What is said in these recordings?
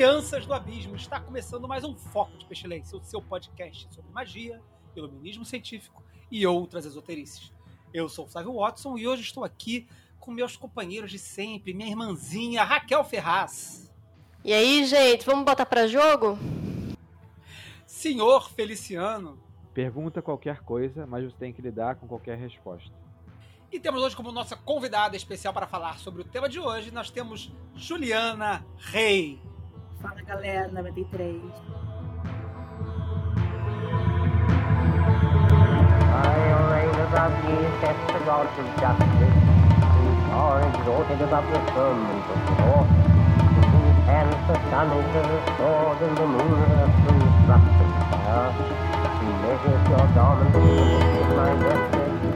Crianças do abismo! Está começando mais um Foco de Pestilência, o seu podcast sobre magia, iluminismo científico e outras esoterices. Eu sou o Flávio Watson e hoje estou aqui com meus companheiros de sempre, minha irmãzinha Raquel Ferraz. E aí, gente, vamos botar pra jogo? Senhor Feliciano. Pergunta qualquer coisa, mas você tem que lidar com qualquer resposta. E temos hoje como nossa convidada especial para falar sobre o tema de hoje, nós temos Juliana Rei. Fala galera, 93. I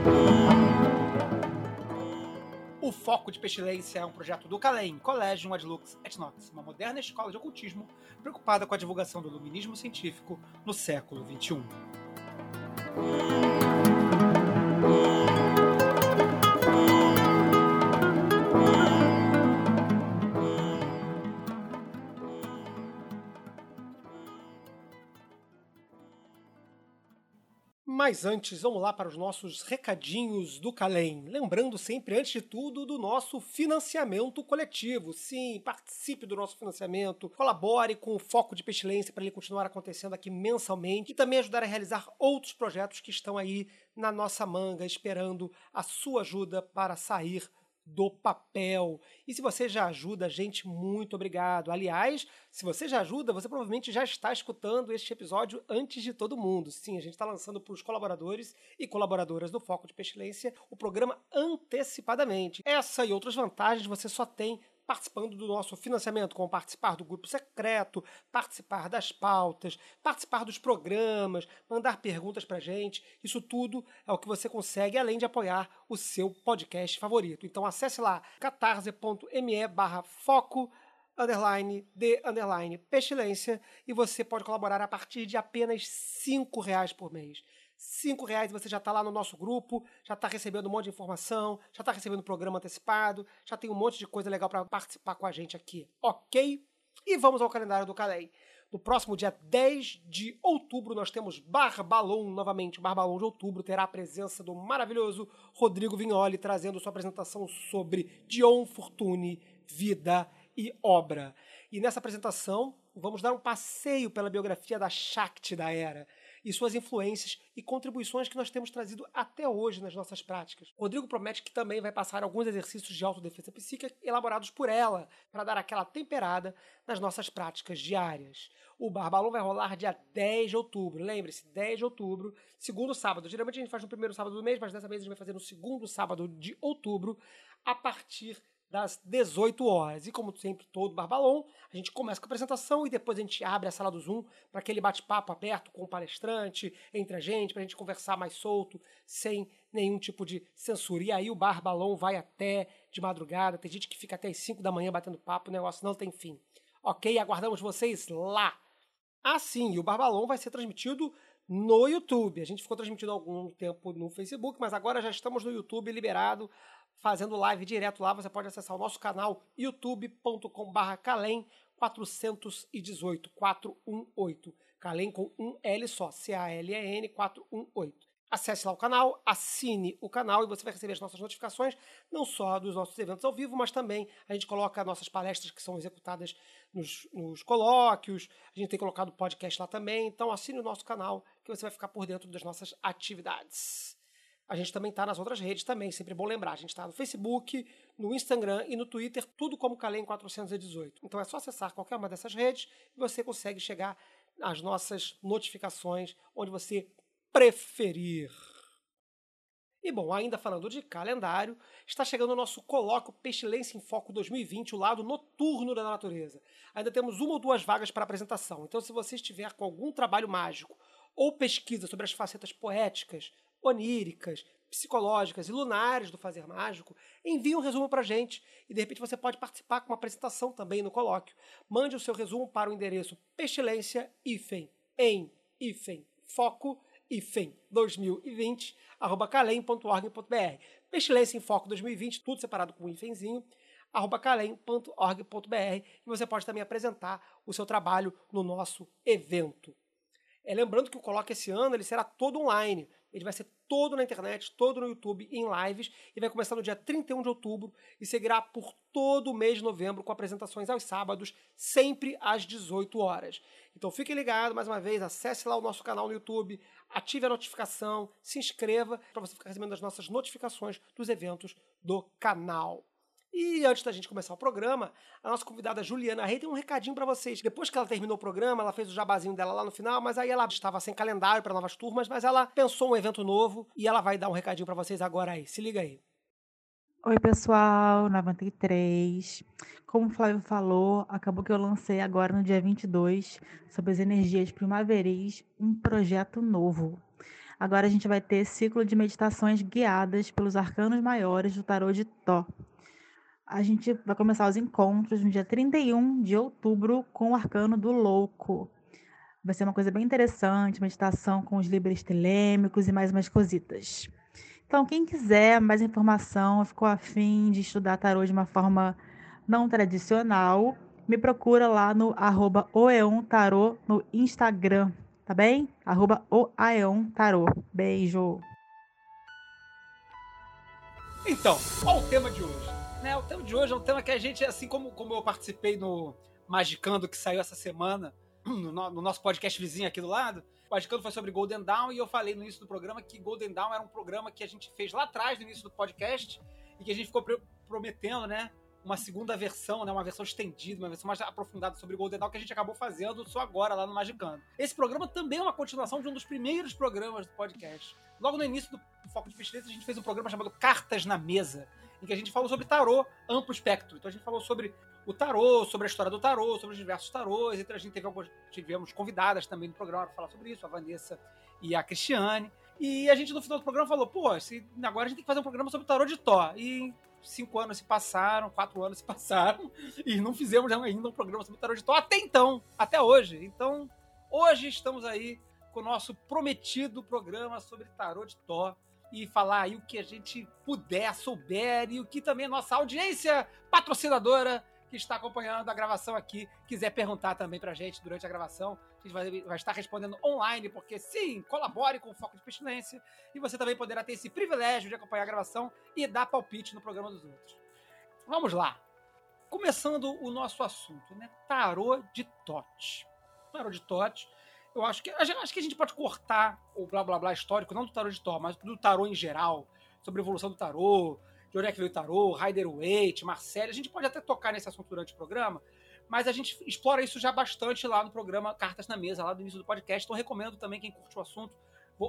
measures. O Foco de Pestilência é um projeto do Calem, Collegium Ad Lux et Nox, uma moderna escola de ocultismo preocupada com a divulgação do iluminismo científico no século. XXI. Mas antes, vamos lá para os nossos recadinhos do Calem. Lembrando sempre, antes de tudo, do nosso financiamento coletivo. Sim, participe do nosso financiamento, colabore com o Foco de Pestilência para ele continuar acontecendo aqui mensalmente e também ajudar a realizar outros projetos que estão aí na nossa manga, esperando a sua ajuda para sair do papel. E se você já ajuda, gente, muito obrigado. Aliás, se você já ajuda, você provavelmente já está escutando este episódio antes de todo mundo. Sim, a gente está lançando para os colaboradores e colaboradoras do Foco de Pestilência o programa antecipadamente. Essa e outras vantagens você só tem participando do nosso financiamento, como participar do grupo secreto, participar das pautas, participar dos programas, mandar perguntas pra gente. Isso tudo é o que você consegue, além de apoiar o seu podcast favorito. Então acesse lá catarse.me barra foco underline de underline pestilência e você pode colaborar a partir de apenas cinco reais por mês. Cinco reais você já está lá no nosso grupo, já está recebendo um monte de informação, já está recebendo programa antecipado, já tem um monte de coisa legal para participar com a gente aqui, ok? E vamos ao calendário do Calei. No próximo dia 10 de outubro, nós temos Barbalon novamente. Barbalon de outubro terá a presença do maravilhoso Rodrigo Vignoli, trazendo sua apresentação sobre Dion Fortune, Vida e Obra. E nessa apresentação, vamos dar um passeio pela biografia da Shakti da Era e suas influências e contribuições que nós temos trazido até hoje nas nossas práticas. Rodrigo promete que também vai passar alguns exercícios de autodefesa psíquica elaborados por ela, para dar aquela temperada nas nossas práticas diárias. O Barbalão vai rolar dia 10 de outubro. Lembre-se, 10 de outubro, segundo sábado. Geralmente a gente faz no primeiro sábado do mês, mas dessa vez a gente vai fazer no segundo sábado de outubro, a partir das 18 horas. E como sempre, todo Barbalon, a gente começa com a apresentação e depois a gente abre a sala do Zoom para aquele bate-papo aberto com o palestrante, entre a gente, para a gente conversar mais solto, sem nenhum tipo de censura. E aí o Barbalon vai até de madrugada, tem gente que fica até as 5 da manhã batendo papo, o negócio não tem fim. Ok? Aguardamos vocês lá! Ah, sim, e o Barbalon vai ser transmitido no YouTube. A gente ficou transmitindo há algum tempo no Facebook, mas agora já estamos no YouTube liberado fazendo live direto lá. Você pode acessar o nosso canal youtube.com/barra Calem 418 418. Calem com um L só, C-A-L-E-N 418. Acesse lá o canal, assine o canal e você vai receber as nossas notificações, não só dos nossos eventos ao vivo, mas também a gente coloca nossas palestras que são executadas nos, nos colóquios, a gente tem colocado podcast lá também, então assine o nosso canal que você vai ficar por dentro das nossas atividades. A gente também está nas outras redes também, sempre bom lembrar. A gente está no Facebook, no Instagram e no Twitter, tudo como Calem 418. Então é só acessar qualquer uma dessas redes e você consegue chegar às nossas notificações onde você preferir. E bom, ainda falando de calendário, está chegando o nosso colóquio Pestilência em Foco 2020, o lado noturno da natureza. Ainda temos uma ou duas vagas para apresentação, então se você estiver com algum trabalho mágico ou pesquisa sobre as facetas poéticas, oníricas, psicológicas e lunares do fazer mágico, envie um resumo para a gente e de repente você pode participar com uma apresentação também no colóquio. Mande o seu resumo para o endereço pestilência hífen, em hífen, foco hífen 2020 arroba calem.org.br. Pestilência em Foco 2020, tudo separado com um hífenzinho, arroba calem.org.br e você pode também apresentar o seu trabalho no nosso evento. É, lembrando que o Coloque esse ano ele será todo online. Ele vai ser todo na internet, todo no YouTube, em lives, e vai começar no dia 31 de outubro e seguirá por todo o mês de novembro com apresentações aos sábados, sempre às 18 horas. Então fique ligado mais uma vez, acesse lá o nosso canal no YouTube, ative a notificação, se inscreva para você ficar recebendo as nossas notificações dos eventos do canal. E antes da gente começar o programa, a nossa convidada Juliana Rei tem um recadinho para vocês. Depois que ela terminou o programa, ela fez o jabazinho dela lá no final, mas aí ela estava sem calendário para novas turmas, mas ela pensou um evento novo e ela vai dar um recadinho para vocês agora aí. Se liga aí. Oi, pessoal, 93. Como o Flávio falou, acabou que eu lancei agora no dia 22, sobre as energias primaveris, um projeto novo. Agora a gente vai ter ciclo de meditações guiadas pelos arcanos maiores do tarô de Tó. A gente vai começar os encontros no dia 31 de outubro com o arcano do louco. Vai ser uma coisa bem interessante, meditação com os livros telêmicos e mais umas cositas. Então, quem quiser mais informação, ficou afim de estudar tarô de uma forma não tradicional, me procura lá no arroba no Instagram, tá bem? Arroba. Beijo! Então, qual o tema de hoje? Né, o tema de hoje é um tema que a gente, assim como, como eu participei no Magicando, que saiu essa semana, no, no nosso podcast vizinho aqui do lado, o Magicando foi sobre Golden Dawn e eu falei no início do programa que Golden Dawn era um programa que a gente fez lá atrás, no início do podcast, e que a gente ficou prometendo, né? Uma segunda versão, né? Uma versão estendida, uma versão mais aprofundada sobre Golden Dawn que a gente acabou fazendo só agora lá no Magicando. Esse programa também é uma continuação de um dos primeiros programas do podcast. Logo no início do Foco de Pesquisa, a gente fez um programa chamado Cartas na Mesa em que a gente falou sobre tarô amplo espectro. Então a gente falou sobre o tarô, sobre a história do tarô, sobre os diversos tarôs, e a gente teve algumas, tivemos convidadas também no programa para falar sobre isso, a Vanessa e a Cristiane. E a gente no final do programa falou, pô, agora a gente tem que fazer um programa sobre o tarô de Tó. E cinco anos se passaram, quatro anos se passaram, e não fizemos ainda um programa sobre o tarô de Tó até então, até hoje. Então, hoje estamos aí com o nosso prometido programa sobre tarô de Tó e falar aí o que a gente puder, souber e o que também a nossa audiência patrocinadora que está acompanhando a gravação aqui quiser perguntar também pra gente durante a gravação. A gente vai, vai estar respondendo online, porque sim, colabore com o Foco de Pestilência e você também poderá ter esse privilégio de acompanhar a gravação e dar palpite no programa dos outros. Vamos lá. Começando o nosso assunto, né? Tarô de Tote. Tarô de Tote eu acho que, acho que a gente pode cortar o blá blá blá histórico, não do tarô de Thor, mas do tarô em geral, sobre a evolução do tarô, de onde é que veio o tarô, Rider Waite, Marcelo. A gente pode até tocar nesse assunto durante o programa, mas a gente explora isso já bastante lá no programa Cartas na Mesa, lá do início do podcast. Então recomendo também quem curte o assunto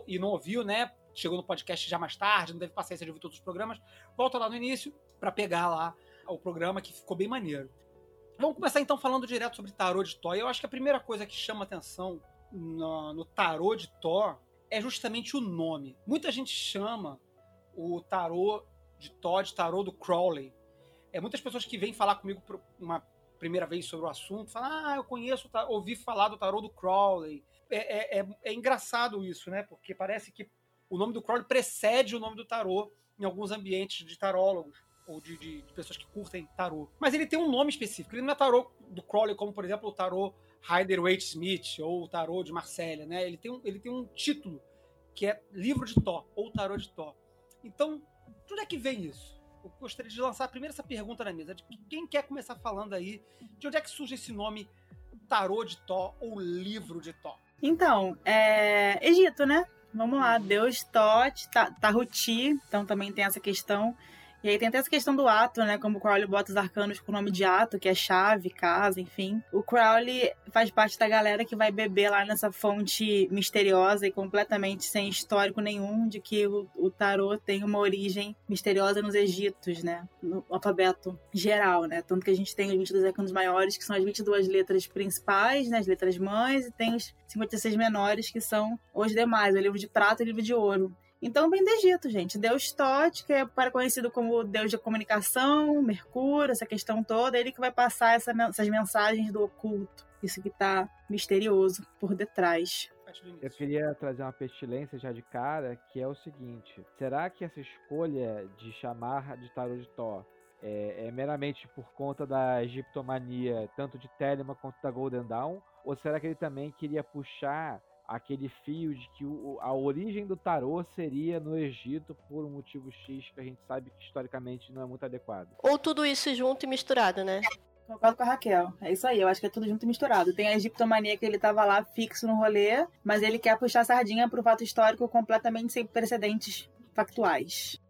e não ouviu, né? Chegou no podcast já mais tarde, não teve paciência de ouvir todos os programas. Volta lá no início para pegar lá o programa que ficou bem maneiro. Vamos começar então falando direto sobre tarô de Thor. Eu acho que a primeira coisa que chama atenção no, no tarô de Thor é justamente o nome. Muita gente chama o tarô de Thor de tarô do Crowley. É muitas pessoas que vêm falar comigo uma primeira vez sobre o assunto, falam: "Ah, eu conheço, ouvi falar do tarô do Crowley". É, é, é, é engraçado isso, né? Porque parece que o nome do Crowley precede o nome do tarô em alguns ambientes de tarólogos ou de, de, de, pessoas que curtem tarô. Mas ele tem um nome específico. Ele não é tarô do Crowley como, por exemplo, o tarô Rider Waite Smith ou o Tarô de Marcélia, né? Ele tem, um, ele tem um título que é Livro de Tó ou Tarô de Tó. Então, de onde é que vem isso? Eu gostaria de lançar primeiro essa pergunta na mesa. De quem quer começar falando aí? De onde é que surge esse nome Tarô de Tó ou Livro de Tó? Então, é Egito, né? Vamos lá, Deus Tó, Tahuti, então também tem essa questão. E aí tem até essa questão do ato, né? Como o Crowley bota os arcanos com o nome de ato, que é chave, casa, enfim. O Crowley faz parte da galera que vai beber lá nessa fonte misteriosa e completamente sem histórico nenhum de que o, o tarô tem uma origem misteriosa nos Egitos, né? No alfabeto geral, né? Tanto que a gente tem os 22 arcanos maiores, que são as 22 letras principais, né? As letras mães, e tem os 56 menores, que são os demais, o livro de prata e o livro de ouro. Então vem do Egito, gente. Deus Tote, que é para conhecido como Deus da comunicação, Mercúrio, essa questão toda, ele que vai passar essa, essas mensagens do oculto. Isso que tá misterioso por detrás. Eu queria trazer uma pestilência já de cara, que é o seguinte: será que essa escolha de chamar de tarô de Thor é, é meramente por conta da egiptomania, tanto de Telema quanto da Golden Dawn? Ou será que ele também queria puxar aquele fio de que o, a origem do tarô seria no Egito por um motivo X que a gente sabe que historicamente não é muito adequado? Ou tudo isso junto e misturado, né? Concordo com a Raquel. É isso aí, eu acho que é tudo junto e misturado. Tem a egiptomania que ele tava lá fixo no rolê, mas ele quer puxar a sardinha pro fato histórico completamente sem precedentes factuais.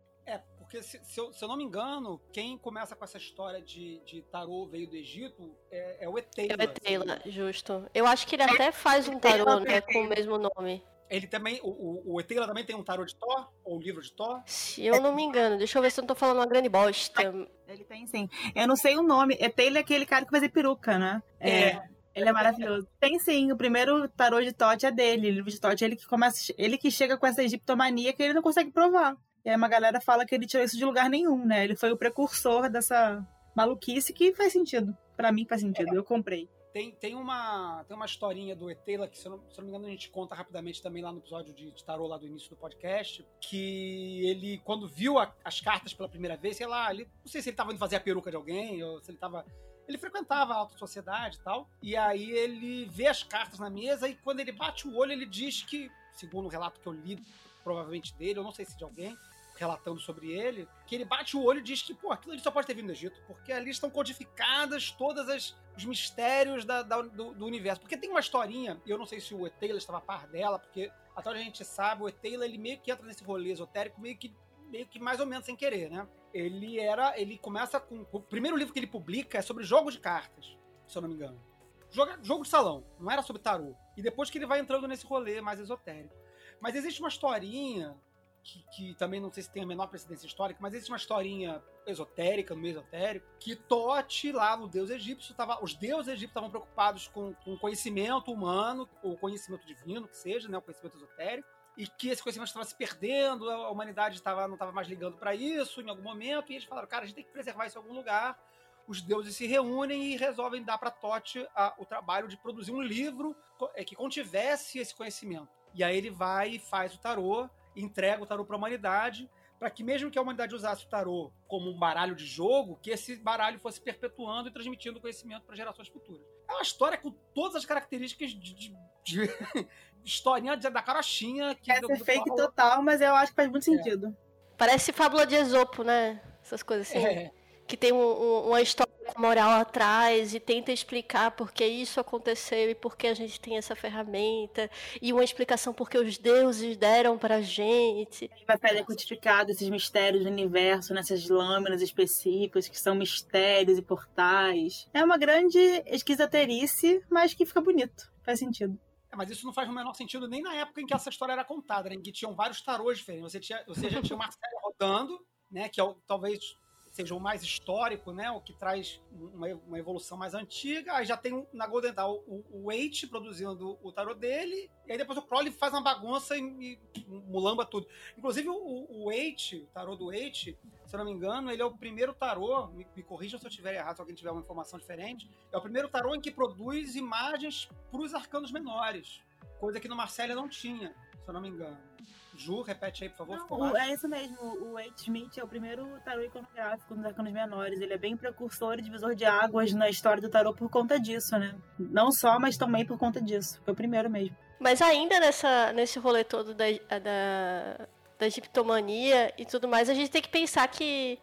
É, porque se, se, eu, se eu não me engano, quem começa com essa história de, de tarô veio do Egito é, é o Eteila. É o Eteila, justo. Eu acho que ele até faz um tarô, né, com o mesmo nome. Ele também, o, o, Eteila também tem um tarô de Thor? Ou um livro de Thor? Se eu não me engano, deixa eu ver se eu não tô falando uma grande bosta. Ele tem sim. Eu não sei o nome. Eteila é aquele cara que fazia peruca, né? É. Ele é maravilhoso. Tem sim, o primeiro tarô de Tote é dele. O livro de Tote é ele que começa. Ele que chega com essa egiptomania que ele não consegue provar. E aí uma galera fala que ele tirou isso de lugar nenhum, né? Ele foi o precursor dessa maluquice que faz sentido. Para mim faz sentido. Eu comprei. Tem, tem, uma, tem uma historinha do Etela que, se eu, não, se eu não me engano, a gente conta rapidamente também lá no episódio de, de tarô lá do início do podcast, que ele, quando viu a, as cartas pela primeira vez, sei lá, ele, não sei se ele estava indo fazer a peruca de alguém, ou se ele estava... Ele frequentava a alta sociedade e tal, e aí ele vê as cartas na mesa, e quando ele bate o olho, ele diz que, segundo o relato que eu li, provavelmente dele, eu não sei se de alguém, relatando sobre ele, que ele bate o olho e diz que, pô, aquilo ali só pode ter vindo do Egito, porque ali estão codificadas todas as os mistérios da, da, do, do, universo. Porque tem uma historinha, e eu não sei se o Etela estava a par dela, porque até onde a gente sabe, o Etela, ele meio que entra nesse rolê esotérico, meio que, meio que mais ou menos sem querer, né? Ele era, ele começa com, o primeiro livro que ele publica é sobre jogos de cartas, se eu não me engano. Jogo, jogo de salão, não era sobre tarô. E depois que ele vai entrando nesse rolê mais esotérico. Mas existe uma historinha que, que, também não sei se tem a menor precedência histórica, mas existe uma historinha esotérica, no meio esotérico, que Tote, lá no deus egípcio, tava, os deuses egípcios estavam preocupados com, com conhecimento humano, ou conhecimento divino, que seja, né, o conhecimento esotérico, e que esse conhecimento estava se perdendo, a humanidade tava, não estava mais ligando para isso em algum momento, e eles falaram, cara, a gente tem que preservar isso em algum lugar. Os deuses se reúnem e resolvem dar para Tote a, o trabalho de produzir um livro é, que contivesse esse conhecimento. E aí ele vai e faz o tarô, entrega o tarô para a humanidade, para que mesmo que a humanidade usasse o tarô como um baralho de jogo, que esse baralho fosse perpetuando e transmitindo conhecimento para gerações futuras. É uma história com todas as características de, de, de historinha da carochinha. Que Essa é fake total, mas eu acho que faz muito é. sentido. Parece fábula de Esopo, né? Essas coisas assim. É. Que tem um, um, uma história moral atrás e tenta explicar por que isso aconteceu e por que a gente tem essa ferramenta e uma explicação por que os deuses deram pra gente. Vai fazer codificado esses mistérios do universo nessas lâminas específicas que são mistérios e portais. É uma grande esquizoterice, mas que fica bonito. Faz sentido. É, mas isso não faz o menor sentido nem na época em que essa história era contada, né? em que tinham vários tarôs diferentes. Você, tinha, você já tinha uma série rodando, né? Que é o, talvez seja o mais histórico, né? O que traz uma, uma evolução mais antiga. Aí já tem na Golden Dawn o, o produzindo o tarot dele. E aí depois o Crowley faz uma bagunça e, e mulamba tudo. Inclusive o, o o tarot do Wait, se eu não me engano, ele é o primeiro tarô, me, me corrijam se eu estiver errado, se alguém tiver uma informação diferente, é o primeiro tarô em que produz imagens para os arcanos menores, coisa que no Marcelo não tinha, se eu não me engano. Ju, repete aí, por favor. Não, o, é isso mesmo. O Wade Smith é o primeiro tarô iconográfico nos arcanos menores. Ele é bem precursor e divisor de águas na história do tarô por conta disso, né? Não só, mas também por conta disso. Foi o primeiro mesmo. Mas ainda nessa, nesse rolê todo da, da, da egiptomania e tudo mais, a gente tem que pensar que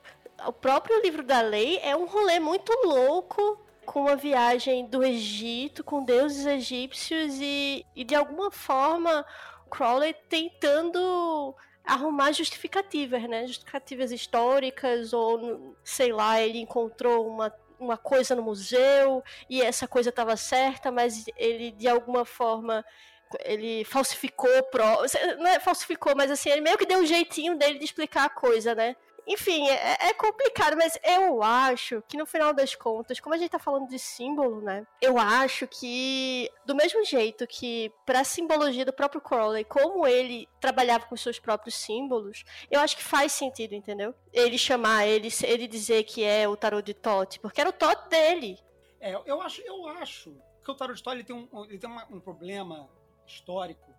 o próprio livro da lei é um rolê muito louco com uma viagem do Egito, com deuses egípcios e, e de alguma forma Crowley tentando arrumar justificativas, né? Justificativas históricas, ou sei lá, ele encontrou uma, uma coisa no museu e essa coisa estava certa, mas ele de alguma forma ele falsificou, pro... não é falsificou, mas assim, ele meio que deu um jeitinho dele de explicar a coisa, né? Enfim, é, é, complicado, mas eu acho que no final das contas, como a gente tá falando de símbolo, né? Eu acho que, do mesmo jeito que pra simbologia do próprio Crowley, como ele trabalhava com seus próprios símbolos, eu acho que faz sentido, entendeu? Ele chamar, ele, ele dizer que é o tarot de Tote, porque era o Tote dele. É, eu acho, eu acho que o tarot de Tote ele tem, um, ele tem uma, um problema histórico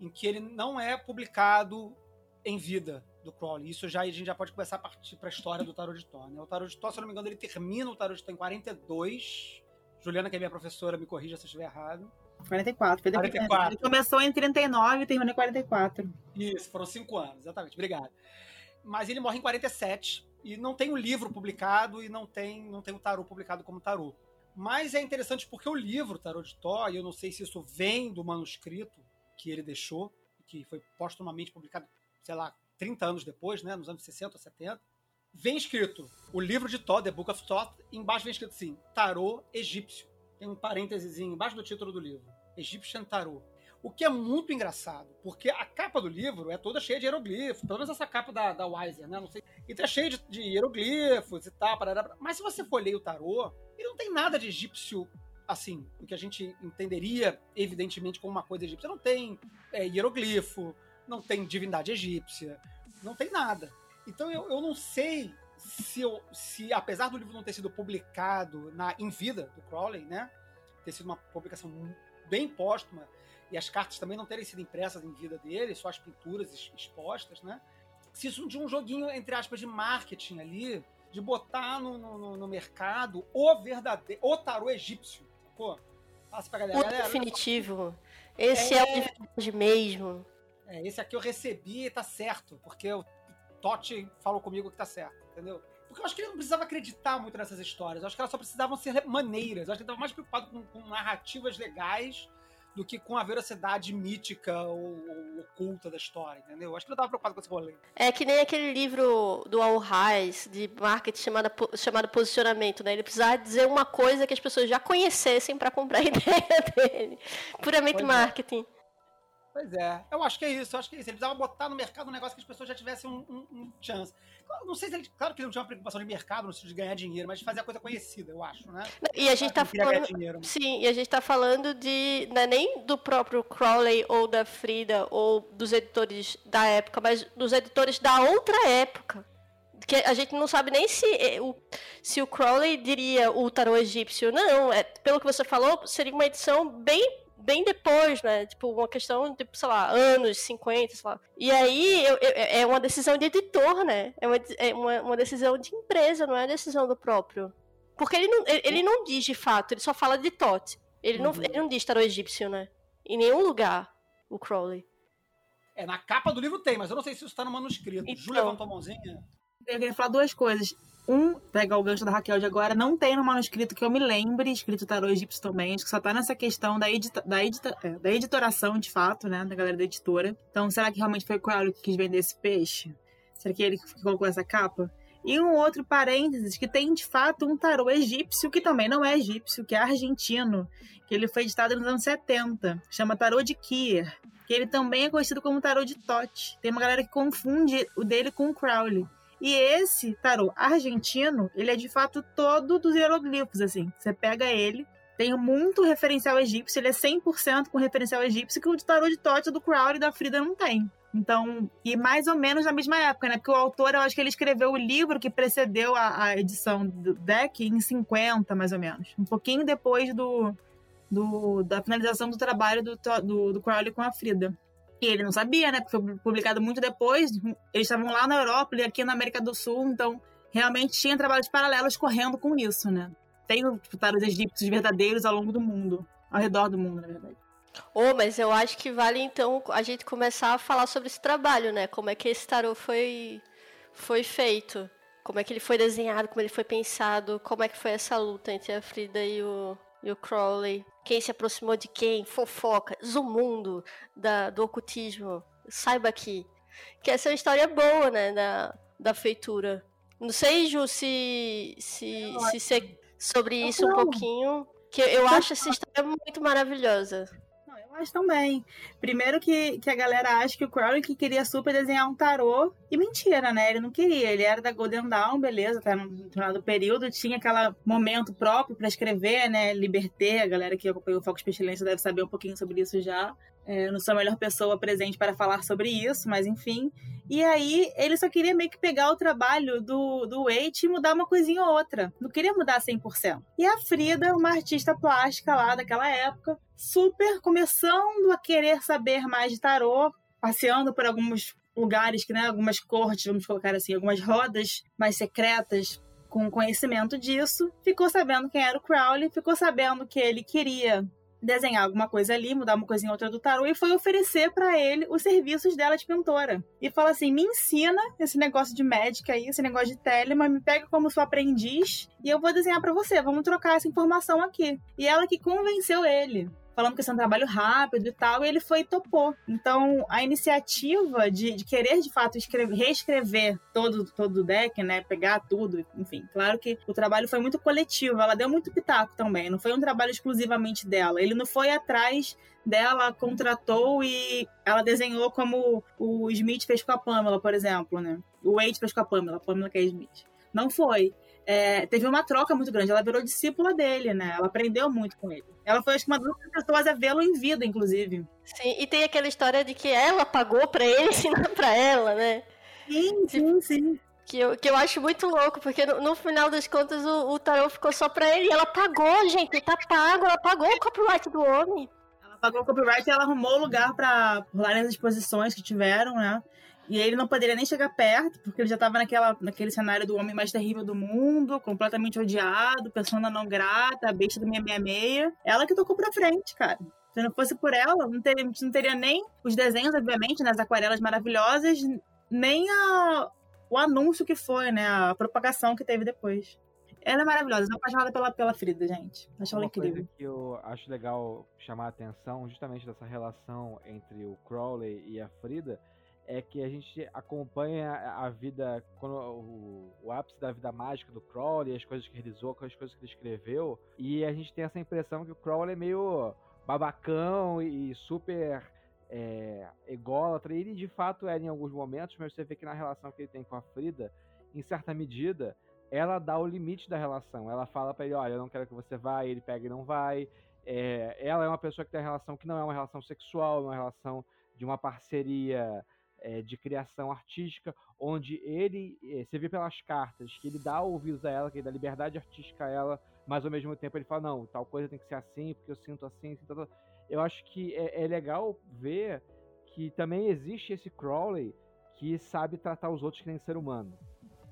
em que ele não é publicado em vida do Crowley. Isso já a gente já pode começar a partir para a história do Tarot de Tó. Né? O Tarot de Tó, se eu não me engano, ele termina o Tarot de Tó em 42. Juliana, que é minha professora, me corrija se eu estiver errado. 44. 44. Ele começou em 39 e terminou em 44. Isso, foram cinco anos, exatamente. Obrigado. Mas ele morre em 47 e não tem o um livro publicado e não tem, não tem o tarô publicado como tarô. Mas é interessante porque o livro Tarot de Tó, e eu não sei se isso vem do manuscrito que ele deixou, que foi postumamente publicado, sei lá, 30 anos depois, né, nos anos 60 ou 70, vem escrito o livro de Thoth, The Book of Thoth, embaixo vem escrito assim, tarô egípcio. Tem um parênteses embaixo do título do livro, Egyptian Tarot. O que é muito engraçado, porque a capa do livro é toda cheia de hieroglifos, pelo menos essa capa da, da Weiser, né? Não sei. E tá cheia de, de hieroglifos e tal, parará, mas se você for ler o tarô, ele não tem nada de egípcio assim, o que a gente entenderia, evidentemente, como uma coisa egípcia. Não tem é, hieroglifo, não tem divindade egípcia, não tem nada. Então eu, eu não sei se, eu, se, apesar do livro não ter sido publicado na, em vida do Crowley, né? Ter sido uma publicação bem póstuma, e as cartas também não terem sido impressas em vida dele, só as pinturas expostas, né? Se isso de um joguinho, entre aspas, de marketing ali, de botar no, no, no mercado o verdadeiro, o tarô egípcio, pô. Passa pra galera. O galera, definitivo. Esse é, é o de mesmo. É, esse aqui eu recebi e tá certo, porque o Totti falou comigo que tá certo, entendeu? Porque eu acho que ele não precisava acreditar muito nessas histórias. Eu acho que elas só precisavam ser maneiras. Eu acho que ele estava mais preocupado com, com, narrativas legais do que com a veracidade mítica ou, ou oculta da história, entendeu? Eu acho que ele estava preocupado com esse rolê. É que nem aquele livro do Al Reis, de marketing chamado, chamado Posicionamento, né? Ele precisava dizer uma coisa que as pessoas já conhecessem para comprar a ideia dele. Puramente pois é. marketing. É. Pois é, eu acho que é isso, eu acho que é isso. Ele precisava botar no mercado um negócio que as pessoas já tivessem um, um, um chance. Não sei se ele. Claro que ele não tinha uma preocupação de mercado, no sentido de ganhar dinheiro, mas de fazer a coisa conhecida, eu acho, né? E a gente tá falando. Dinheiro, sim, e a gente tá falando de. Não é nem do próprio Crowley ou da Frida ou dos editores da época, mas dos editores da outra época. Que a gente não sabe nem se eh, o, se o Crowley diria o tarô egípcio. Não, é, pelo que você falou, seria uma edição bem bem depois, né? Tipo, uma questão de, sei lá, anos, 50, sei lá. E aí eu, eu, é uma decisão de editor, né? É uma, é uma, uma decisão de empresa, não é decisão do próprio. Porque ele não, ele, ele não diz de fato, ele só fala de Tote. Ele, uhum. não, ele não diz tarô egípcio, né? Em nenhum lugar, o Crowley. É, na capa do livro tem, mas eu não sei se isso tá no manuscrito. Então, Ju levantou a mãozinha. Eu queria falar duas coisas. Um, pegar o gancho da Raquel de agora, não tem no manuscrito que eu me lembre, escrito tarô egípcio também, acho que só tá nessa questão da, edita, da, edita, é, da editoração, de fato, né, da galera da editora. Então, será que realmente foi o Crowley que quis vender esse peixe? Será que ele que colocou essa capa? E um outro parênteses, que tem de fato um tarô egípcio, que também não é egípcio, que é argentino, que ele foi editado nos anos 70, chama Tarô de Kier, que ele também é conhecido como Tarô de Tote. Tem uma galera que confunde o dele com o Crowley. E esse tarô argentino, ele é de fato todo dos hieroglifos, assim. Você pega ele, tem muito referencial egípcio, ele é 100% com referencial egípcio, que o tarô de Tote do Crowley e da Frida não tem. Então, e mais ou menos na mesma época, né? Porque o autor, eu acho que ele escreveu o livro que precedeu a, a edição do deck em 50, mais ou menos. Um pouquinho depois do, do da finalização do trabalho do, do, do Crowley com a Frida. E ele não sabia, né? Porque foi publicado muito depois. Eles estavam lá na Europa e aqui na América do Sul, então realmente tinha trabalhos paralelos correndo com isso, né? Tem tipo, os egípcios verdadeiros ao longo do mundo, ao redor do mundo, na verdade. Oh, mas eu acho que vale então a gente começar a falar sobre esse trabalho, né? Como é que esse tarô foi, foi feito, como é que ele foi desenhado, como ele foi pensado, como é que foi essa luta entre a Frida e o, e o Crowley. Quem se aproximou de quem, fofoca, o mundo da, do ocultismo. Saiba aqui. que essa é uma história boa, né, da, da feitura. Não sei, Ju, se, se, se ser sobre isso um pouquinho, que eu acho essa história muito maravilhosa. Acho também. Primeiro que, que a galera acha que o Crowley que queria super desenhar um tarô. E mentira, né? Ele não queria. Ele era da Golden Dawn, beleza, até num determinado período. Tinha aquele momento próprio para escrever, né? Liberté. A galera que acompanhou o Foco Pestilência deve saber um pouquinho sobre isso já. É, eu não sou a melhor pessoa presente para falar sobre isso, mas enfim. E aí, ele só queria meio que pegar o trabalho do, do Wade e mudar uma coisinha ou outra. Não queria mudar 100%. E a Frida, uma artista plástica lá daquela época, super começando a querer saber mais de tarô, passeando por alguns lugares, que, né, algumas cortes, vamos colocar assim, algumas rodas mais secretas com conhecimento disso, ficou sabendo quem era o Crowley, ficou sabendo que ele queria desenhar alguma coisa ali, mudar uma coisinha outra do tarô e foi oferecer para ele os serviços dela de pintora. E fala assim: "Me ensina esse negócio de médica aí, esse negócio de telema, me pega como sua aprendiz e eu vou desenhar para você. Vamos trocar essa informação aqui". E ela que convenceu ele falando que isso é um trabalho rápido e tal, e ele foi e topou. Então, a iniciativa de, de querer, de fato, escrever, reescrever todo, todo o deck, né, pegar tudo, enfim, claro que o trabalho foi muito coletivo, ela deu muito pitaco também, não foi um trabalho exclusivamente dela, ele não foi atrás dela, contratou e ela desenhou como o Smith fez com a Pamela, por exemplo, né, o Wade fez com a Pamela, a Pamela que é Smith. Não foi é, teve uma troca muito grande. Ela virou discípula dele, né? Ela aprendeu muito com ele. Ela foi, acho que, uma das pessoas a vê-lo em vida, inclusive. Sim, e tem aquela história de que ela pagou para ele ensinar para ela, né? Sim, sim, sim. Que eu, que eu acho muito louco, porque no, no final das contas o, o tarô ficou só pra ele. E ela pagou, gente, tá pago, ela pagou o copyright do homem. Ela pagou o copyright e ela arrumou o lugar pra rolar nas exposições que tiveram, né? E ele não poderia nem chegar perto, porque ele já estava naquela, naquele cenário do homem mais terrível do mundo, completamente odiado, persona não grata, a besta do 666. Ela que tocou pra frente, cara. Se não fosse por ela, não teria, não teria nem os desenhos, obviamente, nas né, aquarelas maravilhosas, nem a, o anúncio que foi, né? A propagação que teve depois. Ela é maravilhosa, eu apaixonada pela, pela Frida, gente. Acho ela incrível. Coisa que eu acho legal chamar a atenção justamente dessa relação entre o Crowley e a Frida é que a gente acompanha a vida, quando o, o, ápice da vida mágica do Crowley, as coisas que realizou, as coisas que ele escreveu, e a gente tem essa impressão que o Crowley é meio babacão e super é, ególatra. Ele de fato é em alguns momentos, mas você vê que na relação que ele tem com a Frida, em certa medida, ela dá o limite da relação. Ela fala para ele: olha, eu não quero que você vá, ele pega e não vai. É, ela é uma pessoa que tem uma relação que não é uma relação sexual, é uma relação de uma parceria é, de criação artística, onde ele, é, você vê pelas cartas, que ele dá ouvidos a ela, que ele dá liberdade artística a ela, mas ao mesmo tempo ele fala, não, tal coisa tem que ser assim, porque eu sinto assim, assim tal, tal. Eu acho que é, é legal ver que também existe esse Crowley que sabe tratar os outros que nem ser humano.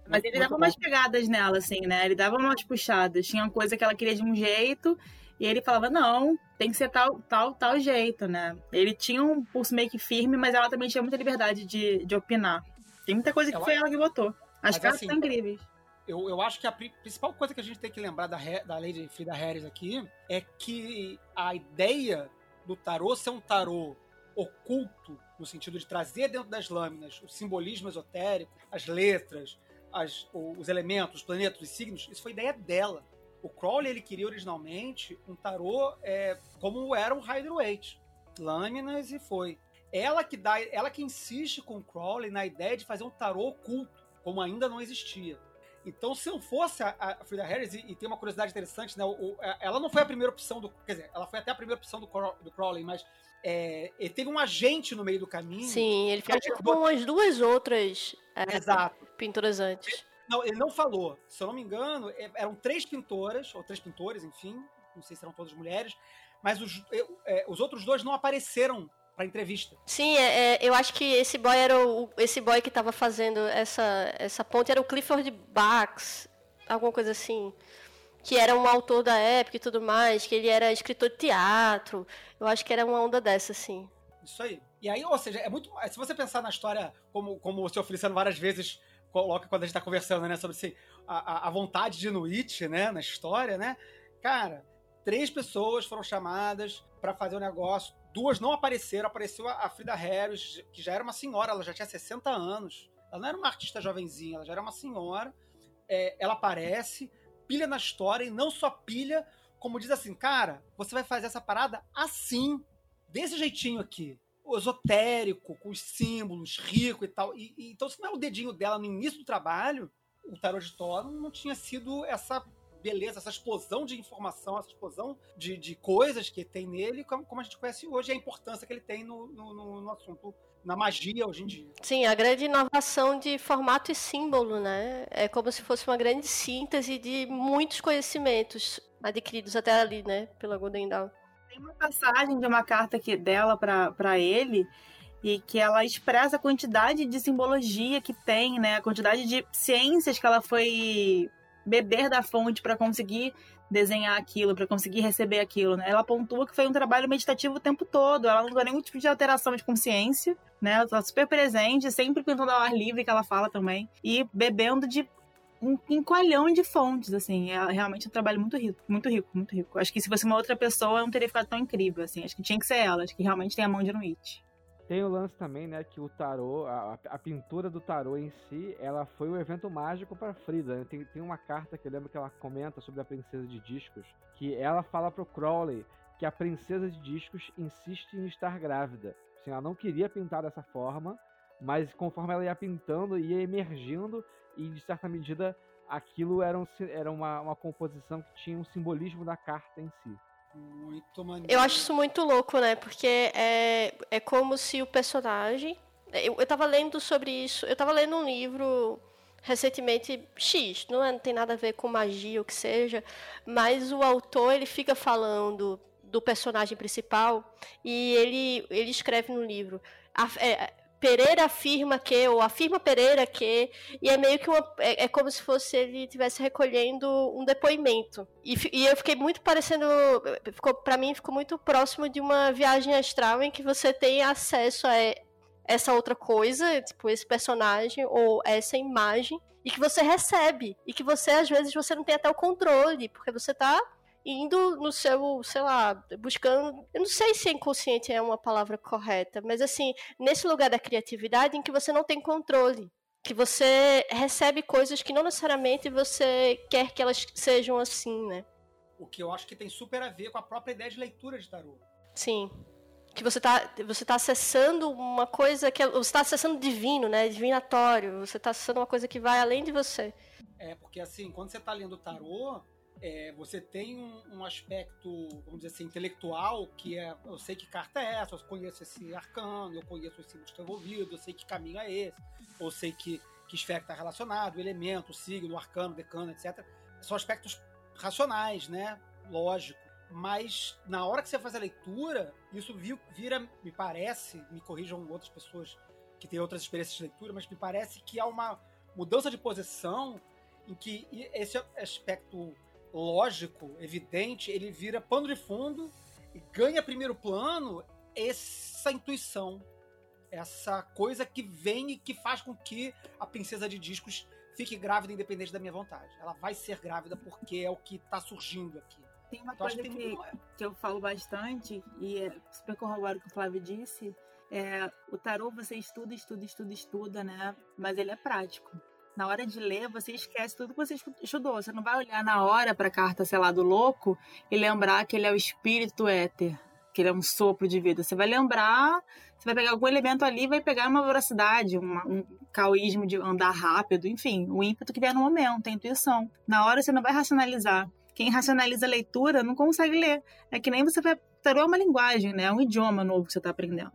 Mas ele dava umas pegadas nela, assim, né? Ele dava umas puxadas. Tinha uma coisa que ela queria de um jeito, e ele falava, não, tem que ser tal, tal, tal jeito, né? Ele tinha um pulso meio que firme, mas ela também tinha muita liberdade de, de opinar. Tem muita coisa que foi ela que botou. As caras assim, são incríveis. Eu, eu acho que a principal coisa que a gente tem que lembrar da, da de Frida Harris aqui é que a ideia do tarô ser um tarô oculto, no sentido de trazer dentro das lâminas o simbolismo esotérico, as letras, as, os elementos, os planetas, os signos, isso foi ideia dela. O Crowley ele queria originalmente um tarô é, como era o Rider Waite, lâminas e foi. Ela que dá, ela que insiste com o Crowley na ideia de fazer um tarô oculto, como ainda não existia. Então, se não fosse a, a Frida Harris, e, e, tem uma curiosidade interessante, né? O, o, ela não foi a primeira opção do. Quer dizer, ela foi até a primeira opção do, do Crowley, mas é, ele teve um agente no meio do caminho. Sim, ele fez com as duas outras é, Exato. pinturas antes. Não, ele não falou. Se eu não me engano, é, eram três pintoras, ou três pintores, enfim. Não sei se eram todas mulheres. Mas os, é, os outros dois não apareceram pra entrevista. Sim, é, é, eu acho que esse boy era o, esse boy que tava fazendo essa, essa ponte era o Clifford Bax, alguma coisa assim. Que era um autor da época e tudo mais, que ele era escritor de teatro. Eu acho que era uma onda dessa, assim. Isso aí. E aí, ou seja, é muito. Se você pensar na história, como, como o senhor Feliciano várias vezes coloca quando a gente tá conversando, né, sobre assim, a, a vontade de Inuit, né, na história, né? Cara, três pessoas foram chamadas para fazer o um negócio duas não apareceram. Apareceu a Frida Harris, que já era uma senhora, ela já tinha 60 anos. Ela não era uma artista jovenzinha, ela já era uma senhora. É, ela aparece, pilha na história e não só pilha, como diz assim, cara, você vai fazer essa parada assim, desse jeitinho aqui. Esotérico, com os símbolos, rico e tal. E, e, então, se não é o dedinho dela no início do trabalho, o Tarot de Thor não tinha sido essa beleza, essa explosão de informação, essa explosão de, de coisas que tem nele, como, como, a gente conhece hoje, a importância que ele tem no, no, no, assunto, na magia hoje em dia. Sim, a grande inovação de formato e símbolo, né? É como se fosse uma grande síntese de muitos conhecimentos adquiridos até ali, né, pela Golden Dawn. Tem uma passagem de uma carta aqui dela para ele e que ela expressa a quantidade de simbologia que tem, né? A quantidade de ciências que ela foi beber da fonte para conseguir desenhar aquilo, para conseguir receber aquilo, né? Ela pontua que foi um trabalho meditativo o tempo todo, ela não dá nenhum tipo de alteração de consciência, né? Ela tá super presente, sempre pintando ao ar livre, que ela fala também, e bebendo de um encoalhão de fontes, assim. É realmente um trabalho muito rico, muito rico, muito rico. Acho que se fosse uma outra pessoa, não teria ficado tão incrível, assim. Acho que tinha que ser ela, acho que realmente tem a mão de Inuit. Tem o lance também, né, que o tarô, a, a pintura do tarô em si, ela foi um evento mágico para Frida. Né? Tem, tem uma carta que eu lembro que ela comenta sobre a princesa de discos, que ela fala pro Crowley que a princesa de discos insiste em estar grávida. Assim, ela não queria pintar dessa forma, mas conforme ela ia pintando, ia emergindo e de certa medida aquilo era, um, era uma, uma composição que tinha um simbolismo da carta em si. Muito maneiro. Eu acho isso muito louco, né? Porque é, é como se o personagem. Eu, eu tava lendo sobre isso. Eu tava lendo um livro recentemente X, não, é, não tem nada a ver com magia ou que seja, mas o autor ele fica falando do personagem principal e ele, ele escreve no livro. A, é, Pereira afirma que, ou afirma Pereira que, e é meio que uma. É, é como se fosse ele estivesse recolhendo um depoimento. E, e, eu fiquei muito parecendo. Ficou, pra mim, ficou muito próximo de uma viagem astral em que você tem acesso a essa outra coisa, tipo, esse personagem, ou essa imagem, e que você recebe. E que você, às vezes, você não tem até o controle, porque você tá indo no seu, sei lá, buscando. Eu não sei se inconsciente é uma palavra correta, mas assim, nesse lugar da criatividade em que você não tem controle. Que você recebe coisas que não necessariamente você quer que elas sejam assim, né? O que eu acho que tem super a ver com a própria ideia de leitura de tarô. Sim. Que você está você tá acessando uma coisa que. É, você está acessando divino, né? Divinatório. Você está acessando uma coisa que vai além de você. É, porque assim, quando você está lendo tarô, é, você tem um, um, aspecto, vamos dizer assim, intelectual, que é, eu sei que carta é essa, eu conheço esse arcano, eu conheço os símbolos que estão envolvidos, eu sei que caminho é esse, ou sei que, que esfera está relacionado, o elemento, o signo, o arcano, o decano, etc. São aspectos racionais, né? Lógico. Mas na hora que você faz a leitura, isso vira, me parece, me corrijam outras pessoas que têm outras experiências de leitura, mas me parece que há uma mudança de posição em que esse aspecto lógico, evidente, ele vira pano de fundo e ganha primeiro plano essa intuição, essa coisa que vem e que faz com que a princesa de discos fique grávida independente da minha vontade. Ela vai ser grávida porque é o que está surgindo aqui. Tem uma então, coisa que, que, que, eu falo bastante, e é super corroboro o que o Flávio disse, é, o tarô você estuda, estuda, estuda, estuda, né? Mas ele é prático na hora de ler, você esquece tudo que você estudou. Você não vai olhar na hora para a carta, sei lá, do louco e lembrar que ele é o espírito éter, que ele é um sopro de vida. Você vai lembrar, você vai pegar algum elemento ali vai pegar uma velocidade, uma, um caoísmo de andar rápido, enfim, o ímpeto que vier no momento, a intuição. Na hora você não vai racionalizar. Quem racionaliza a leitura não consegue ler. É que nem você vai. Tarô é uma linguagem, né? É um idioma novo que você está aprendendo.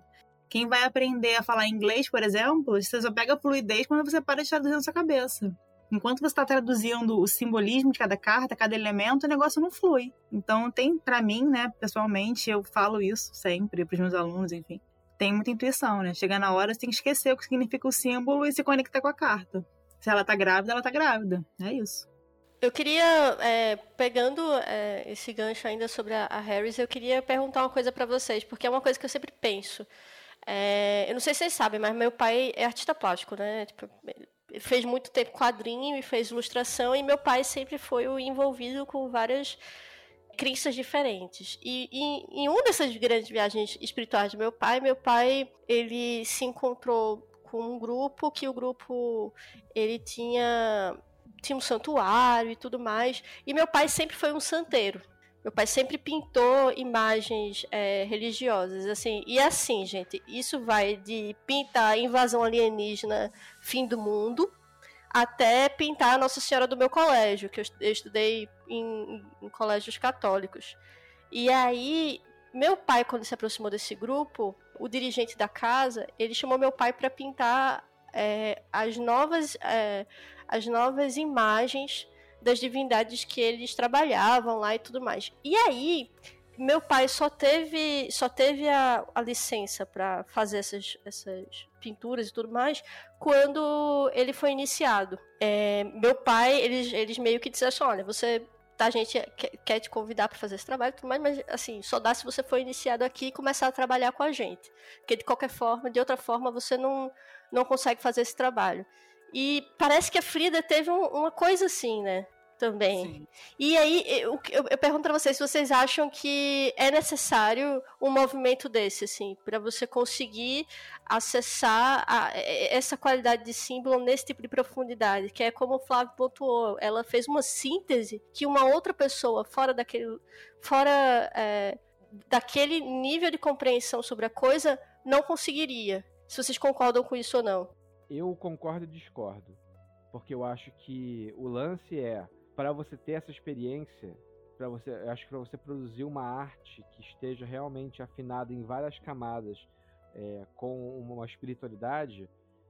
Quem vai aprender a falar inglês, por exemplo, você só pega fluidez quando você para de traduzir na sua cabeça. Enquanto você está traduzindo o simbolismo de cada carta, cada elemento, o negócio não flui. Então, tem, para mim, né, pessoalmente, eu falo isso sempre para os meus alunos, enfim. Tem muita intuição, né? Chegar na hora, você tem que esquecer o que significa o símbolo e se conectar com a carta. Se ela tá grávida, ela tá grávida. É isso. Eu queria, é, pegando é, esse gancho ainda sobre a, a Harris, eu queria perguntar uma coisa para vocês, porque é uma coisa que eu sempre penso. É, eu não sei se vocês sabem, mas meu pai é artista plástico, né? Tipo, fez muito tempo quadrinho e fez ilustração, e meu pai sempre foi envolvido com várias crenças diferentes. E, e em uma dessas grandes viagens espirituais do meu pai, meu pai ele se encontrou com um grupo que o grupo ele tinha tinha um santuário e tudo mais. E meu pai sempre foi um santeiro. Meu pai sempre pintou imagens é, religiosas, assim. E assim, gente, isso vai de pintar invasão alienígena, fim do mundo, até pintar Nossa Senhora do meu colégio, que eu, estudei em, em colégios católicos. E aí, meu pai, quando se aproximou desse grupo, o dirigente da casa, ele chamou meu pai para pintar é, as novas é, as novas imagens das divindades que eles trabalhavam lá e tudo mais. E aí, meu pai só teve só teve a, a licença para fazer essas, essas pinturas e tudo mais quando ele foi iniciado. É, meu pai, eles, eles meio que disseram assim, olha, você tá, a gente quer, te convidar para fazer esse trabalho tudo mais, mas assim, só dá se você for iniciado aqui e começar a trabalhar com a gente. Porque de qualquer forma, de outra forma, você não, não consegue fazer esse trabalho. E parece que a Frida teve um, uma coisa assim, né? Também. Sim. E aí, eu, eu, eu pergunto para vocês se vocês acham que é necessário um movimento desse, assim, para você conseguir acessar a, essa qualidade de símbolo nesse tipo de profundidade, que é como o Flávio pontuou, ela fez uma síntese que uma outra pessoa fora daquele, fora é, daquele nível de compreensão sobre a coisa não conseguiria. Se vocês concordam com isso ou não. Eu concordo e discordo. Porque eu acho que o lance é, para você ter essa experiência, para você, acho que para você produzir uma arte que esteja realmente afinada em várias camadas é, com uma espiritualidade,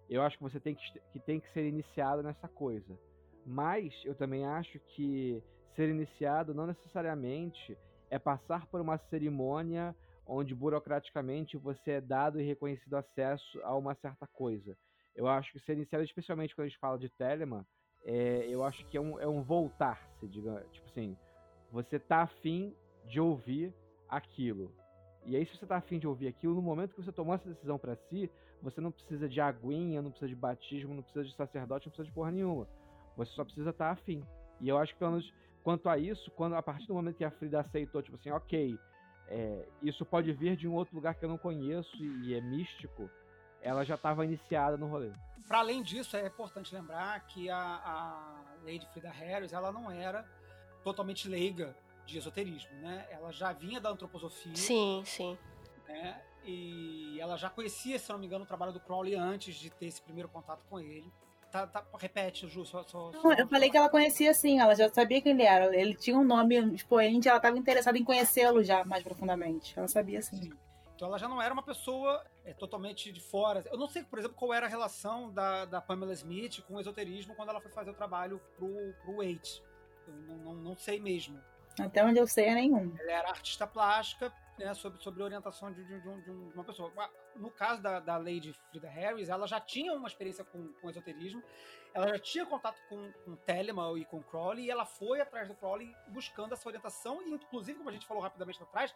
eu acho que você tem que, que tem que ser iniciado nessa coisa. Mas eu também acho que ser iniciado não necessariamente é passar por uma cerimônia onde burocraticamente você é dado e reconhecido acesso a uma certa coisa. Eu acho que ser iniciado, especialmente quando a gente fala de Telemann, é, eu acho que é um, é um voltar-se, diga, tipo assim, você tá afim de ouvir aquilo. E aí, se você tá afim de ouvir aquilo, no momento que você tomou essa decisão para si, você não precisa de aguinha, não precisa de batismo, não precisa de sacerdote, não precisa de porra nenhuma. Você só precisa estar tá afim. E eu acho que, pelo menos, quanto a isso, quando a partir do momento que a Frida aceitou, tipo assim, ok, é, isso pode vir de um outro lugar que eu não conheço e, e é místico, ela já estava iniciada no rolê. Para além disso, é importante lembrar que a, a Lady Frida Harris ela não era totalmente leiga de esoterismo, né? Ela já vinha da antroposofia. Sim, sim. Né? E ela já conhecia, se não me engano, o trabalho do Crowley antes de ter esse primeiro contato com ele. Tá, tá, repete, Ju, só, só, Não, eu falei que ela conhecia sim, ela já sabia quem ele era. Ele tinha um nome expoente, ela estava interessada em conhecê-lo já mais profundamente. Ela sabia sim. sim. Então ela já não era uma pessoa é, totalmente de fora. Eu não sei, por exemplo, qual era a relação da, da Pamela Smith com o esoterismo quando ela foi fazer o trabalho pro, pro Wait. Eu não, não, não sei mesmo. Até onde eu sei é nenhum. Ela era artista plástica, né, sobre, sobre orientação de, de, de, de, uma pessoa. No caso da, da Lady Frida Harris, ela já tinha uma experiência com, com esoterismo, ela já tinha contato com, com Telemann e com Crowley, e ela foi atrás do Crowley buscando essa orientação, e inclusive, como a gente falou rapidamente atrás,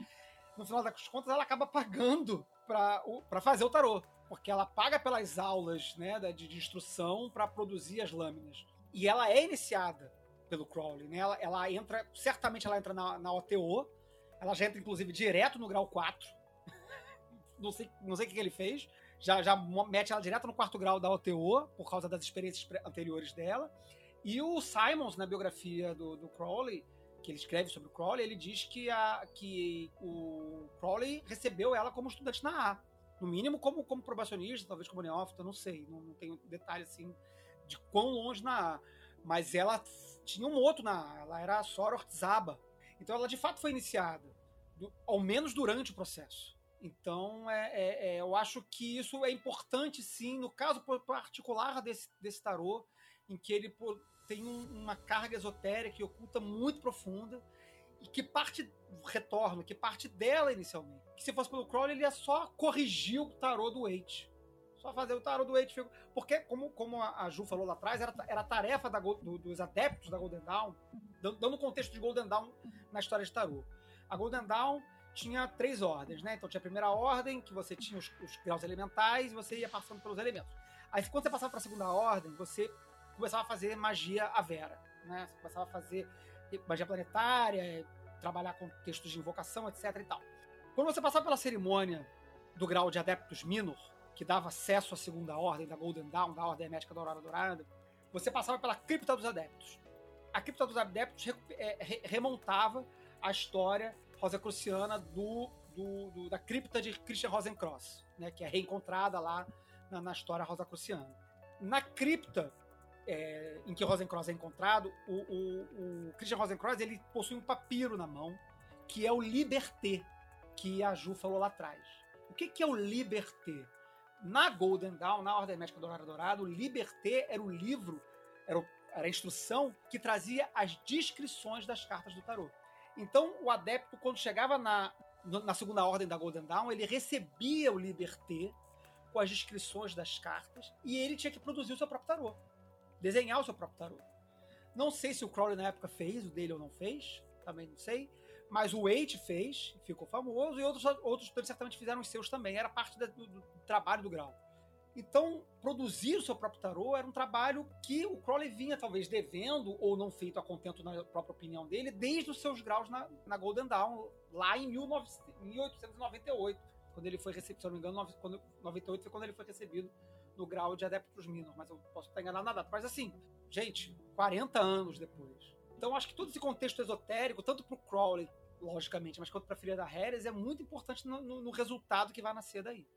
no final das contas, ela acaba pagando para fazer o tarô. Porque ela paga pelas aulas né, de, de instrução para produzir as lâminas. E ela é iniciada pelo Crowley, né? Ela, ela entra, certamente ela entra na, na OTO, ela já entra, inclusive, direto no grau 4. não sei, não sei o que ele fez. Já, já mete ela direto no quarto grau da OTO, por causa das experiências anteriores dela. E o Simons, na biografia do, do Crowley, que ele escreve sobre o Crowley, ele diz que, a, que o Crowley recebeu ela como estudante na A. No mínimo como, como probacionista, talvez como neófita, não sei. Não, não tenho detalhe assim de quão longe na A. Mas ela tinha um outro na A, ela era a Soror Tzaba. Então ela de fato foi iniciada, do, ao menos durante o processo. Então é, é, é, eu acho que isso é importante sim, no caso particular desse, desse tarô, em que ele tem um, uma carga esotérica e oculta muito profunda e que parte retorno, que parte dela inicialmente. Que se fosse pelo Crowley, ele ia só corrigir o tarô do Waite. Só fazer o tarô do Waite. Porque, como, como a Ju falou lá atrás, era, era tarefa da, do, dos adeptos da Golden Dawn, dando contexto de Golden Dawn na história de tarô. A Golden Dawn tinha três ordens, né? Então tinha a primeira ordem, que você tinha os, os graus elementais, e você ia passando pelos elementos. Aí quando você passava para a segunda ordem, você começava a fazer magia à vera, né? Começava a fazer magia planetária, trabalhar com textos de invocação, etc e tal. Quando você passava pela cerimônia do grau de Adeptus Minor, que dava acesso à segunda ordem da Golden Dawn, da Ordem Hermética da Aurora Dourada, você passava pela Cripta dos Adeptos. A Cripta dos Adeptos é, remontava a história rosacruciana do, do, do, da cripta de Christian Rosencross, né, que é reencontrada lá na, na história rosacruciana. Na cripta é, em que Rosencross é encontrado, o, o, o Christian Rosencross ele possui um papiro na mão, que é o Liberté, que a Ju falou lá atrás. O que, que é o Liberté? Na Golden Dawn, na Ordem Médica do Dourado, o Liberté era o livro, era, era a instrução que trazia as descrições das cartas do tarot. Então, o adepto, quando chegava na, na segunda ordem da Golden Dawn, ele recebia o Liberté com as descrições das cartas e ele tinha que produzir o seu próprio tarô. Desenhar o seu próprio tarô. Não sei se o Crowley na época fez, o dele ou não fez, também não sei. Mas o Waite fez, ficou famoso, e outros, outros certamente fizeram os seus também. Era parte do, do, trabalho do Grau. Então, produzir o seu próprio tarô era um trabalho que o Crowley vinha talvez devendo ou não feito a contento na própria opinião dele desde os seus graus na, na Golden Dawn, lá em 19, 1898, quando ele foi recebido, se não me engano, quando, 98 foi quando ele foi recebido no grau de Adeptus Minor, mas eu posso estar enganado na data. Mas assim, gente, 40 anos depois, então, acho que todo esse contexto esotérico, tanto para o Crowley, logicamente, mas quanto para a filha da Harris, é muito importante no, no, no, resultado que vai nascer daí.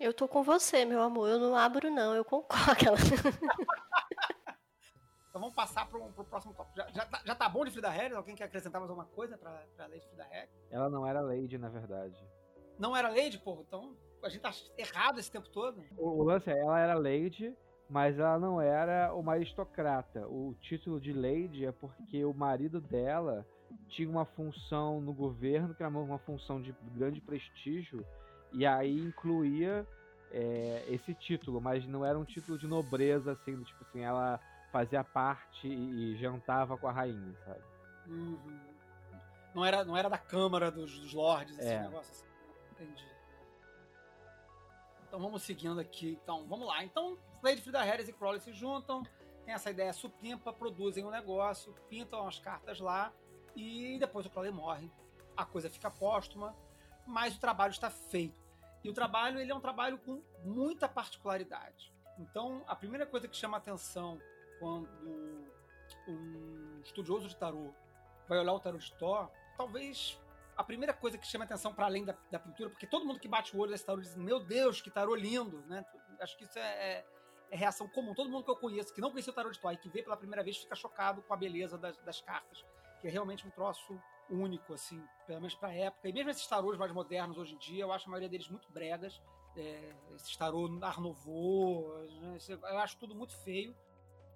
Eu tô com você, meu amor. Eu não abro, não. Eu concordo. então vamos passar para o próximo tópico. Já, já, tá, já tá bom de Frida Harris? Alguém quer acrescentar mais alguma coisa para a Lady Frida Harris? Ela não era Lady, na verdade. Não era Lady, porra? Então a gente tá errado esse tempo todo. O, o lance é, ela era Lady, mas ela não era uma aristocrata. O título de lady é porque o marido dela tinha uma função no governo, que era uma função de grande prestígio, e aí incluía é, esse título, mas não era um título de nobreza, assim, tipo assim, ela fazia parte e, e jantava com a rainha, sabe? Uhum. Não, era, não era da Câmara dos, dos Lordes, esse é. negócio assim. Entendi. Então vamos seguindo aqui. Então, vamos lá. Então, Lady Frida Harris e Crowley se juntam, tem essa ideia supimpa, produzem um negócio, pintam as cartas lá e depois o Crowley morre. A coisa fica póstuma, mas o trabalho está feito. E o trabalho ele é um trabalho com muita particularidade. Então, a primeira coisa que chama atenção quando um estudioso de tarô vai olhar o tarô de Thor, talvez a primeira coisa que chama atenção para além da, da, pintura, porque todo mundo que bate o olho nesse tarô diz: Meu Deus, que tarô lindo, né? Acho que isso é, é, é, reação comum. Todo mundo que eu conheço, que não conhecia o tarô de Toy, que vê pela primeira vez, fica chocado com a beleza das, das cartas, que é realmente um troço único, assim, pelo menos para a época. E mesmo esses tarôs mais modernos hoje em dia, eu acho a maioria deles muito bregas. É, esses tarô Art Nouveau, né? eu acho tudo muito feio.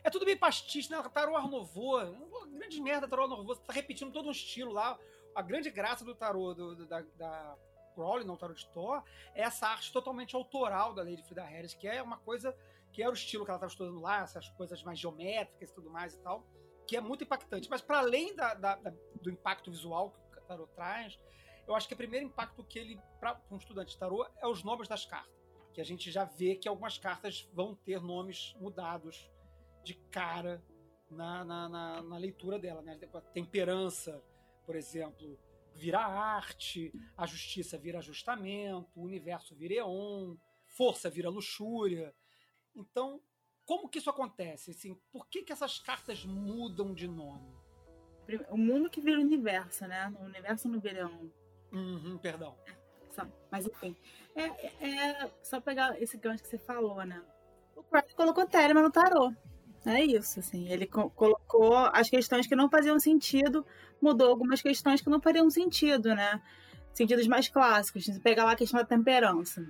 É tudo bem pastiche, né? Tarô Art Nouveau, grande merda tarô Art Nouveau, você tá repetindo todo um estilo lá a grande graça do tarô do, da, da Crowley, não tarô de Thor, é essa arte totalmente autoral da Lady Frida Harris, que é uma coisa que era o estilo que ela estava estudando lá, essas coisas mais geométricas e tudo mais e tal, que é muito impactante. Mas para além da, da, da, do impacto visual que o tarô traz, eu acho que o primeiro impacto que ele, para um estudante de tarô, é os nomes das cartas. Que a gente já vê que algumas cartas vão ter nomes mudados de cara na, na, na, na leitura dela, né? Temperança, por exemplo, vira arte, a justiça vira ajustamento, o universo vira eon, força vira luxúria. Então, como que isso acontece? Assim, por que, que essas cartas mudam de nome? O mundo que vira o universo, né? O universo não vira eon. Uhum, perdão. Mas enfim, é, é, é, só pegar esse gancho que você falou, né? O Crowley colocou Telema no tarô. É isso, assim. Ele co colocou as questões que não faziam sentido, mudou algumas questões que não fariam sentido, né? Sentidos mais clássicos. Se pegar lá a questão da temperança,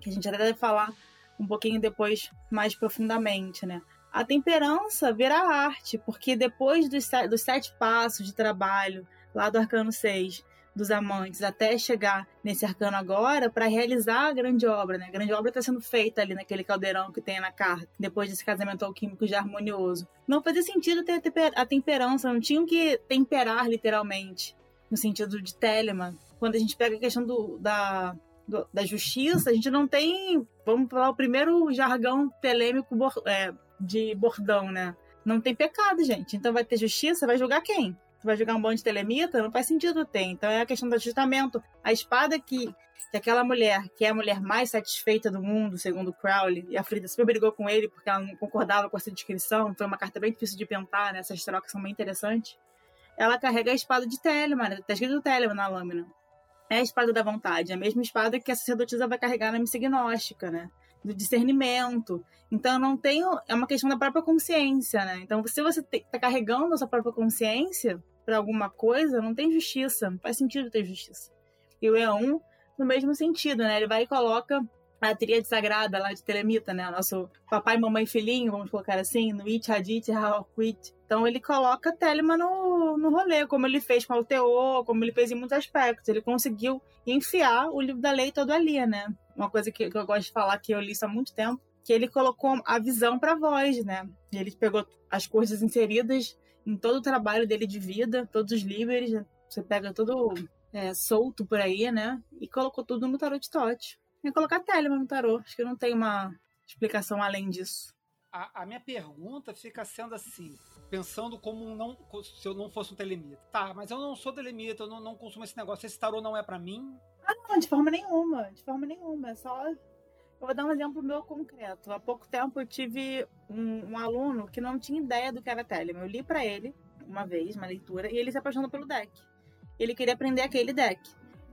que a gente até deve falar um pouquinho depois mais profundamente, né? A temperança vira arte, porque depois dos, dos sete passos de trabalho lá do Arcano 6, dos amantes até chegar nesse arcano agora para realizar a grande obra, né? A grande obra está sendo feita ali naquele caldeirão que tem na carta, depois desse casamento alquímico já harmonioso. Não fazia sentido ter a temperança, não tinham que temperar literalmente, no sentido de Telemann. Quando a gente pega a questão do, da, do, da justiça, a gente não tem, vamos falar, o primeiro jargão telêmico é, de bordão, né? Não tem pecado, gente. Então vai ter justiça, vai julgar quem? Vai jogar um bando de telemita, não faz sentido ter. Então é a questão do ajustamento. A espada que, que aquela mulher, que é a mulher mais satisfeita do mundo, segundo Crowley, e a Frida super brigou com ele porque ela não concordava com essa descrição, foi uma carta bem difícil de pintar, né? essas trocas são bem interessantes. Ela carrega a espada de Telemann, né? tá escrito Telemann na lâmina. É a espada da vontade, a mesma espada que a sacerdotisa vai carregar na missa né? do discernimento. Então, não tenho. É uma questão da própria consciência, né? Então, se você está carregando a sua própria consciência para alguma coisa, não tem justiça. Não faz sentido ter justiça. E o E1, no mesmo sentido, né? Ele vai e coloca a tríade sagrada lá de Telemita, né? O nosso papai, mamãe filhinho, vamos colocar assim, no It, Hadith, Hawkwit. Então ele coloca Telema no, no rolê, como ele fez com o Teô, como ele fez em muitos aspectos. Ele conseguiu enfiar o livro da lei todo ali, né? Uma coisa que, que eu gosto de falar, que eu li isso há muito tempo, que ele colocou a visão para voz, né? Ele pegou as coisas inseridas em todo o trabalho dele de vida, todos os livros, né? você pega tudo é, solto por aí, né? E colocou tudo no tarot de Tote. E colocar Telema no tarot. Acho que não tem uma explicação além disso. A, a, minha pergunta fica sendo assim, pensando como não, se eu não fosse um telemita. Tá, mas eu não sou telemita, eu não, não consumo esse negócio. Esse tarô não é para mim? Ah, não, de forma nenhuma. De forma nenhuma. É só. Eu vou dar um exemplo meu concreto. Há pouco tempo eu tive um, um aluno que não tinha ideia do que era Telegram. Eu li para ele uma vez, uma leitura, e ele se apaixonou pelo deck. Ele queria aprender aquele deck.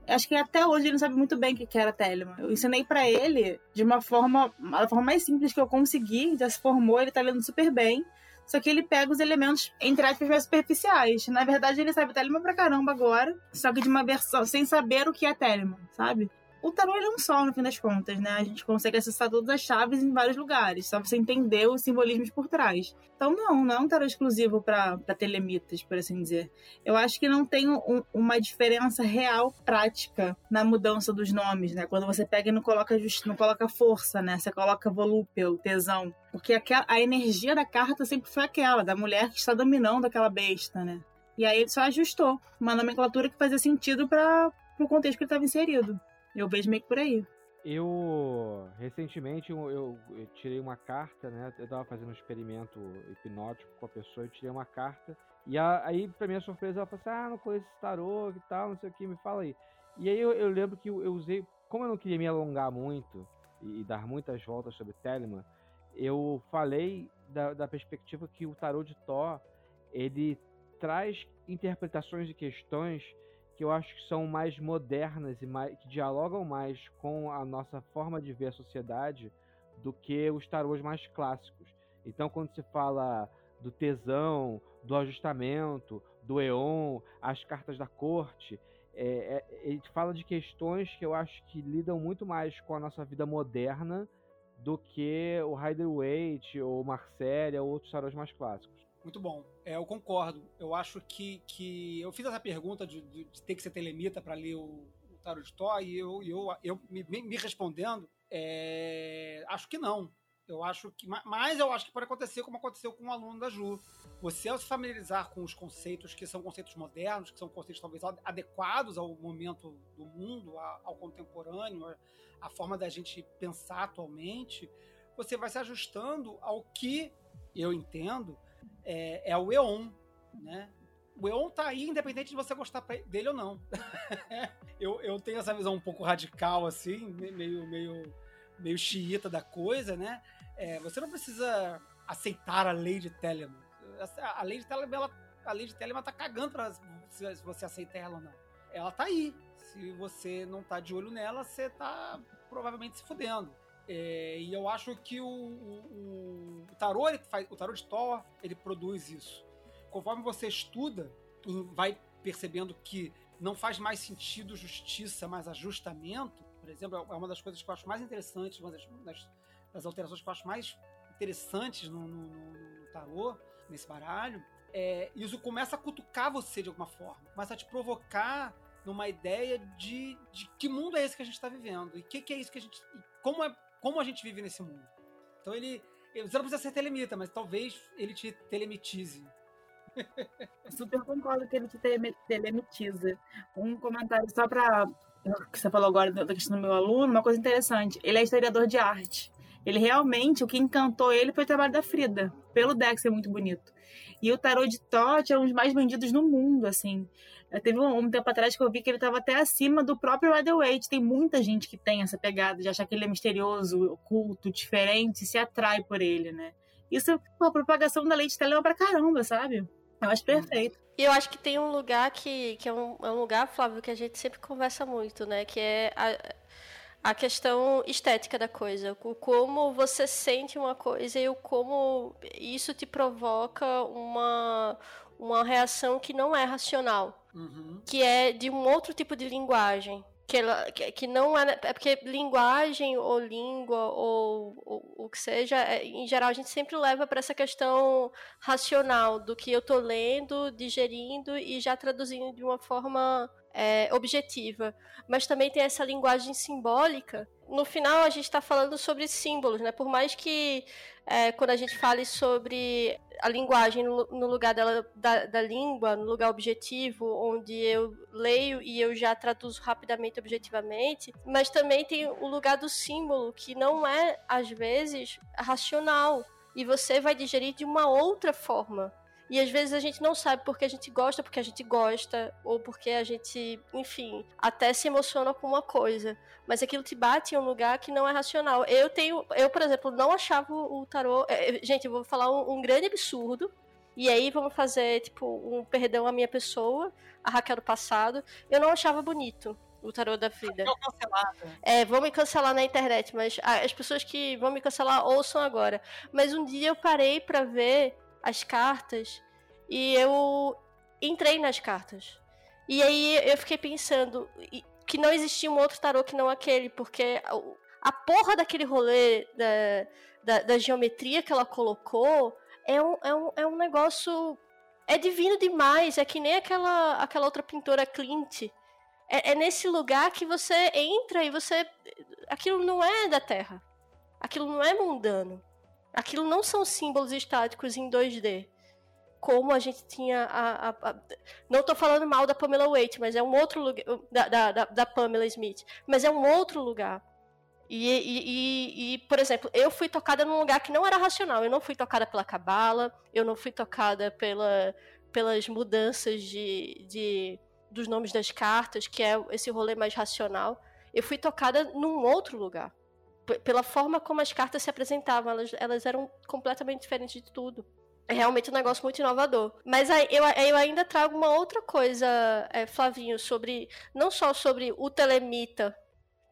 Acho que até hoje ele não sabe muito bem o que era Telemann. Eu ensinei para ele de uma forma, a forma mais simples que eu consegui, já se formou, ele tá lendo super bem. Só que ele pega os elementos, entre aspas, mais superficiais. Na verdade, ele sabe Telemann pra caramba agora, só que de uma versão, sem saber o que é Telemann, sabe? O tarô é um só, no fim das contas, né? A gente consegue acessar todas as chaves em vários lugares, só você entender os simbolismos por trás. Então, não, não é um tarô exclusivo para telemitas, por assim dizer. Eu acho que não tem um, uma diferença real prática na mudança dos nomes, né? Quando você pega e não coloca, não coloca força, né? Você coloca volúpio, tesão. Porque a, a energia da carta sempre foi aquela, da mulher que está dominando aquela besta, né? E aí ele só ajustou uma nomenclatura que fazia sentido para o contexto que ele estava inserido. Eu vejo meio que por aí. Eu, recentemente, eu, eu, eu, tirei uma carta, né? Eu tava fazendo um experimento hipnótico com a pessoa, eu tirei uma carta. E a, aí, pra minha surpresa, ela falou assim: Ah, não conheço esse tarô e tal, não sei o que, me fala aí. E aí eu, eu lembro que eu, usei, como eu não queria me alongar muito e, e dar muitas voltas sobre Telemann, eu falei da, da perspectiva que o tarô de Thor ele traz interpretações de questões que eu acho que são mais modernas e mais, que dialogam mais com a nossa forma de ver a sociedade do que os tarôs mais clássicos. Então, quando se fala do tesão, do ajustamento, do eon, as cartas da corte, é, é, ele fala de questões que eu acho que lidam muito mais com a nossa vida moderna do que o Rider Waite ou Marcélia ou outros tarôs mais clássicos. Muito bom. É, eu concordo. Eu acho que, que eu fiz essa pergunta de, de, de ter que ser telemita para ler o, o Tarot de Tó e eu, eu, eu me, me respondendo, é, acho que não. Eu acho que, mas eu acho que pode acontecer como aconteceu com um aluno da Ju. Você ao se familiarizar com os conceitos que são conceitos modernos, que são conceitos talvez adequados ao momento do mundo, ao contemporâneo, à forma da gente pensar atualmente, você vai se ajustando ao que eu entendo é, é o Eon, né? O Eon tá aí, independente de você gostar dele ou não. eu, eu tenho essa visão um pouco radical, assim, meio, meio, meio xiita da coisa, né? É, você não precisa aceitar a lei de Telemann. A, lei de Telemann, ela, a lei de Telemann tá cagando pra se, se você aceita ela ou não. Ela tá aí. Se você não tá de olho nela, você tá provavelmente se fudendo. É, e eu acho que o, o, o tarô, faz, o tarô de Thor, ele produz isso. Conforme você estuda vai percebendo que não faz mais sentido justiça, mas ajustamento, por exemplo, é uma das coisas que eu acho mais interessantes, uma das, das, das alterações que eu acho mais interessantes no, no, no, no tarô, nesse baralho, é, isso começa a cutucar você de alguma forma, começa a te provocar numa ideia de, de que mundo é esse que a gente está vivendo e que, que, é isso que a gente. Como é como a gente vive nesse mundo. Então ele. Você não precisa ser telemita, mas talvez ele te telemitize. Super concordo que ele te telemitiza. Um comentário só para que você falou agora da questão do meu aluno, uma coisa interessante. Ele é historiador de arte. Ele realmente, o que encantou ele foi o trabalho da Frida, pelo Dex, é muito bonito. E o tarô de Tote é um dos mais vendidos no mundo, assim. Teve um, um, tempo atrás que eu vi que ele estava até acima do próprio Rider Waite. Tem muita gente que tem essa pegada de achar que ele é misterioso, oculto, diferente, se atrai por ele, né? Isso, pô, a propagação da leite telema pra caramba, sabe? Eu acho perfeito. E eu acho que tem um lugar que, que é, um, é um lugar, Flávio, que a gente sempre conversa muito, né? Que é a, a questão estética da coisa. O como você sente uma coisa e o como isso te provoca uma, uma reação que não é racional. Uhum. Que é de um outro tipo de linguagem que, ela, que, que, não é. É porque linguagem ou língua ou, o que seja, é, em geral, a gente sempre leva para essa questão racional do que eu tô lendo, digerindo e já traduzindo de uma forma é, objetiva. Mas também tem essa linguagem simbólica. No final, a gente está falando sobre símbolos, né? Por mais que é, quando a gente fale sobre a linguagem no, lugar dela, da, da, língua, no lugar objetivo, onde eu leio e eu já traduzo rapidamente objetivamente, mas também tem o lugar do símbolo, que não é, às vezes, racional. E você vai digerir de uma outra forma. E às vezes a gente não sabe porque a gente gosta, porque a gente gosta, ou porque a gente, enfim, até se emociona com uma coisa. Mas aquilo te bate em um lugar que não é racional. Eu tenho, eu, por exemplo, não achava o tarô. É, é, gente, eu vou falar um, um grande absurdo. E aí vamos fazer, tipo, um perdão à minha pessoa, a Raquel do passado. Eu não achava bonito o tarô da Frida. É, vão me cancelar na internet, mas as pessoas que vão me cancelar ouçam agora. Mas um dia eu parei para ver as cartas e eu entrei nas cartas. E aí eu fiquei pensando que não existia um outro tarô que não aquele, porque a porra daquele rolê da, da, da geometria que ela colocou é um, é, um, é um negócio. É divino demais. É que nem aquela, aquela outra pintora Clint. É, é nesse lugar que você entra e você. Aquilo não é da Terra. Aquilo não é mundano. Aquilo não são símbolos estáticos em 2D. Como a gente tinha a. a, a... não estou falando mal da Pamela Waite, mas é um outro lugar. Da, da, da Pamela Smith. Mas é um outro lugar. E, e, e, e, por exemplo, eu fui tocada num lugar que não era racional. Eu não fui tocada pela cabala, eu não fui tocada pela, pelas mudanças de, de, dos nomes das cartas, que é esse rolê mais racional. Eu fui tocada num outro lugar pela forma como as cartas se apresentavam, elas, elas eram completamente diferentes de tudo. É realmente um negócio muito inovador. Mas aí, eu, eu ainda trago uma outra coisa, é, Flavinho, sobre. Não só sobre o telemita.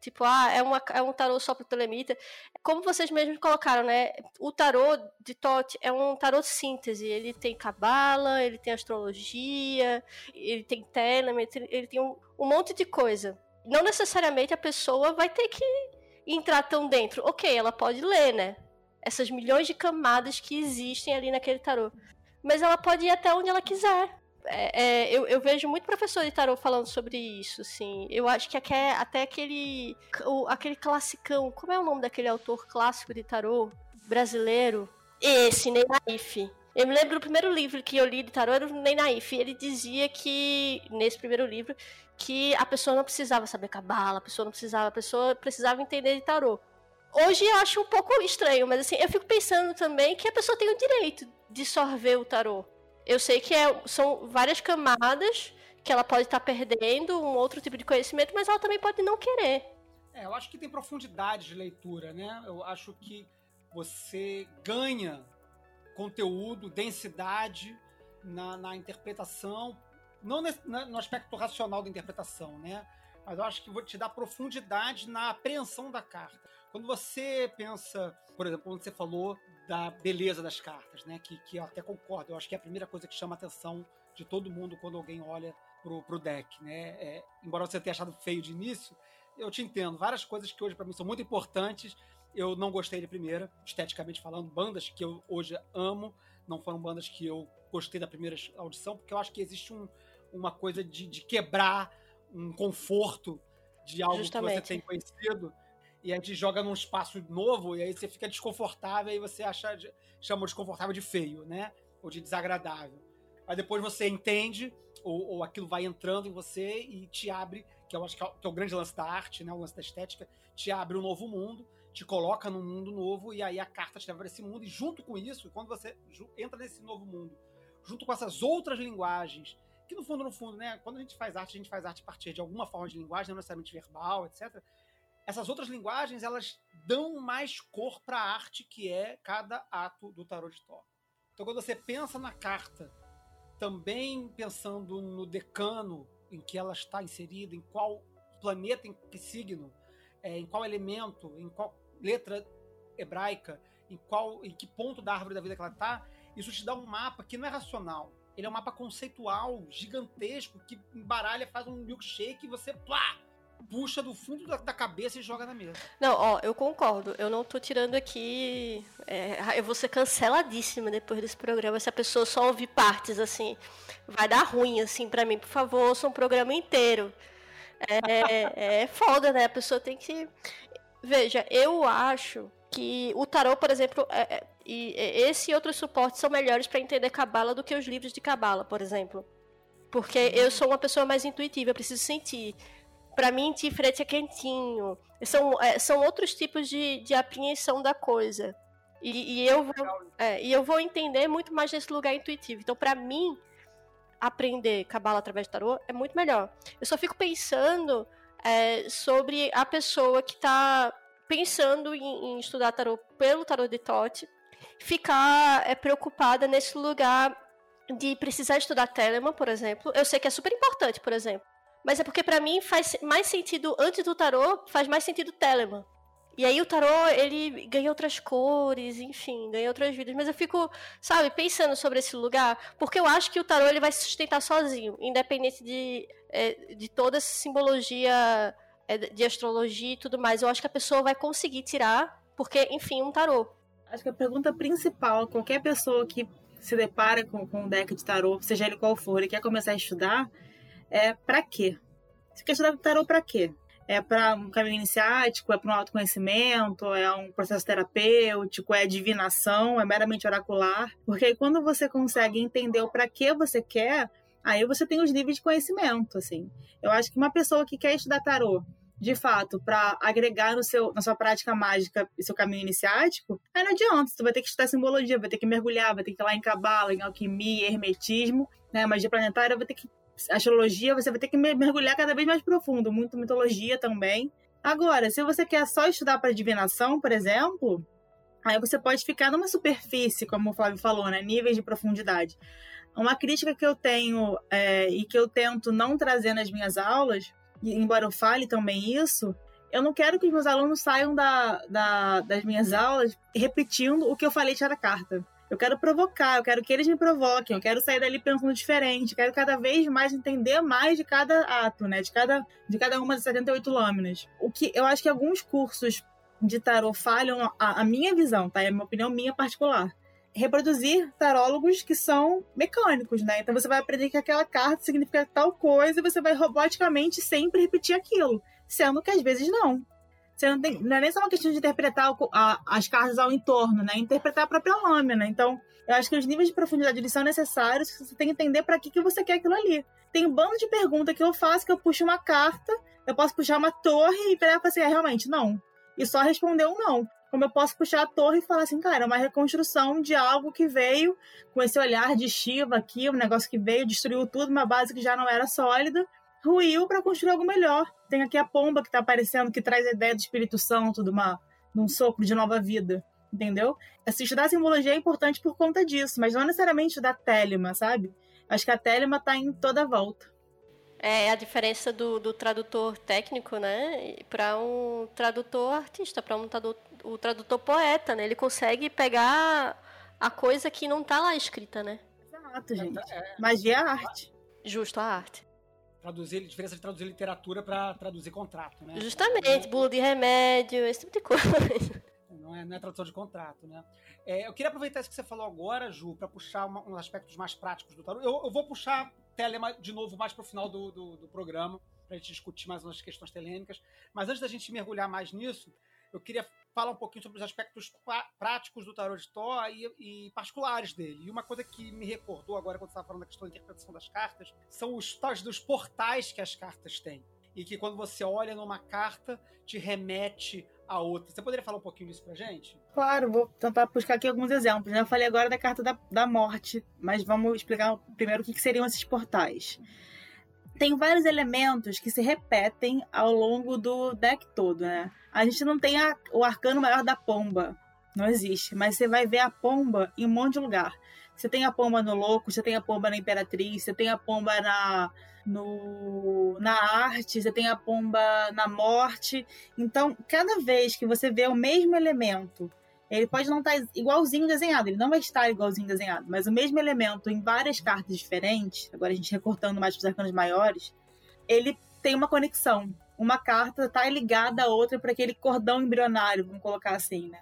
Tipo, ah, é, uma, é um tarô só pro telemita. Como vocês mesmos colocaram, né? O tarô de Tote é um tarô síntese. Ele tem cabala, ele tem astrologia, ele tem telemetria, ele tem um, um monte de coisa. Não necessariamente a pessoa vai ter que entrar tão dentro. Ok, ela pode ler, né? Essas milhões de camadas que existem ali naquele tarô. Mas ela pode ir até onde ela quiser. É, é, eu, eu, vejo muito professor de tarô falando sobre isso, assim. Eu acho que até, até aquele, o, aquele classicão, como é o nome daquele autor clássico de tarô brasileiro? Esse, Ney Naif. Eu me lembro do primeiro livro que eu li de tarô era o Ney Naif. Ele dizia que, nesse primeiro livro, que a pessoa não precisava saber cabala, a pessoa não precisava, a pessoa precisava entender de tarô. Hoje eu acho um pouco estranho, mas assim, eu fico pensando também que a pessoa tem o direito de sorver o tarô. Eu sei que é, são várias camadas que ela pode estar tá perdendo, um outro tipo de conhecimento, mas ela também pode não querer. É, eu acho que tem profundidade de leitura, né? Eu acho que você ganha conteúdo, densidade na, na interpretação não no aspecto racional da interpretação, né? Mas eu acho que vou te dar profundidade na apreensão da carta. Quando você pensa, por exemplo, quando você falou da beleza das cartas, né? Que, que eu até concordo, eu acho que é a primeira coisa que chama a atenção de todo mundo quando alguém olha pro, pro deck, né? É, embora você tenha achado feio de início, eu te entendo. Várias coisas que hoje para mim são muito importantes, eu não gostei de primeira, esteticamente falando. Bandas que eu hoje amo, não foram bandas que eu gostei da primeira audição, porque eu acho que existe um, uma coisa de, de quebrar um conforto de algo Justamente. que você tem conhecido e a gente joga num espaço novo e aí você fica desconfortável e você acha chama desconfortável de feio, né? Ou de desagradável. Aí depois você entende ou, ou aquilo vai entrando em você e te abre, que eu acho que é, que é o grande lance da arte, né? O lance da estética, te abre um novo mundo, te coloca num mundo novo e aí a carta te leva para esse mundo e junto com isso, quando você entra nesse novo mundo junto com essas outras linguagens, que no fundo, no fundo, né, quando a gente faz arte, a gente faz arte a partir de alguma forma de linguagem, não necessariamente verbal, etc. Essas outras linguagens, elas dão mais cor para a arte que é cada ato do tarot de Thor. Então, quando você pensa na carta, também pensando no decano em que ela está inserida, em qual planeta, em que signo, é, em qual elemento, em qual letra hebraica, em qual, em que ponto da árvore da vida que ela está, isso te dá um mapa que não é racional. Ele é um mapa conceitual, gigantesco, que embaralha, faz um milkshake e você plá, puxa do fundo da, da, cabeça e joga na mesa. Não, ó, eu concordo. Eu não tô tirando aqui. É, eu vou ser canceladíssima depois desse programa. Se a pessoa só ouvir partes, assim, vai dar ruim, assim, para mim. Por favor, ouça um programa inteiro. É, é foda, né? A pessoa tem que. Veja, eu acho que o tarô, por exemplo, é, é, e esse e outros suportes são melhores para entender cabala do que os livros de cabala, por exemplo. Porque eu sou uma pessoa mais intuitiva, eu preciso sentir. Para mim, Tiferet é quentinho. São, é, são outros tipos de, de apreensão da coisa. E, e eu vou, é, e eu vou entender muito mais nesse lugar intuitivo. Então, para mim, aprender cabala através de tarô é muito melhor. Eu só fico pensando é, sobre a pessoa que está pensando em, em estudar tarô pelo tarô de Tote, ficar é, preocupada nesse lugar de precisar estudar Telemann, por exemplo. Eu sei que é super importante, por exemplo. Mas é porque para mim faz mais sentido, antes do tarô, faz mais sentido Telemann. E aí o tarô, ele ganha outras cores, enfim, ganha outras vidas. Mas eu fico, sabe, pensando sobre esse lugar, porque eu acho que o tarô ele vai se sustentar sozinho, independente de, é, de toda essa simbologia é, de astrologia e tudo mais. Eu acho que a pessoa vai conseguir tirar, porque, enfim, um tarô. Acho que a pergunta principal, qualquer pessoa que se depara com, com um deck de tarô, seja ele qual for, e quer começar a estudar, é para quê? Você quer estudar tarô para quê? É para um caminho iniciático, é para um autoconhecimento, é um processo terapêutico, é divinação, é meramente oracular. Porque aí quando você consegue entender o para que você quer, aí você tem os níveis de conhecimento, assim. Eu acho que uma pessoa que quer estudar tarô, de fato, para agregar no seu, na sua prática mágica e seu caminho iniciático, aí não adianta. Você vai ter que estudar simbologia, vai ter que mergulhar, vai ter que ir lá em cabala, em alquimia, hermetismo, né? Magia planetária, vai ter que astrologia, você vai ter que mergulhar cada vez mais profundo, muito mitologia também. Agora, se você quer só estudar para divinação, por exemplo, aí você pode ficar numa superfície, como o Flávio falou, né? Níveis de profundidade. Uma crítica que eu tenho é, e que eu tento não trazer nas minhas aulas, embora eu fale também isso, eu não quero que os meus alunos saiam da, da, das minhas aulas repetindo o que eu falei de cada carta. Eu quero provocar, eu quero que eles me provoquem, eu quero sair dali pensando diferente, quero cada vez mais entender mais de cada ato, né? De cada, de cada uma das 78 lâminas. O que eu acho que alguns cursos de tarot falham a, a minha visão, tá? É a minha opinião minha particular reproduzir tarólogos que são mecânicos, né? Então você vai aprender que aquela carta significa tal coisa e você vai roboticamente sempre repetir aquilo, sendo que às vezes não. Você não, tem, não é nem só uma questão de interpretar a, as cartas ao entorno, né? Interpretar a própria lâmina. Então, eu acho que os níveis de profundidade eles são necessários, você tem que entender para que, que você quer aquilo ali. Tem um bando de perguntas que eu faço, que eu puxo uma carta, eu posso puxar uma torre e virar e assim, é, realmente, não. E só responder um não como eu posso puxar a torre e falar assim, cara, é uma reconstrução de algo que veio com esse olhar de Shiva aqui, um negócio que veio, destruiu tudo, uma base que já não era sólida, ruiu para construir algo melhor. Tem aqui a pomba que está aparecendo, que traz a ideia do Espírito Santo, de, uma, de um sopro de nova vida, entendeu? Assim, estudar simbologia é importante por conta disso, mas não necessariamente estudar Telema, sabe? Acho que a Telema está em toda a volta. É a diferença do, do tradutor técnico, né, para um tradutor artista, para um tradutor, o tradutor poeta, né? Ele consegue pegar a coisa que não tá lá escrita, né? Exato, gente. É, Magia é arte. Justo a arte. Traduzir, diferença de traduzir literatura para traduzir contrato, né? Justamente, bula de remédio, esse tipo de coisa. Não é, não é tradução de contrato, né? É, eu queria aproveitar isso que você falou agora, Ju, para puxar uma, uns aspectos mais práticos do tarot. Eu, eu vou puxar Telema de novo mais para o final do, do, do programa, para a gente discutir mais umas questões telêmicas. Mas antes da gente mergulhar mais nisso, eu queria falar um pouquinho sobre os aspectos práticos do tarot de Thor e, e, particulares dele. E uma coisa que me recordou agora, quando você estava falando da questão da interpretação das cartas, são os tais dos portais que as cartas têm. E que quando você olha numa carta, te remete a outra. Você poderia falar um pouquinho disso pra gente? Claro, vou tentar buscar aqui alguns exemplos. Né? Eu falei agora da carta da, da morte, mas vamos explicar primeiro o que, que seriam esses portais. Tem vários elementos que se repetem ao longo do deck todo, né? A gente não tem a, o arcano maior da pomba, não existe, mas você vai ver a pomba em um monte de lugar. Você tem a pomba no louco, você tem a pomba na imperatriz, você tem a pomba na no, na arte, você tem a pomba na morte. Então, cada vez que você vê o mesmo elemento, ele pode não estar igualzinho desenhado, ele não vai estar igualzinho desenhado, mas o mesmo elemento em várias cartas diferentes, agora a gente recortando mais para os arcanos maiores, ele tem uma conexão. Uma carta está ligada à outra para aquele cordão embrionário, vamos colocar assim, né?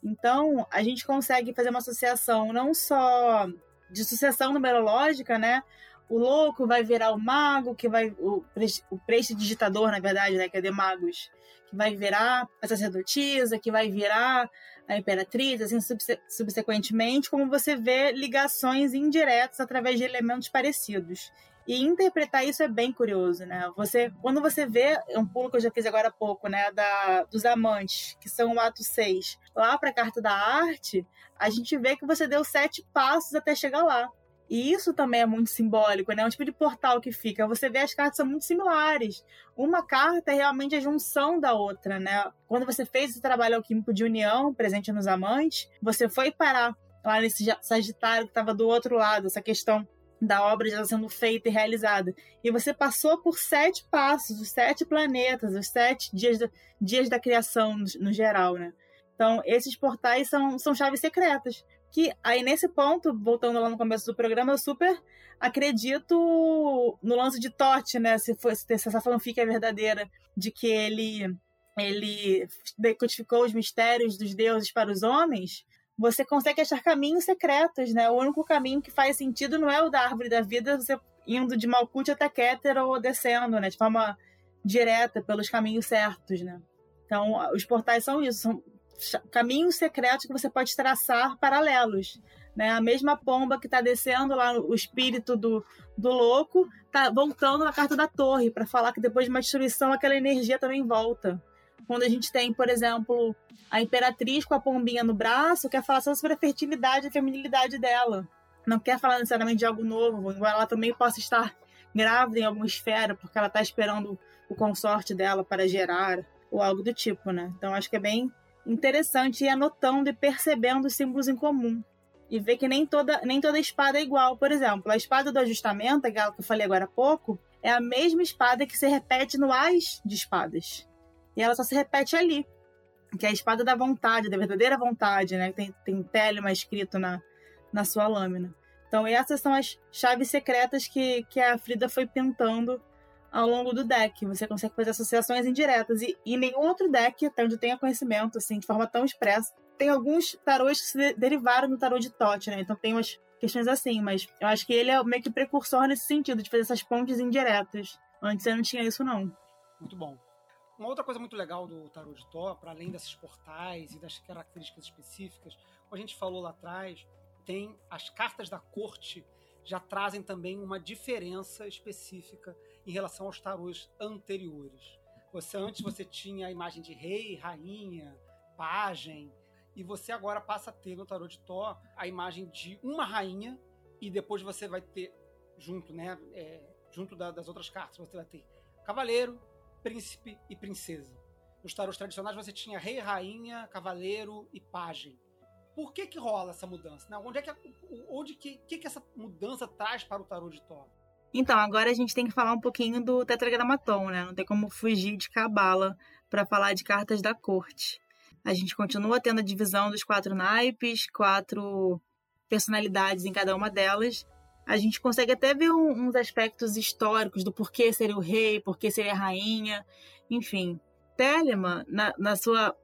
Então, a gente consegue fazer uma associação não só de sucessão numerológica, né? O louco vai virar o mago, que vai. O, o prestidigitador, na verdade, né? Que é de magos, que vai virar a sacerdotisa, que vai virar a imperatriz, assim, subsequentemente, como você vê ligações indiretas através de elementos parecidos. E interpretar isso é bem curioso, né? Você, quando você vê, é um pulo que eu já fiz agora há pouco, né? Da, dos amantes, que são o ato 6, lá para a carta da arte, a gente vê que você deu sete passos até chegar lá. E isso também é muito simbólico, né? É um tipo de portal que fica. Você vê as cartas são muito similares. Uma carta é realmente a junção da outra, né? Quando você fez esse trabalho alquímico de união, presente nos amantes, você foi parar lá nesse Sagitário que estava do outro lado, essa questão da obra já sendo feita e realizada. E você passou por sete passos, os sete planetas, os sete dias da, dias da criação no, no geral, né? Então, esses portais são, são chaves secretas. Que aí, nesse ponto, voltando lá no começo do programa, eu super acredito no lance de Tote, né? Se, for, se essa fanfic é verdadeira, de que ele, ele decodificou os mistérios dos deuses para os homens, você consegue achar caminhos secretos, né? O único caminho que faz sentido não é o da árvore da vida, você indo de Malkuth até Keter ou descendo, né? De forma direta, pelos caminhos certos, né? Então, os portais são isso, são caminhos secretos que você pode traçar paralelos, né? A mesma pomba que está descendo lá, o espírito do, do louco, tá voltando na carta da torre, para falar que depois de uma destruição aquela energia também volta. Quando a gente tem, por exemplo, a imperatriz com a pombinha no braço, quer falar só sobre a fertilidade e a feminilidade dela. Não quer falar necessariamente de algo novo, embora ela também possa estar grávida em alguma esfera, porque ela está esperando o consorte dela para gerar, ou algo do tipo, né? Então acho que é bem interessante ir anotando e percebendo os símbolos em comum. E ver que nem toda, nem toda espada é igual. Por exemplo, a espada do ajustamento, aquela que eu falei agora há pouco, é a mesma espada que se repete no As de espadas. E ela só se repete ali. Que é a espada da vontade, da verdadeira vontade, né? Tem, tem Telema escrito na, na sua lâmina. Então, essas são as chaves secretas que, que a Frida foi pintando ao longo do deck. Você consegue fazer associações indiretas. E, e nenhum outro deck, até onde tenha conhecimento, assim, de forma tão expressa. Tem alguns tarôs que se derivaram do tarô de Tote, né? Então tem umas questões assim, mas eu acho que ele é meio que precursor nesse sentido, de fazer essas pontes indiretas. Antes eu não tinha isso, não. Muito bom. Uma outra coisa muito legal do tarot de Thor, para além desses portais e das características específicas, como a gente falou lá atrás, tem as cartas da corte já trazem também uma diferença específica em relação aos tarôs anteriores. Você antes você tinha a imagem de rei, rainha, pajem, e você agora passa a ter no tarot de Thor a imagem de uma rainha e depois você vai ter junto, né, é, junto da, das outras cartas, você vai ter cavaleiro, príncipe e princesa. Nos tarôs tradicionais você tinha rei, rainha, cavaleiro e pajem. Por que que rola essa mudança? Né? Onde é que, onde que, que, que essa mudança traz para o tarô de Thor? Então, agora a gente tem que falar um pouquinho do tetragramaton, né? Não tem como fugir de cabala para falar de cartas da corte. A gente continua tendo a divisão dos quatro naipes, quatro personalidades em cada uma delas, a gente consegue até ver um, uns aspectos históricos do porquê seria o rei, porquê seria a rainha, enfim. Telemann, na, na sua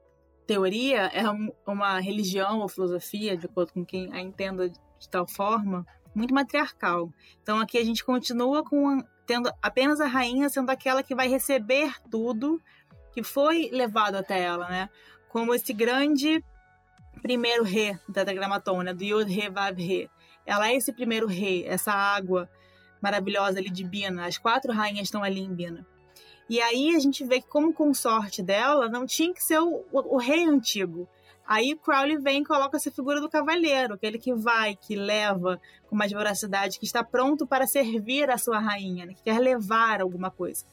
teoria, é um, uma religião ou filosofia, de acordo com quem a entenda de tal forma, muito matriarcal. Então aqui a gente continua com tendo apenas a rainha sendo aquela que vai receber tudo que foi levado até ela, né? Como esse grande primeiro rei da tetragramaton, né? Do Yod Re Vav Re ela é esse primeiro rei, essa água maravilhosa ali de Bina. As quatro rainhas estão ali em Bina. E aí a gente vê que, como consorte dela, não tinha que ser o, o, o rei antigo. Aí Crowley vem e coloca essa figura do cavaleiro, aquele que vai, que leva com mais voracidade, que está pronto para servir a sua rainha, né? que quer levar alguma coisa.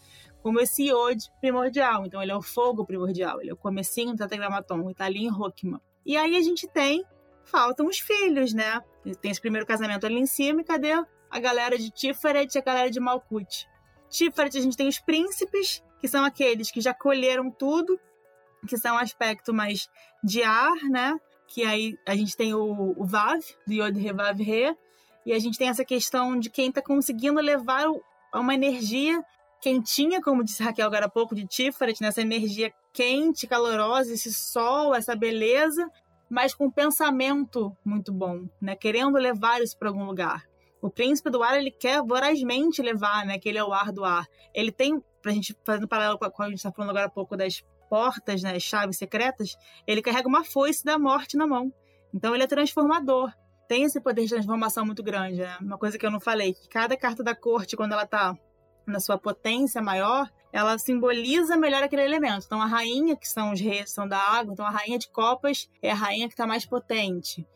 Como esse Iod primordial. Então ele é o fogo primordial, ele é o comecinho do tetragramaton, e tá ali em Rockman. E aí a gente tem, faltam os filhos, né? Tem esse primeiro casamento ali em cima, e cadê a galera de Tiferet e a galera de Malkuth? Tiferet a gente tem os príncipes, que são aqueles que já colheram tudo, que são aspecto mais de ar, né? Que aí a gente tem o, o Vav, do Yod Revav Re, e a gente tem essa questão de quem está conseguindo levar uma energia quentinha, como disse Raquel agora há pouco, de Tiferet, nessa energia quente, calorosa, esse sol, essa beleza, mas com um pensamento muito bom, né? Querendo levar isso para algum lugar. O príncipe do ar, ele quer vorazmente levar, né? Que ele é o ar do ar. Ele tem, pra gente, fazendo paralelo com a, a gente está falando agora há pouco das portas, né, chaves secretas, ele carrega uma foice da morte na mão. Então ele é transformador. Tem esse poder de transformação muito grande, né? Uma coisa que eu não falei, que cada carta da corte, quando ela tá na sua potência maior, ela simboliza melhor aquele elemento. Então a rainha, que são os reis, são da água, então a rainha de copas é a rainha que está mais potente.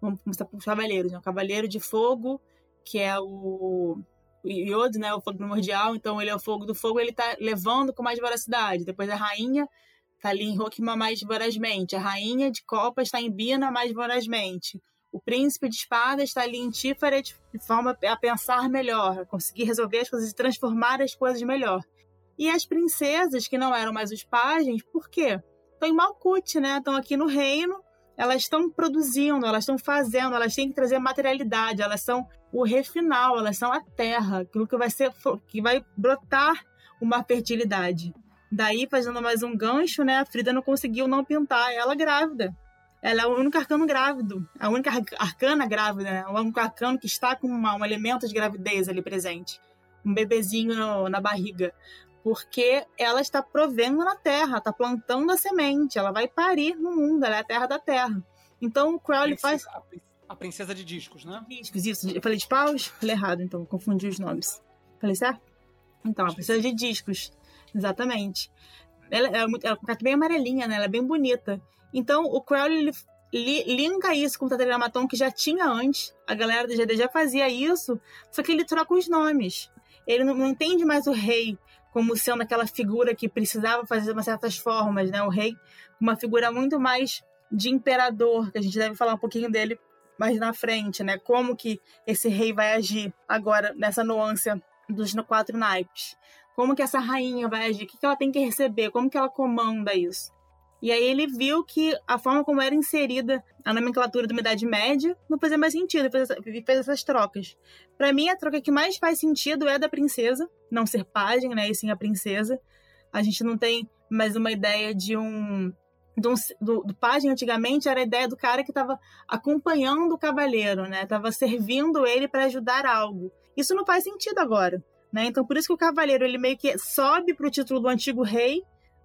Vamos começar os cavaleiros, né? O cavaleiro de fogo, que é o o Yod, né, o fogo primordial, então ele é o fogo do fogo, ele tá levando com mais voracidade. Depois a rainha tá ali em Rokima mais vorazmente. A rainha de copas está em Bina mais vorazmente. O príncipe de espadas está ali em Tiferet de forma a pensar melhor, a conseguir resolver as coisas e transformar as coisas melhor. E as princesas, que não eram mais os pajens, por quê? Estão em Malkuth, né? Estão aqui no reino, elas estão produzindo, elas estão fazendo, elas têm que trazer materialidade, elas são o refinal, elas são a terra, aquilo que vai ser que vai brotar uma fertilidade. Daí, fazendo mais um gancho, né? A Frida não conseguiu não pintar ela grávida. Ela é o único arcano grávido, a única arcana grávida, né? O único arcano que está com uma, um elemento de gravidez ali presente. Um bebezinho no, na barriga. Porque ela está provendo na terra, está plantando a semente, ela vai parir no mundo, ela é a terra da terra. Então o Crowley faz. A princesa de discos, né? Discos, isso. Eu falei de paus? Falei errado, então, confundi os nomes. Falei certo? Então, a princesa de discos. Exatamente. Ela é, muito, ela é bem amarelinha, né? Ela é bem bonita. Então, o Crowley ele, linka isso com o Tetragrammaton que já tinha antes. A galera do GD já fazia isso, só que ele troca os nomes. Ele não, não entende mais o rei como sendo aquela figura que precisava fazer umas certas formas, né? O rei, uma figura muito mais de imperador, que a gente deve falar um pouquinho dele mais na frente, né? Como que esse rei vai agir agora nessa nuance dos quatro naipes. Como que essa rainha vai agir? O que ela tem que receber? Como que ela comanda isso? E aí ele viu que a forma como era inserida a nomenclatura da Idade Média não fazia mais sentido, e fez, essas trocas. Para mim, a troca que mais faz sentido é da princesa, não ser pajem, né, e sim a princesa. A gente não tem mais uma ideia de um... Do, do pajem antigamente era a ideia do cara que estava acompanhando o cavaleiro, né? Tava servindo ele para ajudar algo. Isso não faz sentido agora. Né? Então, por isso que o cavaleiro ele meio que sobe para o título do antigo rei,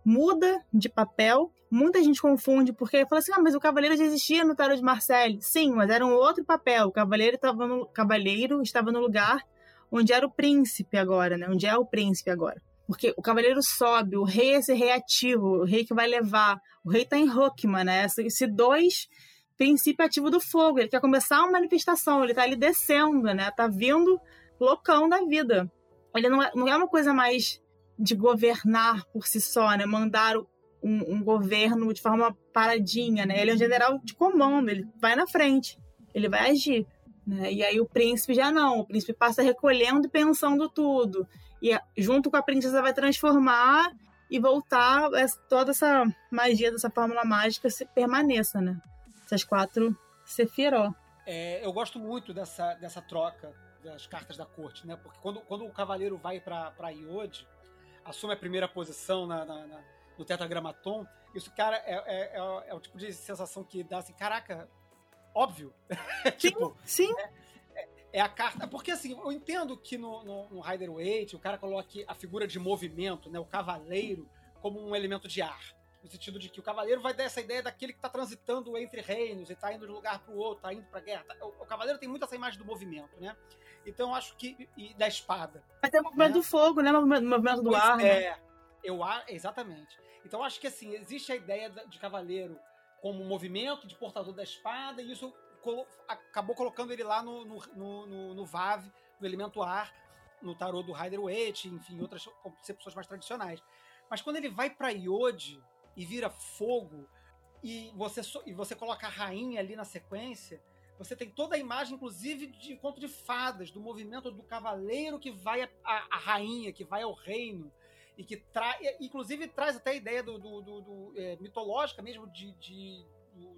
muda de papel. Muita gente confunde porque fala assim: ah, mas o cavaleiro já existia no Tarot de Marseille. Sim, mas era um outro papel. O cavaleiro estava no, cavaleiro estava no lugar onde era o príncipe agora, né? Onde é o príncipe agora. Porque o cavaleiro sobe, o rei é esse rei ativo, o rei que vai levar. O rei está em Rockman, né? Esse dois princípio ativo do fogo. Ele quer começar uma manifestação, ele está ali descendo, né? Tá vindo loucão da vida ele não é, não é uma coisa mais de governar por si só, né? Mandar um, um, governo de forma paradinha, né? Ele é um general de comando, ele vai na frente, ele vai agir. Né? E aí o príncipe já não, o príncipe passa recolhendo e pensando tudo. E junto com a princesa vai transformar e voltar toda essa magia dessa fórmula mágica se permaneça, né? Essas quatro Sefiró. É, eu gosto muito dessa, dessa troca das cartas da corte, né? Porque quando, quando o cavaleiro vai para Iode, assume a primeira posição na, na, na, no tetragramaton, isso, cara, é, é, é, é, o tipo de sensação que dá assim, caraca, óbvio. tipo, sim. É, é, é, a carta. Porque assim, eu entendo que no, no, no Rider Waite o cara coloque a figura de movimento, né? O cavaleiro, como um elemento de ar no sentido de que o cavaleiro vai dar essa ideia daquele que está transitando entre reinos e está indo de um lugar para o outro, está indo para a guerra. Tá, o, o, cavaleiro tem muito essa imagem do movimento, né? Então eu acho que. E da espada. Mas tem o movimento né? do fogo, né? O movimento, do pois ar. Né? É. Né? Eu exatamente. Então eu acho que assim, existe a ideia de cavaleiro como movimento de portador da espada, e isso acabou colocando ele lá no, no, no, no, VAV, no elemento ar, no tarô do Rider-Waite, enfim, outras concepções mais tradicionais. Mas quando ele vai para Iode e vira fogo, e você, e você coloca a rainha ali na sequência, você tem toda a imagem, inclusive, de conto de fadas, do movimento do cavaleiro que vai à rainha, que vai ao reino, e que traz, inclusive, traz até a ideia do, do, do, do é, mitológica mesmo de, de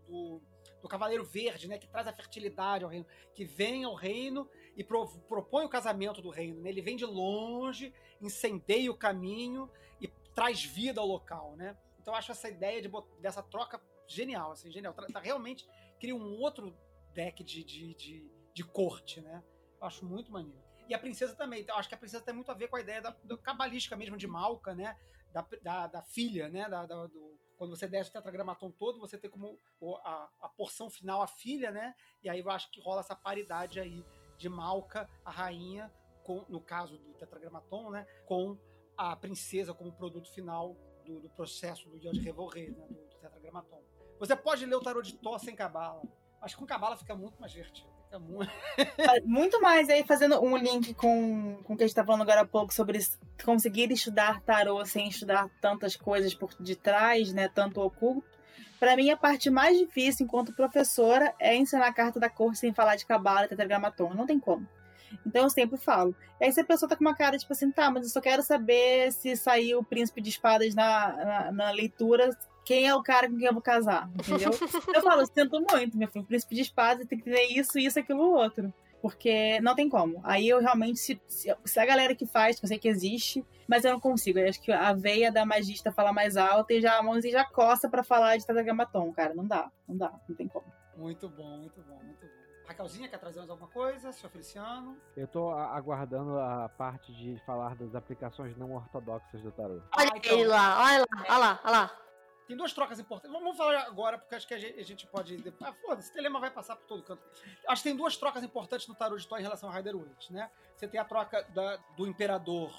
do, do, Cavaleiro Verde, né, que traz a fertilidade ao reino, que vem ao reino e pro, propõe o casamento do reino. Né? Ele vem de longe, incendeia o caminho e traz vida ao local, né? Então eu acho essa ideia de, dessa troca genial, assim, genial. Tá, realmente cria um outro deck de, de, de, de, corte, né? Eu acho muito maneiro. E a princesa também. Eu acho que a princesa tem muito a ver com a ideia da, da cabalística mesmo de Malca, né? Da, da, da filha, né? Da, da, do, quando você desce o tetragramaton todo, você tem como a, a porção final a filha, né? E aí eu acho que rola essa paridade aí de Malca, a rainha, com, no caso do tetragramaton, né? Com a princesa como produto final do, do processo do Yod Revolver, né? Do, do tetragramaton. Você pode ler o tarô de Thor sem cabala. Que com cabala fica muito mais divertido. Fica muito... muito mais aí, fazendo um link com, com o que a gente tá falando agora há pouco sobre conseguir estudar tarô sem estudar tantas coisas por detrás, né? Tanto oculto. Para mim, a parte mais difícil enquanto professora é ensinar a carta da cor sem falar de cabala e tetragramaton. Não tem como. Então eu sempre falo. E aí se a pessoa tá com uma cara tipo assim, tá, mas eu só quero saber se saiu o príncipe de espadas na, na, na leitura, quem é o cara com quem eu vou casar, entendeu? eu falo, sinto muito, meu filho, príncipe de espadas tem que ter isso, isso, aquilo, outro. Porque não tem como. Aí eu realmente, se, se, se a galera que faz, que eu sei que existe, mas eu não consigo. Eu acho que a veia da magista fala mais alta e já a mãozinha já coça para falar de tetragramaton, cara. Não dá, não dá, não tem como. Muito bom, muito bom, muito bom. Raquelzinha, quer trazer mais alguma coisa? Senhor Feliciano? Eu tô aguardando a parte de falar das aplicações não ortodoxas do tarô. Olha ah, então... ele lá, olha lá, olha lá, olha lá. Tem duas trocas importantes. Vamos falar agora, porque acho que a gente pode. Ah, foda-se, esse telema vai passar por todo canto. Acho que tem duas trocas importantes no tarô de Thor em relação ao Rider Waite, né? Você tem a troca da, do Imperador.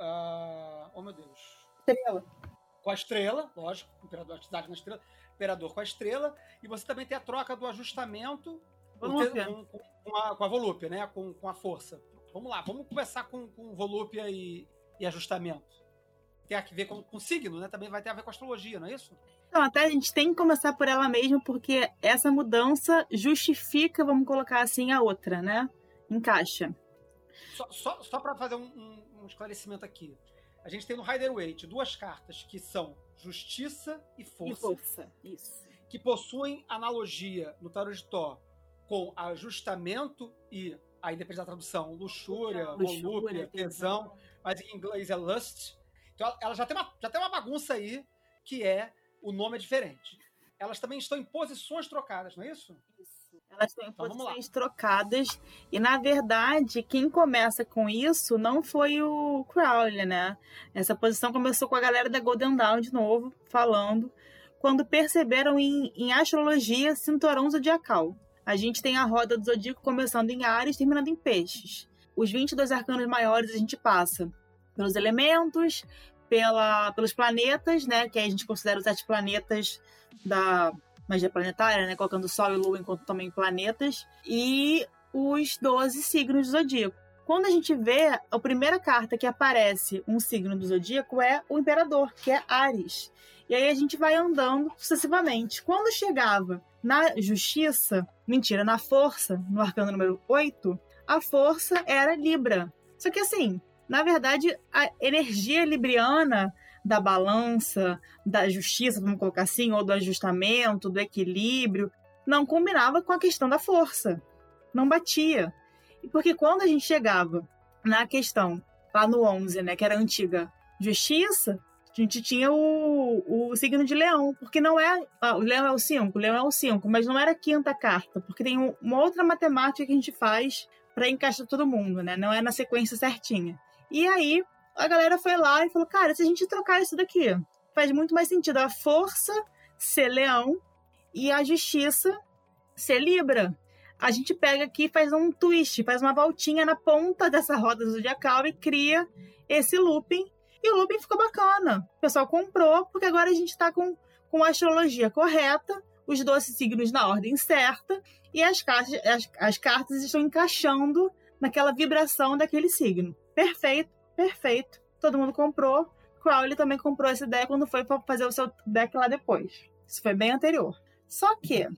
Uh... Oh, meu Deus. Estrela. Com a estrela, lógico. Imperador, atividade na estrela. Imperador com a estrela. E você também tem a troca do ajustamento com, com, a, com a volúpia, né? Com, com a força. Vamos lá, vamos começar com, com volúpia e, e ajustamento. Tem a ver com, com signo, né? Também vai ter a ver com astrologia, não é isso? Então, até a gente tem que começar por ela mesmo, porque essa mudança justifica, vamos colocar assim, a outra, né? Encaixa. Só, só, só para fazer um, um, um, esclarecimento aqui. A gente tem no Rider Waite duas cartas que são Justiça e Força. E Força, isso. Que possuem analogia no Tarot de Thor com ajustamento e, aí depende da tradução, luxúria, luxúria volúpia, tesão, mas em inglês é lust. Então ela já tem, uma, já tem uma bagunça aí que é o nome é diferente. Elas também estão em posições trocadas, não é isso? Isso. Elas estão em então, posições trocadas. E, na verdade, quem começa com isso não foi o Crowley, né? Essa posição começou com a galera da Golden Dawn de novo, falando, quando perceberam em, em astrologia cinturão zodiacal. A gente tem a roda do zodíaco começando em Ares, terminando em Peixes. Os 22 arcanos maiores a gente passa pelos elementos, pela, pelos planetas, né? Que a gente considera os sete planetas da magia planetária, né? Colocando Sol e Lua enquanto também planetas. E os 12 signos do zodíaco. Quando a gente vê, a primeira carta que aparece um signo do zodíaco é o Imperador, que é Ares. E aí a gente vai andando sucessivamente. Quando chegava na justiça, mentira, na força, no arcano número 8, a força era Libra. Só que assim, na verdade, a energia libriana da balança, da justiça, vamos colocar assim, ou do ajustamento, do equilíbrio, não combinava com a questão da força. Não batia. Porque quando a gente chegava na questão, lá no 11, né, que era a antiga justiça, a gente tinha o, o signo de leão, porque não é. Ah, o leão é o 5, o leão é o 5, mas não era a quinta carta, porque tem uma outra matemática que a gente faz para encaixar todo mundo, né? Não é na sequência certinha. E aí a galera foi lá e falou: cara, se a gente trocar isso daqui, faz muito mais sentido a força ser leão e a justiça ser libra. A gente pega aqui, faz um twist, faz uma voltinha na ponta dessa roda zodiacal e cria esse looping E o Lupin ficou bacana. O pessoal comprou, porque agora a gente tá com, com a astrologia correta, os 12 signos na ordem certa, e as as, as cartas estão encaixando naquela vibração daquele signo. Perfeito, perfeito. Todo mundo comprou. Crowley também comprou essa ideia quando foi fazer o seu deck lá depois. Isso foi bem anterior. Só que,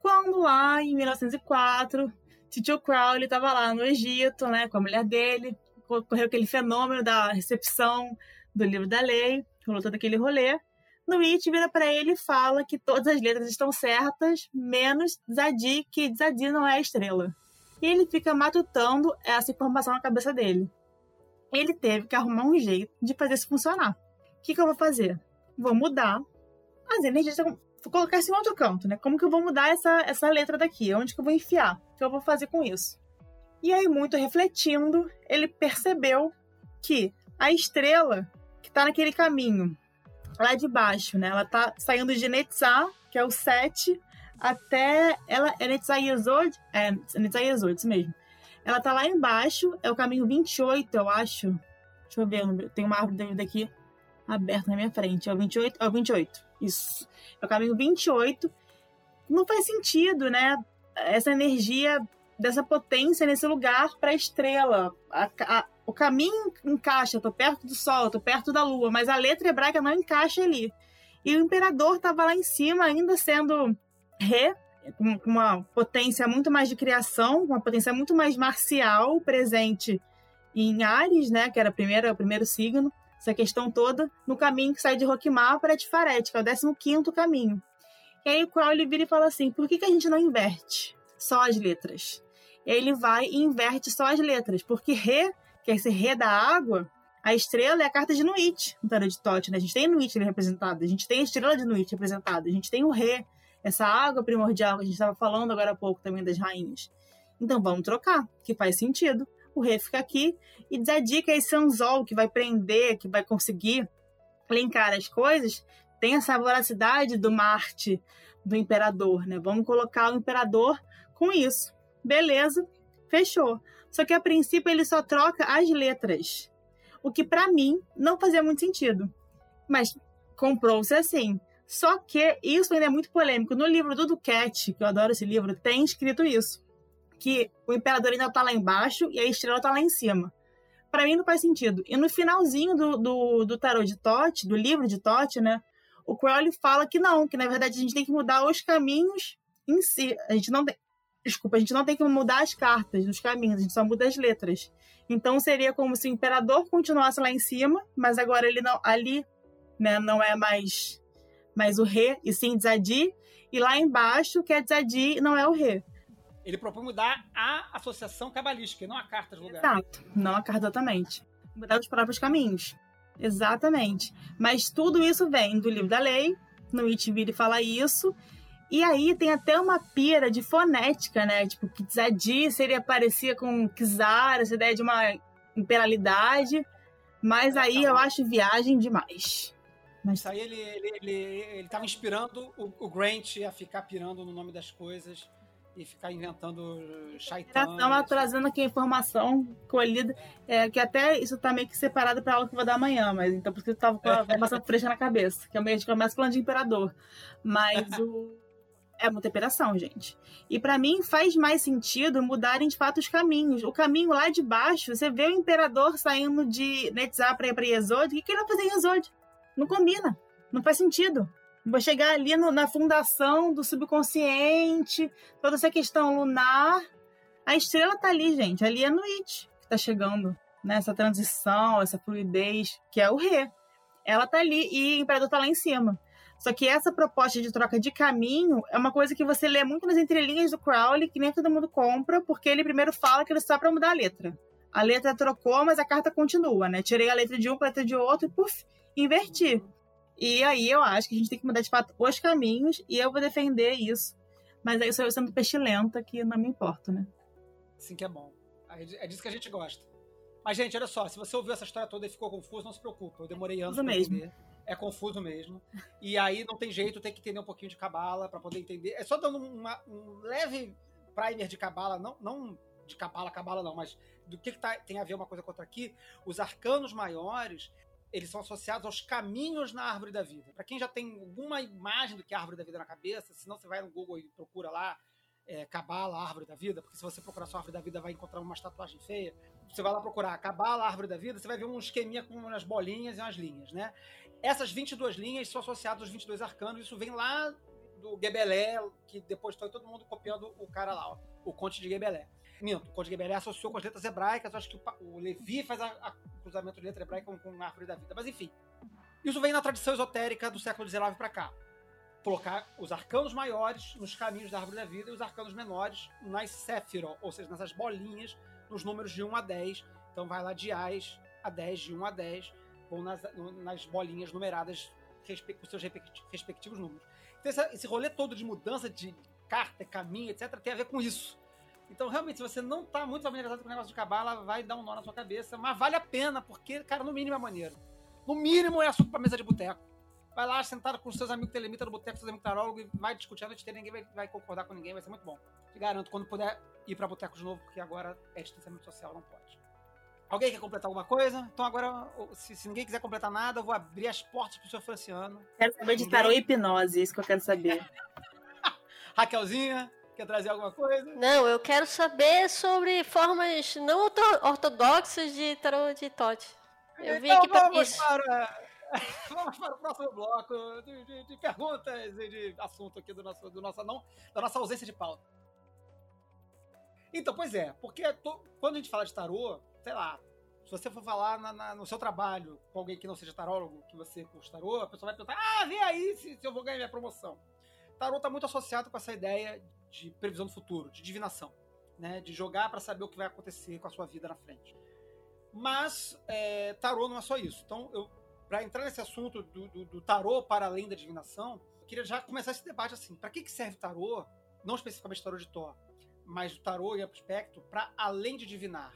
quando lá em 1904, Tio Crowley estava lá no Egito, né, com a mulher dele, ocorreu aquele fenômeno da recepção do livro da lei, rolou todo aquele rolê. No It vira para ele e fala que todas as letras estão certas, menos Zadi, que Zadi não é a estrela. E ele fica matutando essa informação na cabeça dele. Ele teve que arrumar um jeito de fazer isso funcionar. O que, que eu vou fazer? Vou mudar as energias. Vou colocar isso em outro canto, né? Como que eu vou mudar essa, essa letra daqui? Onde que eu vou enfiar? O que eu vou fazer com isso? E aí, muito refletindo, ele percebeu que a estrela que está naquele caminho lá de baixo, né? Ela tá saindo de Netzah, que é o 7, até ela é Netzah Yesod, é Netzah Yesod, isso mesmo. Ela tá lá embaixo, é o caminho 28, eu acho. Deixa eu ver, tem uma árvore daqui aberta na minha frente. É o 28, é o 28. Isso. É o caminho 28. Não faz sentido, né? Essa energia dessa potência nesse lugar para a estrela. A, o caminho encaixa, tô perto do sol, tô perto da lua, mas a letra hebraica não encaixa ali. E o imperador estava lá em cima, ainda sendo Re, com uma potência muito mais de criação, uma potência muito mais marcial presente em Ares, né, que era a primeira, o primeiro signo, essa questão toda, no caminho que sai de Roquimar para Tifaret, que é o 15 caminho. E aí o Crowley vira e fala assim, por que, que a gente não inverte só as letras? E ele vai e inverte só as letras, porque Re, que é esse Re da água, a estrela é a carta de Nuit, no tarot de Tote, né? A gente tem Nuit representado, a gente tem a estrela de Nuit representada, a gente tem o Re, essa água primordial que a gente estava falando agora há pouco também das rainhas. Então vamos trocar, que faz sentido. O Re fica aqui e dedica esse anzol que vai prender, que vai conseguir linkar as coisas, tem essa voracidade do Marte, do imperador, né? Vamos colocar o imperador com isso. Beleza, fechou. Só que a princípio ele só troca as letras. O que para mim não fazia muito sentido. Mas comprou-se assim. Só que isso ainda é muito polêmico. No livro do Duquette, que eu adoro esse livro, tem escrito isso. Que o imperador ainda tá lá embaixo e a estrela tá lá em cima. Para mim não faz sentido. E no finalzinho do, do, do tarot de Tote, do livro de Tote, né? O Crowley fala que não, que na verdade a gente tem que mudar os caminhos em si. A gente não tem, Desculpa, a gente não tem que mudar as cartas dos caminhos, a gente só muda as letras. Então seria como se o imperador continuasse lá em cima, mas agora ele não ali, né, não é mais mais o rei e sim Tzadi, e lá embaixo que é Tzadi não é o rei. Ele propõe mudar a associação cabalística, não a carta de lugar. Exato, não a carta exatamente. Mudar os próprios caminhos. Exatamente. Mas tudo isso vem do livro da lei, no Itiviri fala isso, e aí tem até uma pira de fonética, né? Tipo, que Zadi seria parecia com Kizar, essa ideia de uma imperialidade. Mas aí eu acho viagem demais. Mas... Isso aí ele, ele, ele, ele tava inspirando o, o Grant a ficar pirando no nome das coisas e ficar inventando shaitan. Estão trazendo aqui a informação colhida, é, que até isso tá meio que separado para aula que eu vou dar amanhã, mas então por isso que eu tava com a informação fresca na cabeça, que a gente começa falando de imperador. Mas o é muita operação, gente. E para mim faz mais sentido mudarem de fato os caminhos. O caminho lá de baixo, você vê o imperador saindo de Netzah para ir Yesod, o que, que ele vai fazer em Yesod? Não combina. Não faz sentido. Vou chegar ali no, na fundação do subconsciente, toda essa questão lunar. A estrela tá ali, gente. Ali é Nuit que tá chegando. Né? Essa transição, essa fluidez, que é o Rê. Ela tá ali e o imperador tá lá em cima. Só que essa proposta de troca de caminho é uma coisa que você lê muito nas entrelinhas do Crowley, que nem todo mundo compra, porque ele primeiro fala que ele só para mudar a letra. A letra trocou, mas a carta continua, né? Tirei a letra de um a letra de outro e, puf, inverti. E aí eu acho que a gente tem que mudar de fato os caminhos e eu vou defender isso. Mas aí eu sou eu sendo pestilenta, que não me importa, né? Sim que é bom. É disso que a gente gosta. Mas, gente, olha só, se você ouviu essa história toda e ficou confuso, não se preocupe. Eu demorei anos para entender é confuso mesmo. E aí não tem jeito, tem que entender um pouquinho de cabala para poder entender. É só dando uma, um leve primer de cabala, não, não de cabala, cabala não, mas do que, que tá, tem a ver uma coisa com outra aqui. Os arcanos maiores eles são associados aos caminhos na árvore da vida. Para quem já tem alguma imagem do que é a árvore da vida na cabeça, se não você vai no Google e procura lá é, Cabala, árvore da vida, porque se você procurar sua árvore da vida vai encontrar uma tatuagem feia. Você vai lá procurar Cabala, árvore da vida, você vai ver um esqueminha com umas bolinhas e umas linhas, né? Essas 22 linhas são associadas aos 22 arcanos, isso vem lá do Gebelé, que depois foi todo mundo copiando o cara lá, ó, o Conte de Gebelé. Minto, o associou com as letras hebraicas, acho que o, o Levi faz o cruzamento de letra hebraica com, com a árvore da vida. Mas enfim, isso vem na tradição esotérica do século XIX para cá. Colocar os arcanos maiores nos caminhos da árvore da vida e os arcanos menores nas Séfiro, ou seja, nessas bolinhas, nos números de 1 a 10. Então vai lá de Ais a 10, de 1 a 10, ou nas, nas bolinhas numeradas com seus respectivos números. Então esse rolê todo de mudança de carta, caminho, etc., tem a ver com isso. Então, realmente, se você não tá muito familiarizado com o negócio de cabala, vai dar um nó na sua cabeça, mas vale a pena, porque, cara, no mínimo é maneiro. No mínimo é assunto pra mesa de boteco. Vai lá, sentado com seus amigos telemita no boteco, seus amigos tarólogos, e vai discutir a noite inteira, ninguém vai, vai, concordar com ninguém, vai ser muito bom. Te garanto, quando puder ir pra boteco de novo, porque agora é distanciamento social, não pode. Alguém quer completar alguma coisa? Então agora, se, se ninguém quiser completar nada, eu vou abrir as portas pro seu Franciano. Quero saber de tarô e hipnose, isso que eu quero saber. Raquelzinha, Quer trazer alguma coisa? Não, eu quero saber sobre formas não ortodoxas de tarô de Tote. Eu vim então aqui vamos isso. Para, vamos para o próximo bloco de, de, de, perguntas e de assunto aqui do nosso, do nossa, não, da nossa ausência de pauta. Então, pois é, porque to, quando a gente fala de tarô, sei lá, se você for falar na, na, no seu trabalho com alguém que não seja tarólogo, que você curte tarô, a pessoa vai perguntar: ah, vê aí se, se eu vou ganhar minha promoção. Tarô está muito associado com essa ideia de previsão do futuro, de divinação, né? De jogar para saber o que vai acontecer com a sua vida na frente. Mas é, tarô não é só isso. Então, para entrar nesse assunto do, do, do, tarô para além da divinação, eu queria já começar esse debate assim. Para que, que serve tarô? Não especificamente tarô de Thor, mas o tarô e aspecto para além de divinar.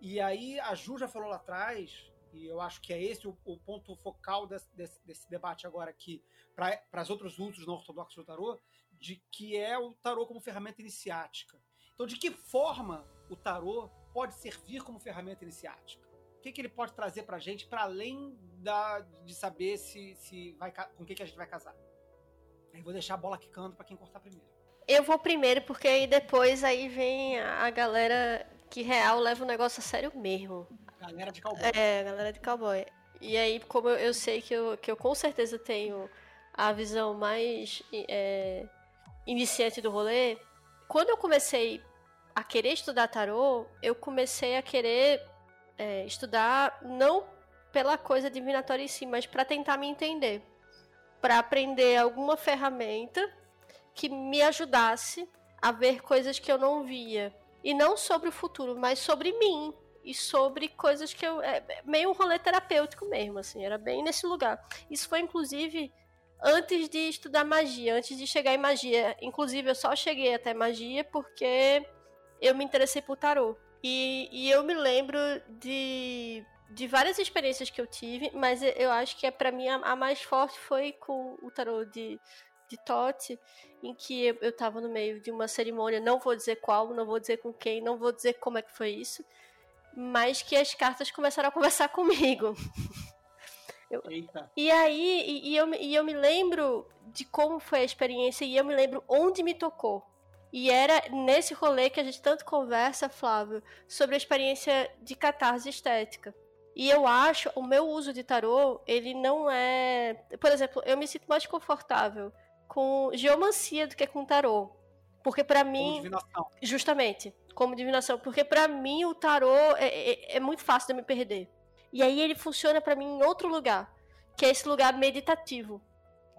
E aí a Ju já falou lá atrás, e eu acho que é esse o, o ponto focal desse, desse, desse, debate agora aqui, para os outros usos não ortodoxos do tarô, de que é o tarô como ferramenta iniciática. Então, de que forma o tarô pode servir como ferramenta iniciática? O que, que ele pode trazer para a gente para além da, de saber se, se vai, com o que, que a gente vai casar? Aí vou deixar a bola quicando para quem cortar primeiro. Eu vou primeiro, porque aí depois aí vem a galera que real leva o negócio a sério mesmo. Galera de cowboy. É, galera de cowboy. E aí, como eu sei que eu, que eu com certeza tenho a visão mais é, iniciante do rolê, quando eu comecei a querer estudar tarô, eu comecei a querer é, estudar não pela coisa divinatória em si, mas para tentar me entender, para aprender alguma ferramenta que me ajudasse a ver coisas que eu não via e não sobre o futuro, mas sobre mim e sobre coisas que eu é, meio um rolê terapêutico mesmo, assim, era bem nesse lugar. Isso foi inclusive antes de estudar magia, antes de chegar em magia. Inclusive, eu só cheguei até magia porque eu me interessei por tarô. E, e eu me lembro de, de várias experiências que eu tive, mas eu acho que é para mim a, a, mais forte foi com o tarô de, de Tote, em que eu, eu tava no meio de uma cerimônia, não vou dizer qual, não vou dizer com quem, não vou dizer como é que foi isso, mas que as cartas começaram a conversar comigo. Eu, e aí, e, e, eu, e eu me lembro de como foi a experiência e eu me lembro onde me tocou. E era nesse rolê que a gente tanto conversa, Flávio, sobre a experiência de catarse estética. E eu acho, o meu uso de tarô, ele não é. Por exemplo, eu me sinto mais confortável com geomancia do que com tarô. Porque para mim. Como divinação. Justamente, como divinação. Porque para mim o tarô é, é, é muito fácil de me perder. E aí ele funciona para mim em outro lugar, que é esse lugar meditativo,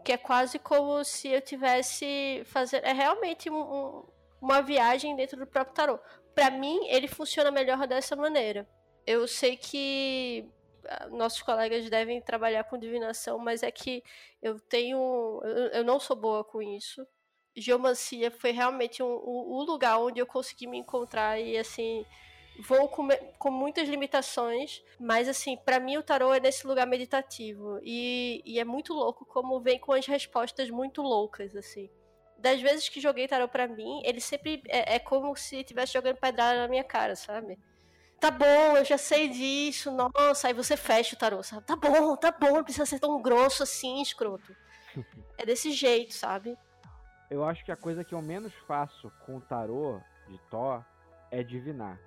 que é quase como se eu tivesse fazendo, é realmente um, um, uma viagem dentro do próprio tarô. Para mim ele funciona melhor dessa maneira. Eu sei que ah, nossos colegas devem trabalhar com divinação, mas é que eu tenho, eu, eu não sou boa com isso. Geomancia foi realmente um, um, um lugar onde eu consegui me encontrar e assim vou com, com muitas limitações, mas assim, para mim o tarô é nesse lugar meditativo e, e é muito louco como vem com as respostas muito loucas, assim. Das vezes que joguei tarô para mim, ele sempre é, é como se estivesse jogando pedrada na minha cara, sabe? tá bom, eu já sei disso, nossa, aí você fecha o tarô, sabe? Tá bom, tá bom, não precisa ser tão grosso assim, escroto. É desse jeito, sabe? Eu acho que a coisa que eu menos faço com o tarô de Thor é divinar.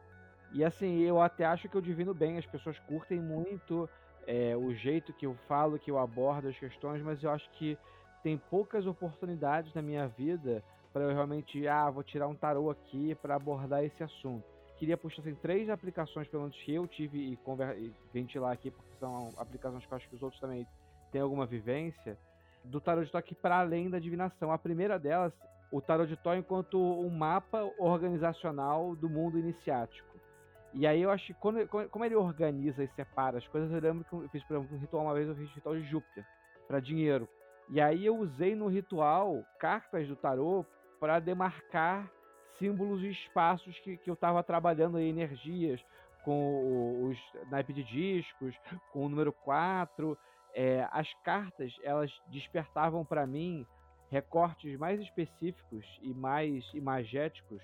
E assim, eu até acho que eu divino bem, as pessoas curtem muito é, o jeito que eu falo, que eu abordo as questões, mas eu acho que tem poucas oportunidades na minha vida para eu realmente, ah, vou tirar um tarô aqui para abordar esse assunto. Queria puxar assim, três aplicações, pelo menos que eu tive e, e ventilar aqui, porque são aplicações que eu acho que os outros também têm alguma vivência, do tarot de toque para além da divinação. A primeira delas, o tarot de Tó enquanto um mapa organizacional do mundo iniciático. E aí eu acho que quando, como ele organiza e separa as coisas, eu lembro que eu fiz, por exemplo, um ritual uma vez, eu fiz ritual de Júpiter, para dinheiro. E aí eu usei no ritual cartas do tarô para demarcar símbolos e espaços que, que eu estava trabalhando aí, energias, com os naipes de discos, com o número 4. É, as cartas, elas despertavam para mim recortes mais específicos e mais imagéticos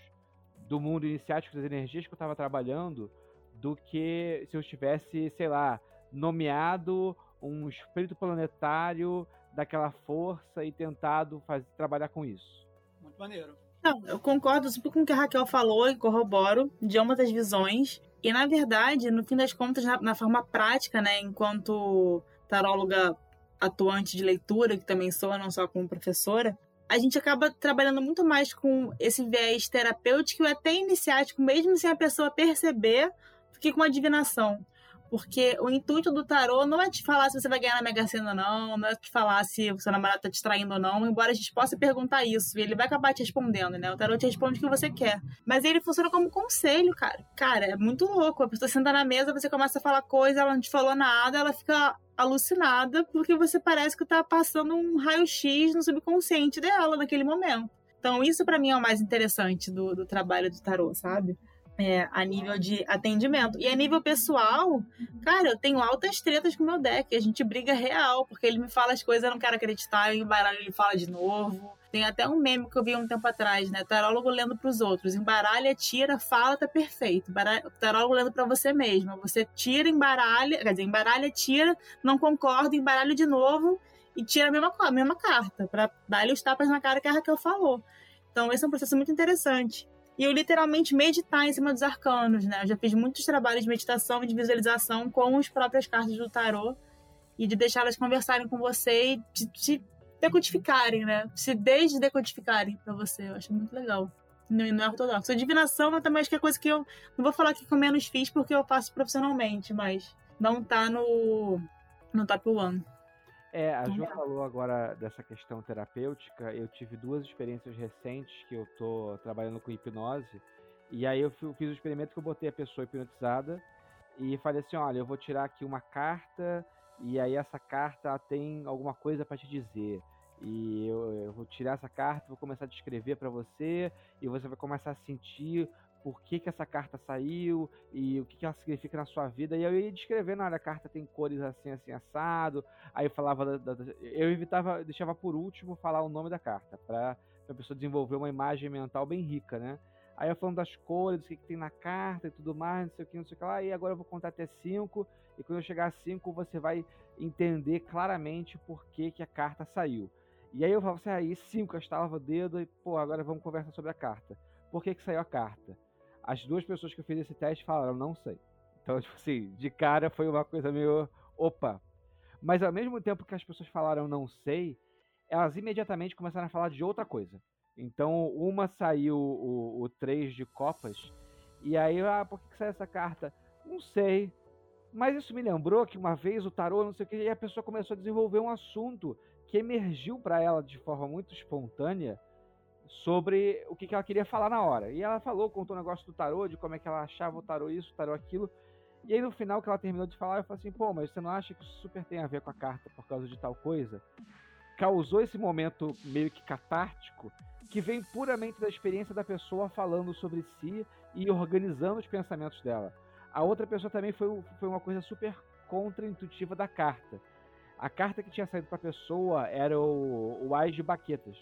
do mundo iniciático das energias que eu estava trabalhando do que se eu tivesse, sei lá, nomeado um espírito planetário daquela força e tentado fazer, trabalhar com isso. Muito maneiro. Não, eu concordo super com o que a Raquel falou e corroboro de ambas as visões. E, na verdade, no fim das contas, na, na forma prática, né, enquanto taróloga atuante de leitura, que também sou, não só como professora, a gente acaba trabalhando muito mais com esse viés terapêutico e até iniciático, mesmo sem a pessoa perceber, do que com a divinação. Porque o intuito do tarô não é te falar se você vai ganhar na Mega Sena ou não, não é te falar se o seu namorado tá te traindo ou não, embora a gente possa perguntar isso, e ele vai acabar te respondendo, né? O tarô te responde o que você quer. Mas ele funciona como conselho, cara. Cara, é muito louco. A pessoa senta na mesa, você começa a falar coisa, ela não te falou nada, ela fica alucinada porque você parece que tá passando um raio-x no subconsciente dela naquele momento. Então, isso para mim é o mais interessante do, do trabalho do tarô, sabe? É, a nível de atendimento. E a nível pessoal, cara, eu tenho altas tretas com o meu deck. A gente briga real, porque ele me fala as coisas, eu não quero acreditar, e o baralho ele fala de novo. Tem até um meme que eu vi um tempo atrás, né? Tarólogo lendo pros outros. Embaralha, tira, fala, tá perfeito. Tarólogo lendo pra você mesmo. Você tira, embaralha, quer dizer, embaralha, tira, não concorda, embaralha de novo e tira a mesma, a mesma carta, pra dar-lhe os tapas na cara que a Raquel falou. Então, esse é um processo muito interessante. E eu literalmente meditar em cima dos arcanos, né? Eu já fiz muitos trabalhos de meditação e de visualização com as próprias cartas do tarô e de deixá-las conversarem com você e de, de decodificarem, né? Se desdecodificarem para você. Eu acho muito legal. Não, não é ortodoxo. A divinação eu também acho que é coisa que eu. Não vou falar que eu menos fiz porque eu faço profissionalmente, mas não tá no, no top one. É, a Ju falou agora dessa questão terapêutica. Eu tive duas experiências recentes que eu tô trabalhando com hipnose. E aí eu fiz o experimento que eu botei a pessoa hipnotizada e falei assim, olha, eu vou tirar aqui uma carta e aí essa carta tem alguma coisa para te dizer. E eu, eu, vou tirar essa carta, vou começar a descrever para você, e você vai começar a sentir por que, que essa carta saiu e o que, que ela significa na sua vida. E eu ia descrevendo, olha, a carta tem cores assim, assim, assado. Aí eu falava, da, da, eu evitava, deixava por último falar o nome da carta, para a pessoa desenvolver uma imagem mental bem rica, né? Aí eu falando das cores, do que, que tem na carta e tudo mais, não sei o que, não sei o que lá. E agora eu vou contar até cinco. E quando eu chegar a cinco, você vai entender claramente por que, que a carta saiu. E aí eu falo assim, aí cinco, eu estalava o dedo e, pô, agora vamos conversar sobre a carta. Por que, que saiu a carta? As duas pessoas que eu fiz esse teste falaram, não sei. Então, tipo assim, de cara foi uma coisa meio, opa. Mas ao mesmo tempo que as pessoas falaram não sei, elas imediatamente começaram a falar de outra coisa. Então, uma saiu o, o 3 de copas, e aí, ah, por que, que saiu essa carta? Não sei. Mas isso me lembrou que uma vez o tarô, não sei o que, e a pessoa começou a desenvolver um assunto que emergiu para ela de forma muito espontânea sobre o que, que ela queria falar na hora. E ela falou, contou um negócio do tarô, de como é que ela achava o tarô isso, o tarô aquilo. E aí no final que ela terminou de falar, eu falei assim, pô, mas você não acha que isso super tem a ver com a carta por causa de tal coisa? Causou esse momento meio que catártico que vem puramente da experiência da pessoa falando sobre si e organizando os pensamentos dela. A outra pessoa também foi, foi uma coisa super contra-intuitiva da carta. A carta que tinha saído para a pessoa era o, o Ais de Baquetas.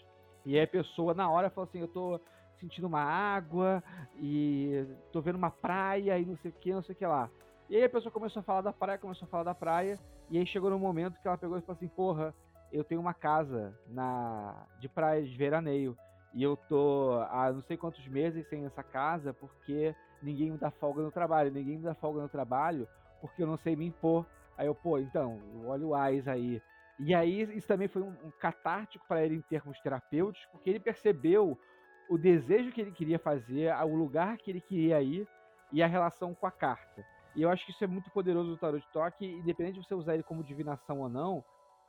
E aí a pessoa, na hora, falou assim: Eu tô sentindo uma água e tô vendo uma praia e não sei o que, não sei o que lá. E aí a pessoa começou a falar da praia, começou a falar da praia, e aí chegou no momento que ela pegou e falou assim, porra, eu tenho uma casa na de praia de veraneio. E eu tô há não sei quantos meses sem essa casa porque ninguém me dá folga no trabalho. Ninguém me dá folga no trabalho porque eu não sei me impor. Aí eu, pô, então, olha o AIS aí. E aí isso também foi um, um catártico para ele em termos terapêuticos, porque ele percebeu o desejo que ele queria fazer, o lugar que ele queria ir e a relação com a carta. E eu acho que isso é muito poderoso do Tarot de Toque, independente de você usar ele como divinação ou não,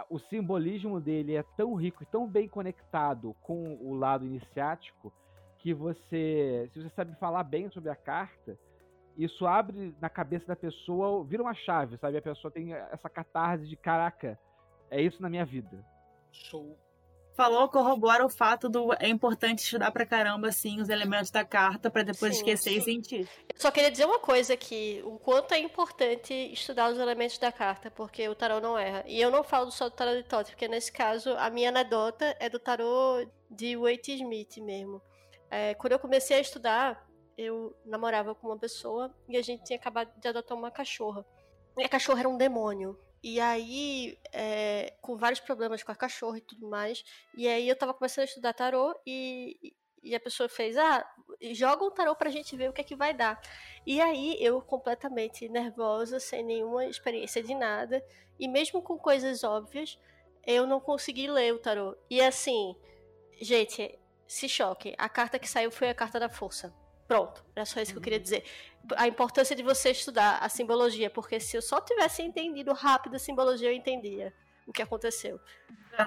o simbolismo dele é tão rico e tão bem conectado com o lado iniciático que você, se você sabe falar bem sobre a carta, isso abre na cabeça da pessoa, vira uma chave, sabe? A pessoa tem essa catarse de caraca, é isso na minha vida. Show falou corrobora o fato do é importante estudar pra caramba assim os elementos da carta para depois sim, esquecer sim. e sentir. Eu só queria dizer uma coisa que o quanto é importante estudar os elementos da carta, porque o tarô não erra. E eu não falo só do tarô de Tote, porque nesse caso a minha anedota é do tarô de Waite Smith mesmo. É, quando eu comecei a estudar, eu namorava com uma pessoa e a gente tinha acabado de adotar uma cachorra. E a cachorra era um demônio. E aí, é, com vários problemas com a cachorra e tudo mais. E aí eu tava começando a estudar tarô e, e a pessoa fez, ah, joga um tarô pra gente ver o que é que vai dar. E aí eu completamente nervosa, sem nenhuma experiência de nada, e mesmo com coisas óbvias, eu não consegui ler o tarô. E assim, gente, se choque. A carta que saiu foi a carta da força. Pronto, era só isso que eu queria uhum. dizer. A importância de você estudar a simbologia, porque se eu só tivesse entendido rápido a simbologia, eu entendia o que aconteceu.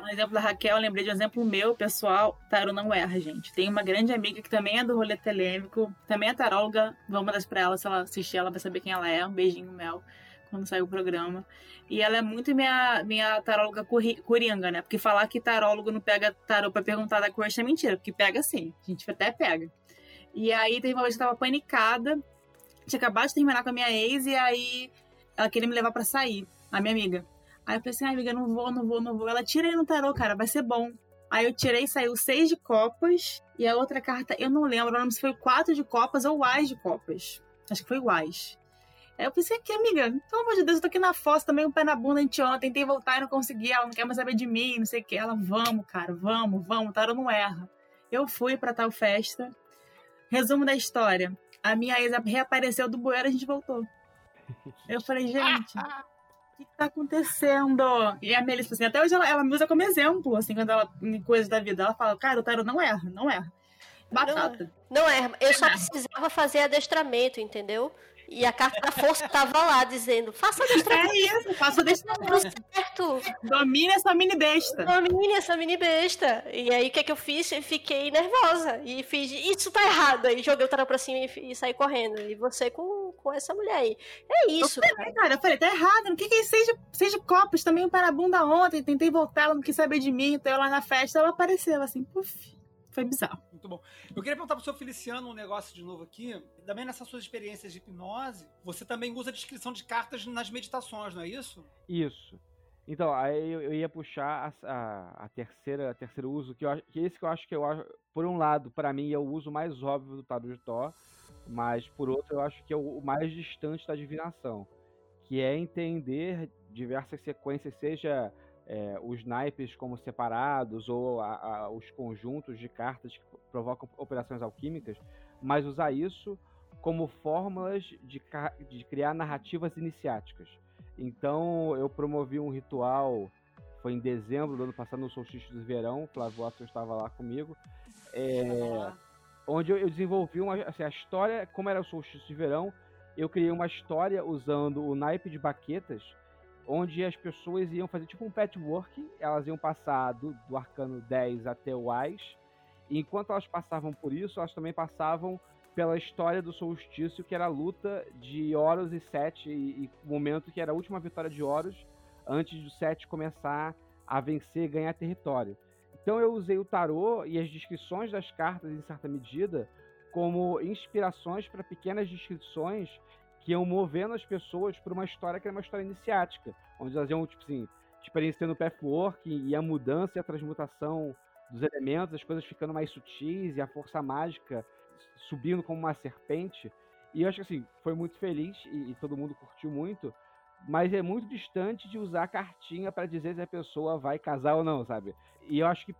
No exemplo da Raquel, eu lembrei de um exemplo meu, pessoal. Tarô não erra, gente. Tem uma grande amiga que também é do rolê telêmico, também é taróloga. Vamos dar pra ela, se ela assistir, ela vai saber quem ela é. Um beijinho, Mel, quando sair o programa. E ela é muito minha, minha taróloga coringa, né? Porque falar que tarólogo não pega tarô pra perguntar da cor é mentira, porque pega sim. A gente até pega. E aí teve uma vez que eu tava panicada, tinha acabado de terminar com a minha ex, e aí ela queria me levar para sair, a minha amiga. Aí eu pensei, ah, amiga, não vou, não vou, não vou. Ela tira aí no tarô, cara, vai ser bom. Aí eu tirei, saiu seis de copas, e a outra carta, eu não lembro, não lembro se foi quatro de copas ou ás de copas. Acho que foi o ás. Aí eu pensei aqui, amiga, pelo amor de Deus, eu tô aqui na fossa, também um pé na bunda anteontem, tentei voltar e não consegui, ela não quer mais saber de mim, não sei o que. Ela, vamos, cara, vamos, vamos, o tarô não erra. Eu fui pra tal festa, Resumo da história. A minha ex reapareceu do bueiro e a gente voltou. Eu falei, gente, o que, que tá acontecendo? E a Melissa, assim, até hoje ela, ela me usa como exemplo, assim, quando ela, em coisas da vida, ela fala, cara, o Taro não erra, não erra. Batata. Não, não erra. Eu só precisava fazer adestramento, entendeu? E a carta da força tava lá dizendo: faça adestramento. É isso, faça adestramento. certo. Domine essa mini besta. Domine essa mini besta. E aí o que é que eu fiz? Eu fiquei nervosa. E fiz: isso tá errado. Aí joguei o tarô pra cima e, e saí correndo. E você com, com essa mulher aí. É isso. Eu falei, cara. Eu falei: tá errado. O que que é seja, seja copos? Também para a bunda ontem. Tentei voltar, ela não quis saber de mim. Então eu lá na festa, ela apareceu assim, puf. Foi bizarro. Muito bom. Eu queria perguntar pro seu Feliciano um negócio de novo aqui. Também nessas suas experiências de hipnose, você também usa a descrição de cartas nas meditações, não é isso? Isso. Então, aí eu, ia puxar a, a, a, terceira, a terceiro uso, que, eu, que esse que eu acho que eu por um lado, para mim, é o uso mais óbvio do Tarot de Thor, mas por outro, eu acho que é o, o mais distante da divinação, que é entender diversas sequências, seja é, os naipes como separados ou a, a, os conjuntos de cartas que provocam operações alquímicas, mas usar isso como fórmulas de, de criar narrativas iniciáticas. Então eu promovi um ritual, foi em dezembro do ano passado, no solstício de verão, Flávio Watson estava lá comigo, é, onde eu, eu desenvolvi uma, assim, a história, como era o solstício de verão, eu criei uma história usando o naipe de baquetas, onde as pessoas iam fazer tipo um patchwork, elas iam passar do, do arcano 10 até o Ais, e enquanto elas passavam por isso, elas também passavam pela história do solstício, que era a luta de Horus e Sete, e, o momento que era a última vitória de Horus, antes do Sete começar a vencer e ganhar território. Então eu usei o tarô e as descrições das cartas, em certa medida, como inspirações para pequenas descrições que iam movendo as pessoas para uma história que era uma história iniciática, onde elas iam, tipo assim, experienciando o pathwork e a mudança e a transmutação dos elementos, as coisas ficando mais sutis e a força mágica subindo como uma serpente. E eu acho que assim, foi muito feliz e, e todo mundo curtiu muito, mas é muito distante de usar a cartinha para dizer se a pessoa vai casar ou não, sabe? E eu acho que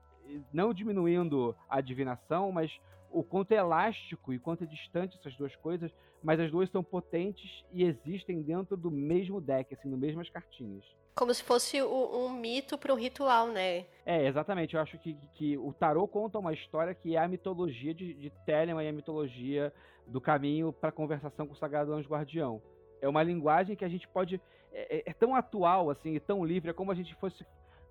não diminuindo a adivinação, mas o quanto é elástico e quanto é distante essas duas coisas, mas as duas são potentes e existem dentro do mesmo deck, assim, no mesmas cartinhas. Como se fosse um, um mito para um ritual, né? É, exatamente. Eu acho que, que o tarô conta uma história que é a mitologia de, de Telemann e a mitologia do caminho para a conversação com o Sagrado Anjo Guardião. É uma linguagem que a gente pode. É, é, é tão atual, assim, e tão livre, é como a gente fosse,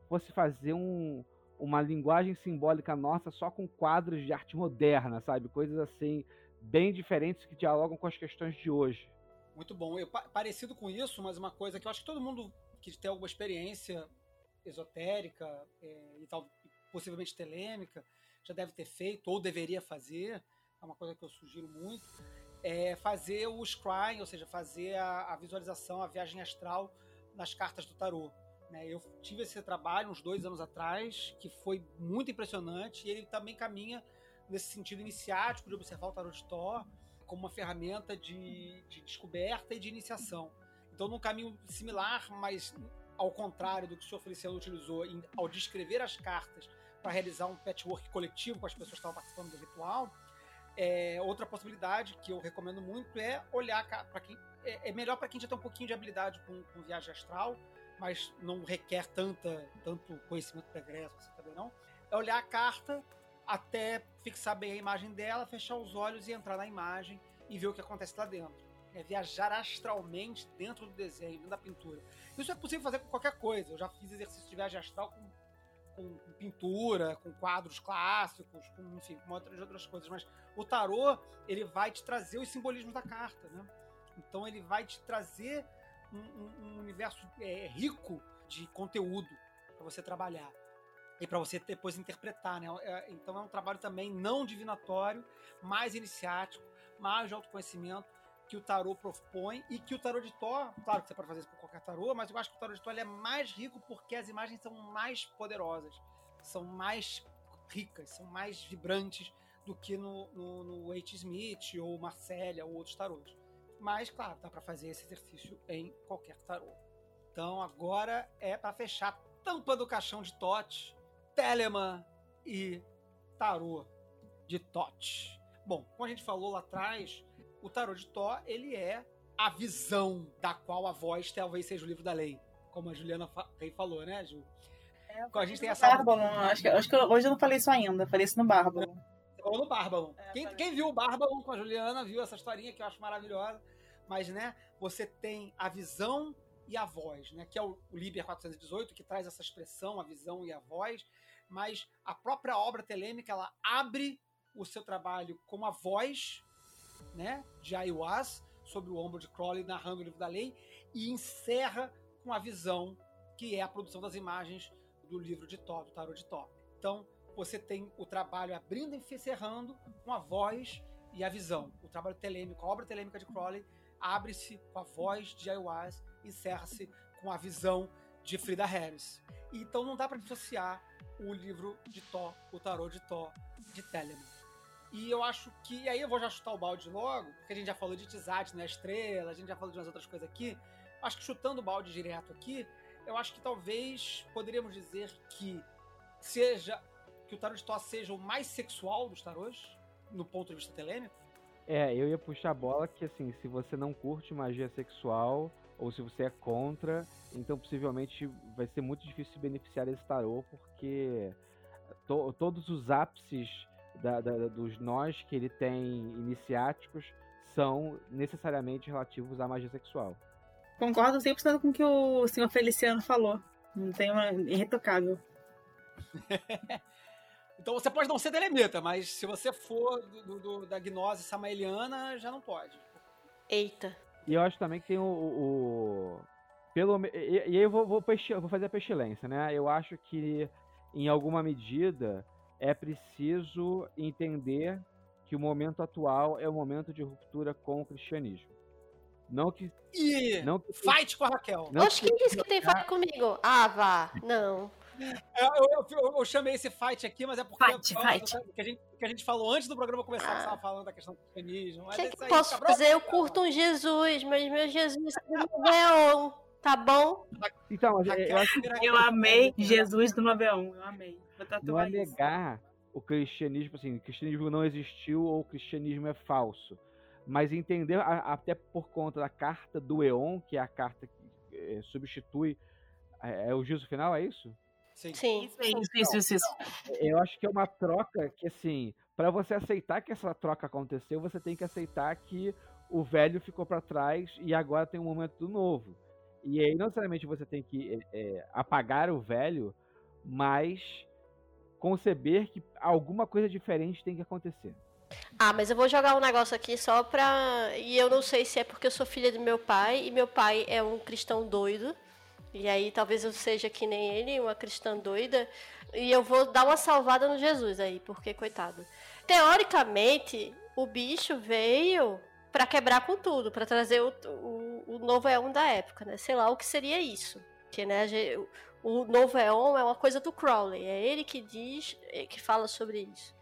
fosse fazer um, uma linguagem simbólica nossa só com quadros de arte moderna, sabe? Coisas assim, bem diferentes que dialogam com as questões de hoje. Muito bom. Eu, parecido com isso, mas uma coisa que eu acho que todo mundo que tem alguma experiência esotérica é, e tal, possivelmente telêmica, já deve ter feito ou deveria fazer, é uma coisa que eu sugiro muito, é fazer o scrying, ou seja, fazer a, a visualização, a viagem astral nas cartas do tarô. Né? Eu tive esse trabalho uns dois anos atrás, que foi muito impressionante, e ele também caminha nesse sentido iniciático de observar o tarot de Thor como uma ferramenta de, de descoberta e de iniciação. Então, num caminho similar, mas ao contrário do que o senhor Feliciano utilizou em, ao descrever as cartas para realizar um patchwork coletivo com as pessoas que estavam participando do ritual, é, outra possibilidade que eu recomendo muito é olhar para quem. É, é melhor para quem já tem um pouquinho de habilidade com, com viagem astral, mas não requer tanta, tanto conhecimento pregresso, você também não. É olhar a carta até fixar bem a imagem dela, fechar os olhos e entrar na imagem e ver o que acontece lá dentro. É viajar astralmente dentro do desenho, dentro da pintura. Isso é possível fazer com qualquer coisa. Eu já fiz exercício de viagem astral com, com, com pintura, com quadros clássicos, com, enfim, com outras, outras coisas. Mas o tarô, ele vai te trazer os simbolismos da carta, né? Então ele vai te trazer um, um, universo é, rico de conteúdo para você trabalhar e para você depois interpretar, né? É, então é um trabalho também não divinatório, mais iniciático, mais de autoconhecimento que o tarô propõe e que o tarô de Thor, claro que você pode fazer isso com qualquer tarô, mas eu acho que o tarô de Thor é mais rico porque as imagens são mais poderosas, são mais ricas, são mais vibrantes do que no, no, no H. Smith ou Marcélia ou outros tarôs. Mas, claro, dá para fazer esse exercício em qualquer tarô. Então agora é para fechar a tampa do caixão de Tote, Telemann e tarô de Tote. Bom, como a gente falou lá atrás, o tarô de Thor, ele é a visão da qual a voz talvez seja o livro da lei, como a Juliana Rei falou, né, Ju? É, a gente tem essa. Bárbaro, acho que, acho que hoje eu não falei isso ainda, falei isso no Bárbaro. Falou no Bárbaro. É, quem, quem, viu o Bárbaro com a Juliana viu essa historinha que eu acho maravilhosa, mas, né, você tem a visão e a voz, né, que é o, o Liber 418, que traz essa expressão, a visão e a voz, mas a própria obra telêmica, ela abre o seu trabalho com a voz né, de Aiwas sobre o ombro de Crowley narrando o livro da lei e encerra com a visão que é a produção das imagens do livro de Thor, do tarot de Thor. Então, você tem o trabalho abrindo e encerrando com a voz e a visão. O trabalho telêmico, a obra telêmica de Crowley abre-se com a voz de Aiwas e encerra-se com a visão de Frida Harris. Então não dá para dissociar o livro de Thor, o tarot de Thor, de Telemann. E eu acho que. E aí eu vou já chutar o balde logo, porque a gente já falou de Tizat, né? Estrela, a gente já falou de umas outras coisas aqui. Acho que chutando o balde direto aqui, eu acho que talvez poderíamos dizer que seja. Que o tarot de Thor seja o mais sexual dos tarôs, no ponto de vista telêmico. É, eu ia puxar a bola que assim, se você não curte magia sexual, ou se você é contra, então possivelmente vai ser muito difícil beneficiar esse tarô, porque to todos os ápices da, da, dos nós que ele tem iniciáticos são necessariamente relativos à magia sexual. Concordo 100% com o que o senhor Feliciano falou. Não tem uma irretocável. então você pode não ser telemita, mas se você for do, do, da gnose samaeliana, já não pode. Eita. E eu acho também que tem o. o pelo, e, e aí eu vou, vou, vou fazer a pestilência, né? Eu acho que, em alguma medida, é preciso entender que o momento atual é o momento de ruptura com o cristianismo. Não que. E não que fight com a Raquel. Não Oxe, quem disse que tem fight comigo? Ah, vá. Não. Eu, eu, eu, eu chamei esse fight aqui, mas é porque Fight, eu- fight. Que, a gente, que a gente falou antes do programa começar, que você tava falando da questão do cristianismo. O que, é é que posso cabrão. fazer? Eu curto um Jesus, mas meu Jesus é do Réveillon, tá bom? Então, eu acho que Eu amei Jesus do 91. Eu amei. Vou não é negar o cristianismo, assim, o cristianismo não existiu ou o cristianismo é falso. Mas entender, até por conta da carta do Eon, que é a carta que eh, substitui. É, é o juízo final, é isso? Sim. Sim. Isso, isso, isso, isso, isso. Eu acho que é uma troca que, assim, para você aceitar que essa troca aconteceu, você tem que aceitar que o velho ficou para trás e agora tem um momento do novo. E aí, não necessariamente você tem que é, é, apagar o velho, mas conceber que alguma coisa diferente tem que acontecer. Ah, mas eu vou jogar um negócio aqui só pra. E eu não sei se é porque eu sou filha do meu pai, e meu pai é um cristão doido. E aí talvez eu seja que nem ele, uma cristã doida. E eu vou dar uma salvada no Jesus aí, porque coitado. Teoricamente, o bicho veio pra quebrar com tudo, pra trazer o, o, o novo Eon da época, né? Sei lá o que seria isso. Que, né, o novo Eon é uma coisa do Crowley, é ele que diz, é, que fala sobre isso.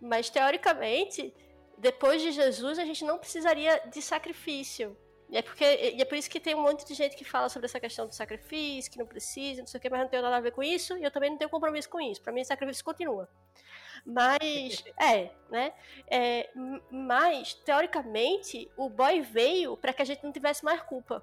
Mas teoricamente, depois de Jesus, a gente não precisaria de sacrifício. E é, porque, é por isso que tem um monte de gente que fala sobre essa questão do sacrifício, que não precisa, não sei o que, mas não tem nada a ver com isso, e eu também não tenho compromisso com isso. Pra mim, o sacrifício continua. Mas, é, né? É, mas, teoricamente, o boy veio pra que a gente não tivesse mais culpa.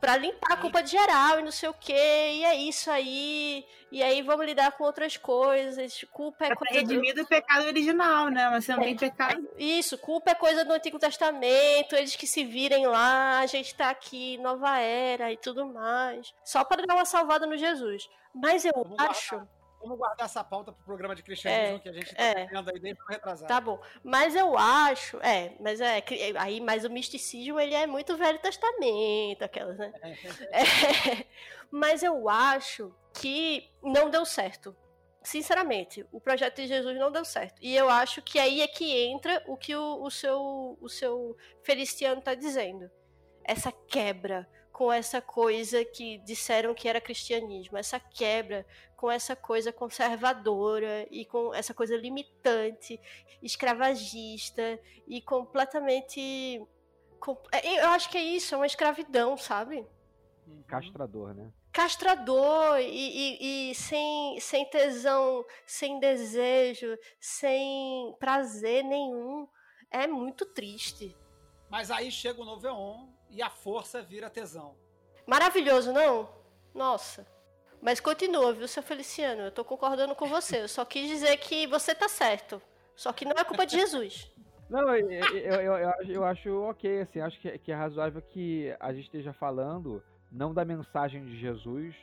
Pra limpar a culpa de geral e não sei o que, e é isso aí. E aí vamos lidar com outras coisas. Culpa é É coisa do... redimido o pecado original, né? Mas você não tem pecado. Isso, culpa é coisa do Antigo Testamento, eles que se virem lá, a gente tá aqui, nova era e tudo mais. Só para dar uma salvada no Jesus. Mas eu Vamos acho. Vamos guardar essa pauta pro programa de cristianismo É, que a gente tá é. aí desde o retrasado. Tá bom. Mas eu acho. É, mas é. Aí, mas o misticismo, ele é muito Velho Testamento, aquelas, né? É, mas eu acho que não deu certo. Sinceramente, o projeto de Jesus não deu certo. E eu acho que aí é que entra o que o, o seu, o seu Feliciano tá dizendo. Essa quebra com essa coisa que disseram que era cristianismo. Essa quebra com essa coisa conservadora e com essa coisa limitante, escravagista e completamente. com- é, Eu acho que é isso, é uma escravidão, sabe? Uhum. Castrador, né? castrador e, e- e sem, sem tesão, sem desejo, sem prazer nenhum. É muito triste. Mas aí chega o novo Eon e a força vira tesão. Maravilhoso, não? Nossa. Mas continua, viu, seu Feliciano? Eu tô concordando com você. Eu só quis dizer que você tá certo. Só que não é culpa de Jesus. Não, eu, eu, eu, eu acho- ok, assim, acho que, que é razoável que a gente esteja falando não da mensagem de Jesus,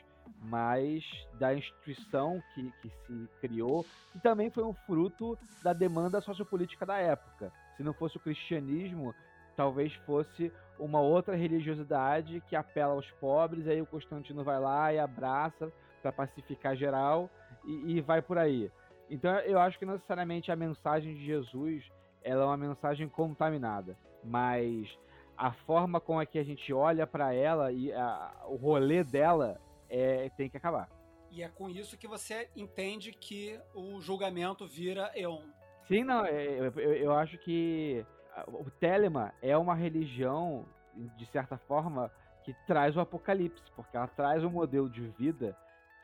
mas da instituição que, que se criou, e também foi um fruto da demanda sociopolítica da época. Se não fosse o cristianismo, talvez fosse uma outra religiosidade que apela aos pobres, aí o Constantino vai lá e abraça para pacificar geral e, e vai por aí. Então eu acho que necessariamente a mensagem de Jesus ela é uma mensagem contaminada, mas a forma com a que a gente olha para ela e a- o rolê dela é, tem que acabar. E é com isso que você entende que o julgamento vira Eon. Sim, não, é, eu, eu, eu acho que o Telema é uma religião, de certa forma, que traz o apocalipse, porque ela traz um modelo de vida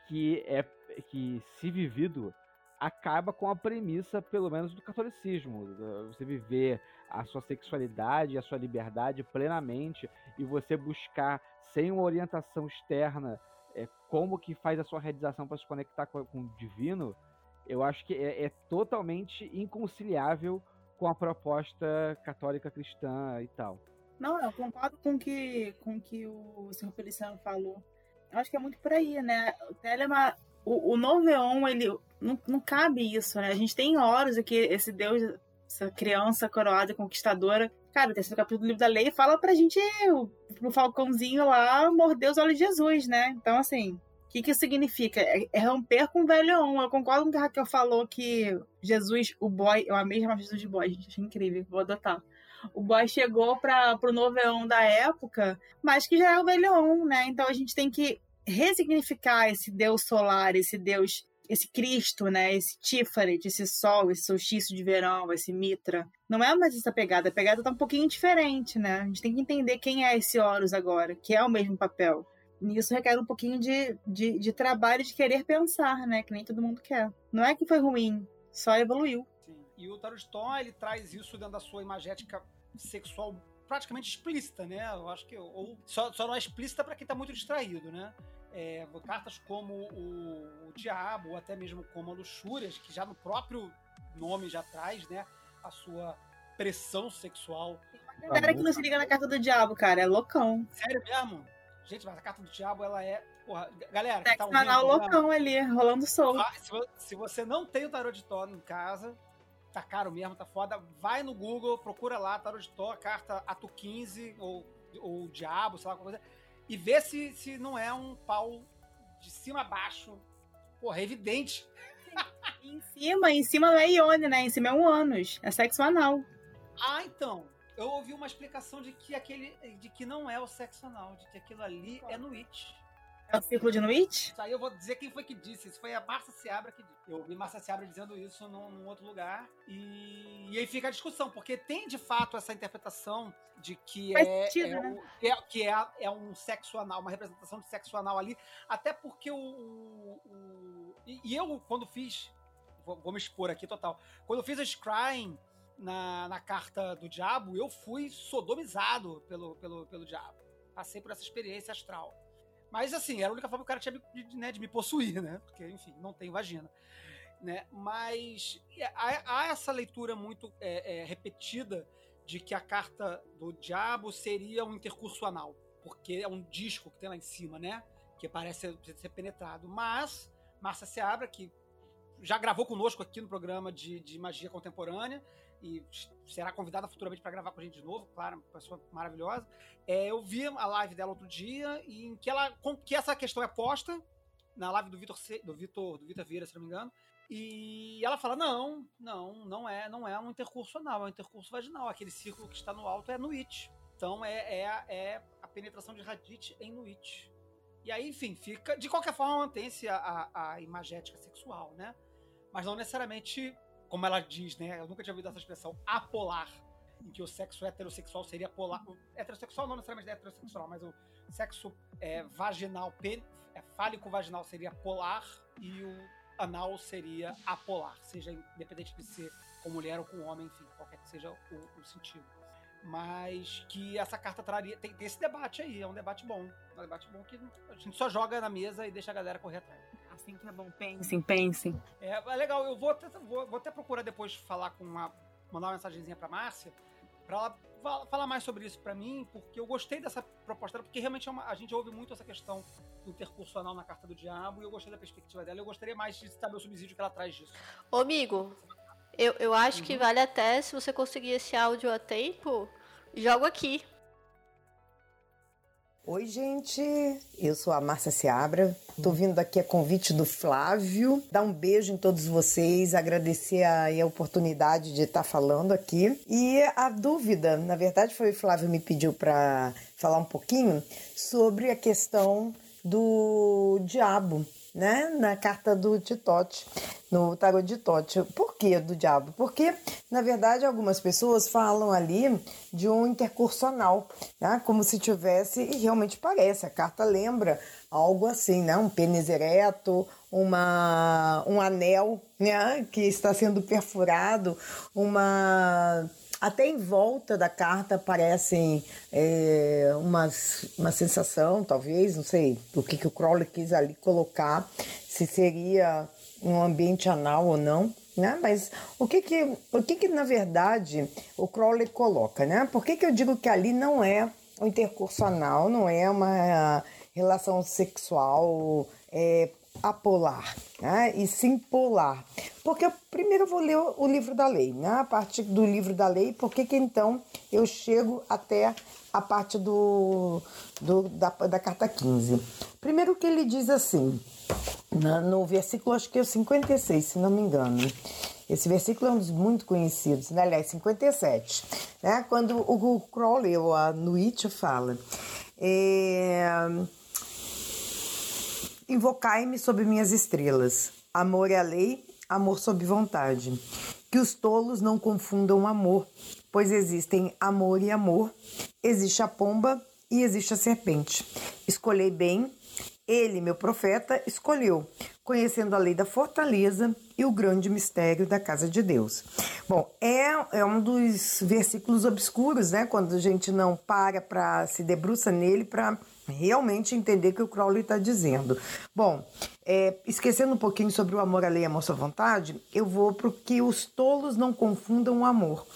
que é que, se vivido, acaba com a premissa, pelo menos, do catolicismo. Você viver a sua sexualidade, a sua liberdade plenamente e você buscar, sem uma orientação externa, é, como que faz a sua realização para se conectar com, com o divino, eu acho que é, é totalmente inconciliável com a proposta católica cristã e tal. Não, eu concordo com que, com que o senhor Feliciano falou. Eu acho que é muito por aí, né? O Telema, o, o novo Eon, ele não, não cabe isso, né? A gente tem horas aqui, esse Deus, essa criança coroada conquistadora. Cara, o terceiro capítulo do livro da lei fala pra gente, pro Falcãozinho lá, morder os olhos de Jesus, né? Então, assim, o que, que significa? É, é romper com o velho. Eu concordo com o que a Raquel falou que Jesus, o boy, eu amei chamar Jesus de boy, gente, achei incrível, vou adotar o boy chegou para pro novelão da época, mas que já é o velhão, né? Então a gente tem que resignificar esse deus solar, esse deus, esse Cristo, né? Esse Tiferet, esse sol, esse solstício de verão, esse Mitra. Não é mais essa pegada, a pegada tá um pouquinho diferente, né? A gente tem que entender quem é esse Horus agora, que é o mesmo papel. E isso requer um pouquinho de, de, de trabalho de querer pensar, né? Que nem todo mundo quer. Não é que foi ruim, só evoluiu. Sim. E o Tarot ele traz isso dentro da sua imagética sexual praticamente explícita, né? Eu acho que ou só, só não é explícita para quem está muito distraído, né? É, cartas como o, o, Diabo, ou até mesmo como a Luxúrias, que já no próprio nome já traz, né? A sua pressão sexual. A galera que não se liga na carta do Diabo, cara, é loucão. Sério mesmo? Gente, mas a carta do Diabo, ela é. Porra, galera, tá ouvindo, loucão ali, rolando sol. Se você não tem o tarot de Thor em casa, tá caro mesmo, tá foda. Vai no Google, procura lá, Tarot de Thor, carta Ato 15 ou, ou Diabo, sei lá, alguma coisa, e vê se, se não é um pau de cima a baixo. Porra, é evidente. em cima, em cima não é Ione, né? Em cima é um ânus, é sexo anal. Ah, então. Eu ouvi uma explicação de que aquele. de que não é o sexo anal, de que aquilo ali é no it. É o círculo de Nuit? Isso aí eu vou dizer quem foi que disse. Isso foi a Márcia Seabra que disse. Eu ouvi Márcia Seabra dizendo isso num, num outro lugar. E, e, aí fica a discussão, porque tem de fato essa interpretação de que é, sentido, é, né? o, é, que é, é, um sexo anal, uma representação de sexo anal ali. Até porque o. o, o e, e, eu, quando fiz. Vou, vou, me expor aqui total. Quando eu fiz a Scrying na, na carta do diabo, eu fui sodomizado pelo, pelo, pelo diabo. Passei por essa experiência astral. Mas assim, era a única forma que o cara tinha de, né, de me possuir, né? Porque, enfim, não tem vagina. Né? Mas há, há essa leitura muito é, é, repetida de que a carta do diabo seria um intercurso anal. Porque é um disco que tem lá em cima, né? Que parece ser penetrado. Mas, Márcia Seabra, que já gravou conosco aqui no programa de, de magia contemporânea, e será convidada futuramente para gravar com a gente de novo, claro, uma pessoa maravilhosa. É, eu vi a live dela outro dia em que ela que essa questão é posta na live do Vitor do Vitor do Vitor Vieira, se não me engano. E ela fala: "Não, não, não é, não é um intercurso anal, é um intercurso vaginal. Aquele círculo que está no alto é no it. Então é, é, é a penetração de radite em no it. E aí, enfim, fica. De qualquer forma, mantém-se a, a, a imagética sexual, né? Mas não necessariamente como ela diz, né? Eu nunca tinha ouvido essa expressão, apolar, em que o sexo heterossexual seria polar. O heterossexual não necessariamente é heterossexual, mas o sexo é, vaginal, pen, é, fálico vaginal seria polar e o anal seria apolar, seja independente de ser com mulher ou com homem, enfim, qualquer que seja o, o sentido. Mas que essa carta traria. Tem, tem, esse debate aí, é um debate bom. É um debate bom que a gente só joga na mesa e deixa a galera correr atrás. Assim que é bom, pensem, pensem. É, é legal, eu vou até, vou, vou até procurar depois falar com uma. mandar uma mensagenzinha pra Márcia, pra ela falar mais sobre isso para mim, porque eu gostei dessa proposta dela, porque realmente é uma, a gente ouve muito essa questão do intercursional na carta do diabo, e eu gostei da perspectiva dela. Eu gostaria mais de saber o subsídio que ela traz disso. Ô, amigo, eu, eu acho uhum. que vale até, se você conseguir esse áudio a tempo, jogo aqui. Oi, gente. Eu sou a Márcia Seabra. Tô vindo aqui a convite do Flávio. Dar um beijo em todos vocês, agradecer a, a oportunidade de estar falando aqui. E a dúvida, na verdade, foi o Flávio me pediu para falar um pouquinho sobre a questão do diabo né, na carta do Titote, no tarot de Tote. Por que do diabo? Porque, na verdade, algumas pessoas falam ali de um intercursional, né, como se tivesse, e realmente parece, a carta lembra algo assim, né, um pênis ereto, uma, um anel né, que está sendo perfurado, uma até em volta da carta aparecem é, umas, uma sensação, talvez, não sei o que, que o Crowley quis ali colocar, se seria um ambiente anal ou não. Né? Mas o que que, o que que na verdade o Crowley coloca, né? Por que que eu digo que ali não é um intercurso anal, não é uma relação sexual é, apolar, né? e sim polar. Porque eu, primeiro eu vou ler o, livro da lei, né? a parte do livro da lei, porque que então eu chego até a parte do, do da, da carta 15. Primeiro que ele diz assim, na, no versículo acho que é o 56, se não me engano. Esse versículo é um dos muito conhecidos, né? aliás, 57, né? quando o, o Crowley, ou a Nuit, fala... É, invocai-me sob minhas estrelas. Amor é a lei, amor sob vontade. Que os tolos não confundam amor, pois existem amor e amor. Existe a pomba e existe a serpente. Escolhei bem, ele, meu profeta, escolheu, conhecendo a lei da fortaleza e o grande mistério da casa de Deus. Bom, é, é um dos versículos obscuros, né? Quando a gente não para para se debruça nele para realmente entender o que o Crowley está dizendo. Bom, é, esquecendo um pouquinho sobre o amor à lei e amor à vontade, eu vou para que os tolos não confundam o amor.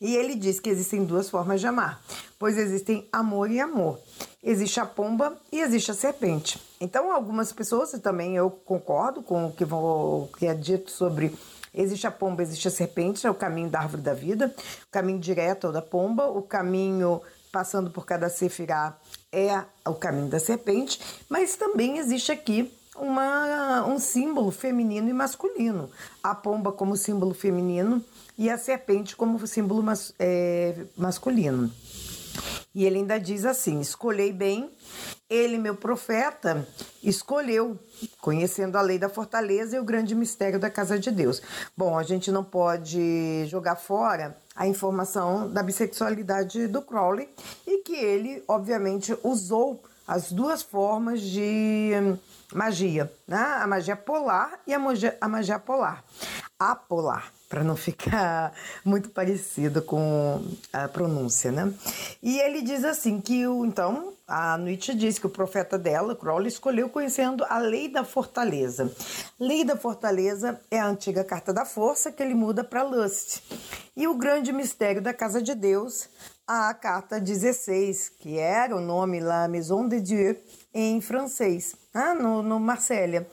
E ele diz que existem duas formas de amar, pois existem amor e amor. Existe a pomba e existe a serpente. Então, algumas pessoas, e também eu concordo com o que, vou, o que é dito sobre existe a pomba, existe a serpente, é o caminho da árvore da vida, o caminho direto é o da pomba, o caminho passando por cada sefirá é o caminho da serpente, mas também existe aqui uma, um símbolo feminino e masculino. A pomba como símbolo feminino e a serpente como símbolo mas, é, masculino. E ele ainda diz assim: Escolhei bem, ele, meu profeta, escolheu, conhecendo a lei da fortaleza e o grande mistério da casa de Deus. Bom, a gente não pode jogar fora a informação da bissexualidade do Crowley e que ele, obviamente, usou as duas formas de magia, né? A magia polar e a magia, a magia polar. Apolar para não ficar muito parecido com a pronúncia, né? E ele diz assim que o então a Nietzsche diz que o profeta dela, Crowley, escolheu conhecendo a lei da fortaleza. Lei da fortaleza é a antiga carta da força que ele muda para Lust. E o grande mistério da casa de Deus, a carta 16, que era o nome La Maison de Dieu em francês, ah, no, no Marsella.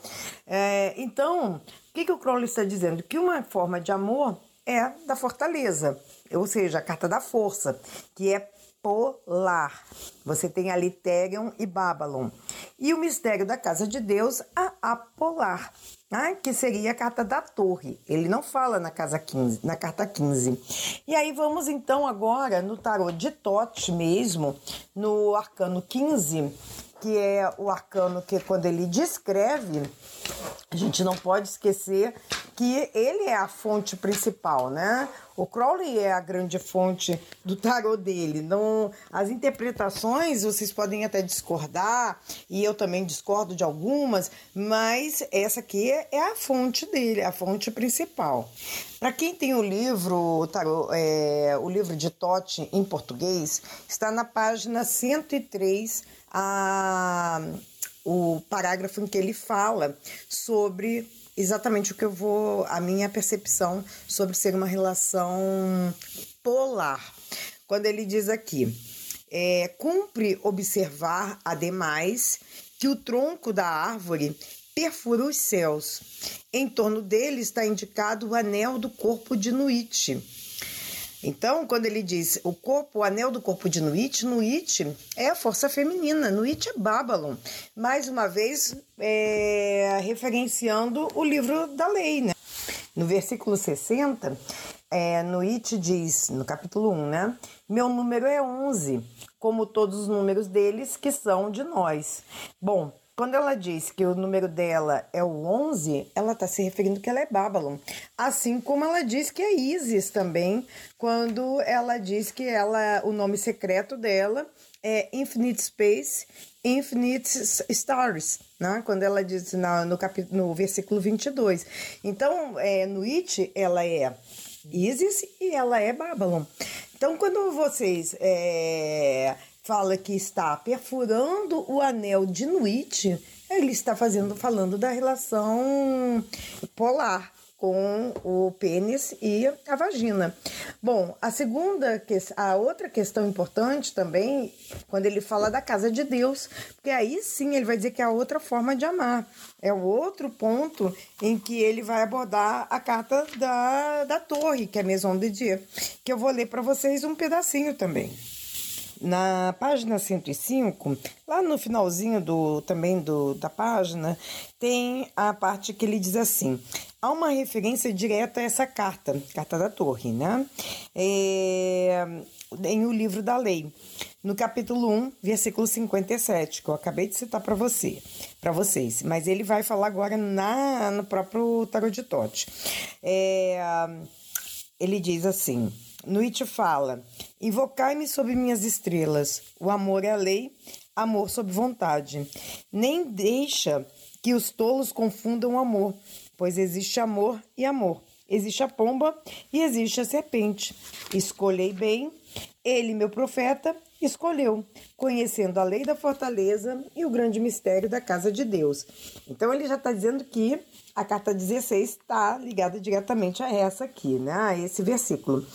É, então, que, que o Crowley está dizendo? Que uma forma de amor é da fortaleza, ou seja, a carta da força, que é polar. Você tem ali Therion e Babylon. E o mistério da casa de Deus, a apolar, né? que seria a carta da torre. Ele não fala na casa 15, na carta 15. E aí vamos então agora no tarô de Tote mesmo, no arcano 15, que é o arcano que quando ele descreve, a gente não pode esquecer que ele é a fonte principal, né? O Crowley é a grande fonte do tarot dele. Não, as interpretações vocês podem até discordar e eu também discordo de algumas, mas essa aqui é a fonte dele, a fonte principal. Para quem tem o livro, o, tarot, é, o livro de Tote em português, está na página 103 a, o parágrafo em que ele fala sobre exatamente o que eu vou, a minha percepção sobre ser uma relação polar. Quando ele diz aqui, é, cumpre observar, ademais, que o tronco da árvore perfura os céus. Em torno dele está indicado o anel do corpo de Nuit então, quando ele diz o corpo, o anel do corpo de Nuit, Nuit é a força feminina, Nuit é Babylon. Mais uma vez, é, referenciando o livro da lei, né? No versículo 60, é, Nuit diz, no capítulo 1, né? Meu número é 11, como todos os números deles que são de nós. Bom, quando ela diz que o número dela é o 11, ela está se referindo que ela é Babylon. Assim como ela diz que é Isis também, quando ela diz que ela, o nome secreto dela é Infinite Space, Infinite Stars, né? quando ela diz na, no, no versículo 22. Então, é, no It, ela é Isis e ela é Babylon. Então, quando vocês é, fala que está perfurando o anel de Nuit, ele está fazendo, falando da relação polar com o pênis e a vagina. Bom, a segunda, a outra questão importante também, quando ele fala da casa de Deus, porque aí sim ele vai dizer que é a outra forma de amar. É o outro ponto em que ele vai abordar a carta da, da torre, que é a Maison de Dieu, que eu vou ler para vocês um pedacinho também. Na página 105, lá no finalzinho do também do, da página, tem a parte que ele diz assim: há uma referência direta a essa carta, carta da torre, né? É, em O Livro da Lei, no capítulo 1, versículo 57, que eu acabei de citar para você, para vocês, mas ele vai falar agora na, no próprio Tarot de Tote. É, ele diz assim: Nuit fala: Invocai-me sobre minhas estrelas, o amor é a lei, amor sob vontade. Nem deixa que os tolos confundam o amor, pois existe amor e amor. Existe a pomba e existe a serpente. Escolhei bem, ele, meu profeta, escolheu, conhecendo a lei da fortaleza e o grande mistério da casa de Deus. Então ele já está dizendo que a carta 16 está ligada diretamente a essa aqui, né? A esse versículo.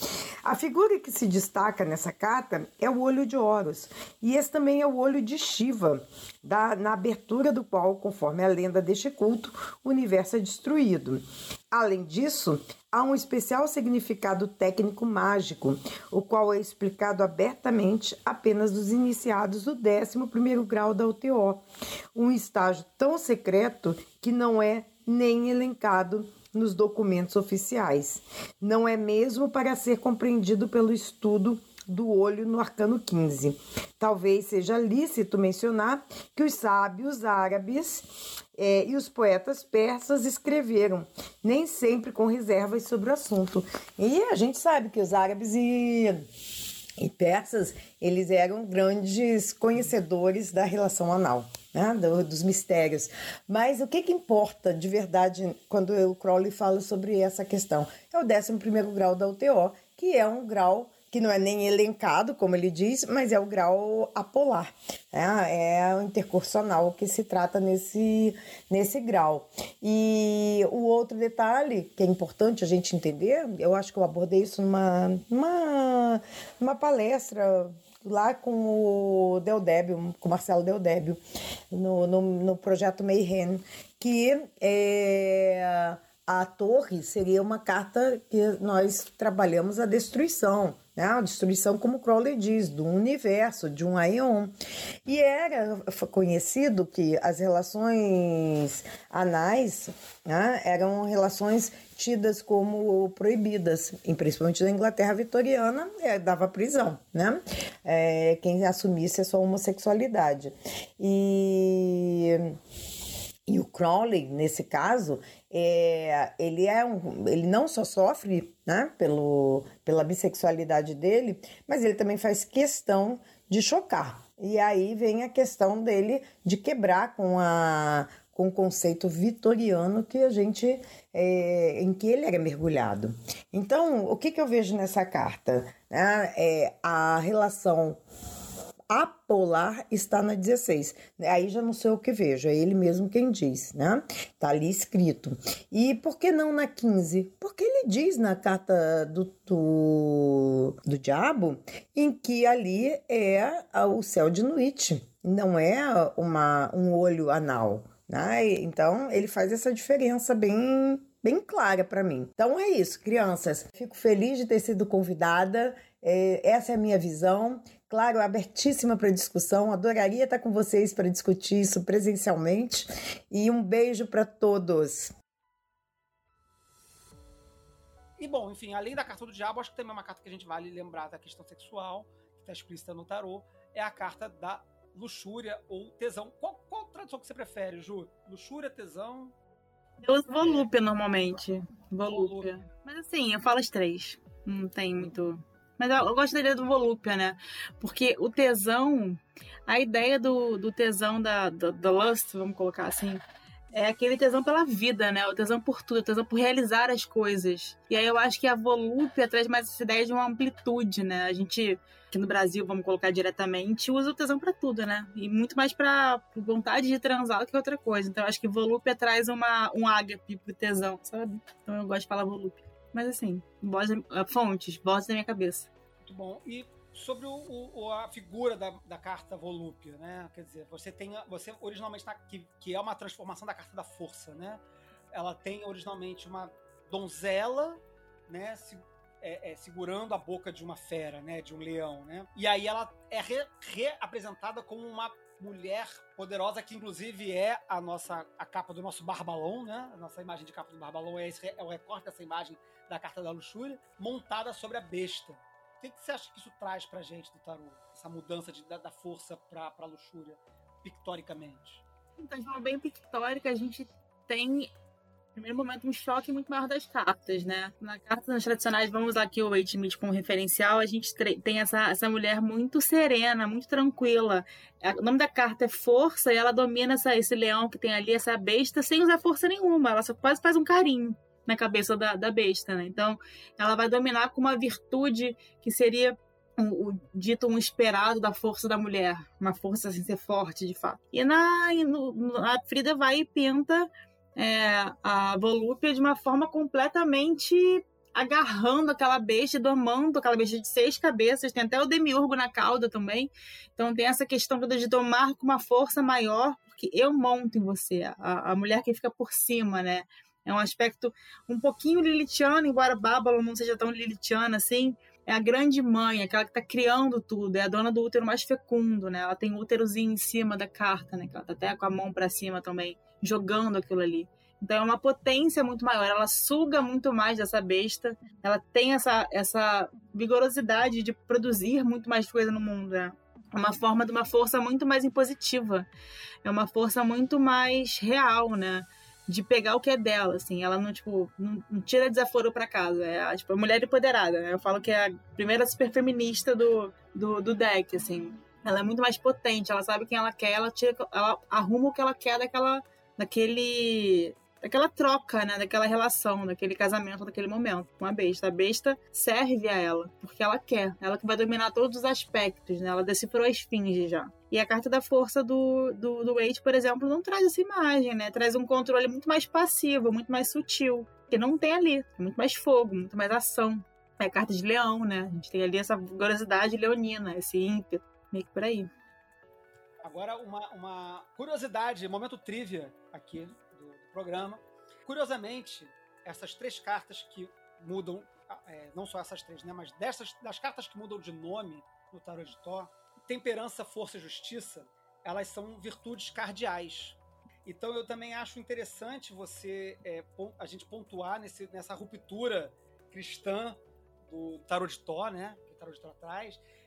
A figura que se destaca nessa carta é o olho de Horus, e esse também é o olho de Shiva, da, na abertura do qual, conforme a lenda deste culto, o universo é destruído. Além disso, há um especial significado técnico mágico, o qual é explicado abertamente apenas dos iniciados do 11º grau da UTO, um estágio tão secreto que não é nem elencado nos documentos oficiais. Não é mesmo para ser compreendido pelo estudo do olho no arcano 15. Talvez seja lícito mencionar que os sábios árabes é, e os poetas persas escreveram, nem sempre com reservas sobre o assunto. E a gente sabe que os árabes e e persas, eles eram grandes conhecedores da relação anal, né? Do, dos mistérios. Mas o que, que importa de verdade quando o Crowley fala sobre essa questão? É o 11 grau da UTO, que é um grau que não é nem elencado, como ele diz, mas é o grau apolar. É, é o intercursional que se trata nesse, nesse grau. E o outro detalhe que é importante a gente entender, eu acho que eu abordei isso numa, numa, numa palestra lá com o Del Débio, com o Marcelo Del Débio, no, no, no projeto Mayhem, que é, a torre seria uma carta que nós trabalhamos a destruição né? a destruição, como Crowley diz, do universo, de um Aeon. E era conhecido que as relações anais né, eram relações tidas como proibidas, principalmente na Inglaterra vitoriana, é, dava prisão, né? É, quem assumisse a sua homossexualidade. E e o Crowley, nesse caso, é, ele, é um, ele não só sofre né, pelo, pela bissexualidade dele, mas ele também faz questão de chocar. E aí vem a questão dele de quebrar com a com o conceito vitoriano que a gente é, em que ele era mergulhado. Então, o que, que eu vejo nessa carta? É, a relação apolar está na 16. Aí já não sei o que vejo, é ele mesmo quem diz, né? Tá ali escrito. E por que não na 15? Porque ele diz na carta do, do, do diabo em que ali é o céu de noite, não é uma, um olho anal. Né? Então ele faz essa diferença bem bem clara para mim. Então é isso, crianças. Fico feliz de ter sido convidada. É, essa é a minha visão claro, abertíssima para discussão. Adoraria estar com vocês para discutir isso presencialmente. E um beijo para todos. E bom, enfim, além da carta do diabo, acho que também é uma carta que a gente vale lembrar da questão sexual, que está explícita no tarô, é a carta da luxúria ou tesão. Qual, qual tradução que você prefere, Ju? Luxúria, tesão? Eu uso volúpia normalmente. Volúpia. Mas assim, eu falo as três. Não tem muito mas eu, gosto da ideia do volúpia, né? Porque o tesão, a ideia do, do tesão da, da, da lust, vamos colocar assim, é aquele tesão pela vida, né? O tesão por tudo, o tesão por realizar as coisas. E aí eu acho que a volúpia traz mais essa ideia de uma amplitude, né? A gente, aqui no Brasil, vamos colocar diretamente, usa o tesão para tudo, né? E muito mais para vontade de transar do que outra coisa. Então eu acho que volúpia traz uma, um ágape pro tesão, sabe? Então eu gosto de falar volúpia. Mas assim, voz, uh, fontes, voz da minha cabeça. Muito bom. E sobre o, o, a figura da, da carta volúpia, né? Quer dizer, você tem. Você originalmente tá, que, que é uma transformação da carta da força, né? Ela tem originalmente uma donzela, né? Se, é, é, segurando a boca de uma fera, né? De um leão, né? E aí ela é reapresentada re como uma mulher poderosa, que inclusive é a nossa a capa do nosso Barbalão, né? A nossa imagem de capa do Barbalão é, esse, é o recorte dessa imagem da Carta da Luxúria, montada sobre a besta. Que, que você acha que isso traz pra gente do tarô? Essa mudança de, da, da força pra, pra luxúria, pictoricamente? Então, de forma bem pictórica, a gente tem primeiro momento, um choque muito maior das cartas, né? Na carta tradicionais, vamos usar aqui o Wait Meet como referencial, a gente tem essa, essa mulher muito serena, muito tranquila. O nome da carta é Força e ela domina essa, esse leão que tem ali, essa besta, sem usar força nenhuma. Ela só quase faz um carinho na cabeça da, da besta, né? Então, ela vai dominar com uma virtude que seria o, o, dito um esperado da força da mulher, uma força sem ser forte, de fato. E na, no, a Frida vai e pinta é, a Volúpia de uma forma completamente agarrando aquela besta, domando aquela besta de seis cabeças, tem até o demiurgo na cauda também. Então tem essa questão toda de domar com uma força maior, porque eu monto em você, a, a mulher que fica por cima, né? É um aspecto um pouquinho lilitiano, embora Babylon não seja tão lilitiana assim. É a grande mãe, aquela que está criando tudo, é a dona do útero mais fecundo, né? Ela tem o úterozinho em cima da carta, né? Que ela tá até com a mão para cima também jogando aquilo ali. Então é uma potência muito maior, ela suga muito mais dessa besta, ela tem essa, essa vigorosidade de produzir muito mais coisa no mundo, né? É uma forma de uma força muito mais impositiva, é uma força muito mais real, né? De pegar o que é dela, assim, ela não, tipo, não, não tira desaforo para casa, é tipo, a mulher empoderada, né? Eu falo que é a primeira super feminista do, do, do deck, assim. Ela é muito mais potente, ela sabe quem ela quer, ela, tira, ela arruma o que ela quer daquela daquele daquela troca, né, daquela relação, daquele casamento, daquele momento com a besta. A besta serve a ela, porque ela quer, ela que vai dominar todos os aspectos, né? Ela decifrou a esfinge já. E a carta da força do, do, do Wade, por exemplo, não traz essa imagem, né? Traz um controle muito mais passivo, muito mais sutil, que não tem ali. É muito mais fogo, muito mais ação. É a carta de leão, né? A gente tem ali essa vigorosidade leonina, esse ímpeto, meio que por aí. Agora, uma, uma curiosidade, momento trivia aqui programa. Curiosamente, essas três cartas que mudam, é, não só essas três, né, mas dessas, das cartas que mudam de nome no Tarot de Thor, temperança, força e justiça, elas são virtudes cardeais. Então eu também acho interessante você é, a gente pontuar nesse, nessa ruptura cristã do Tarot de Thor, né? Que o Tarot de Thor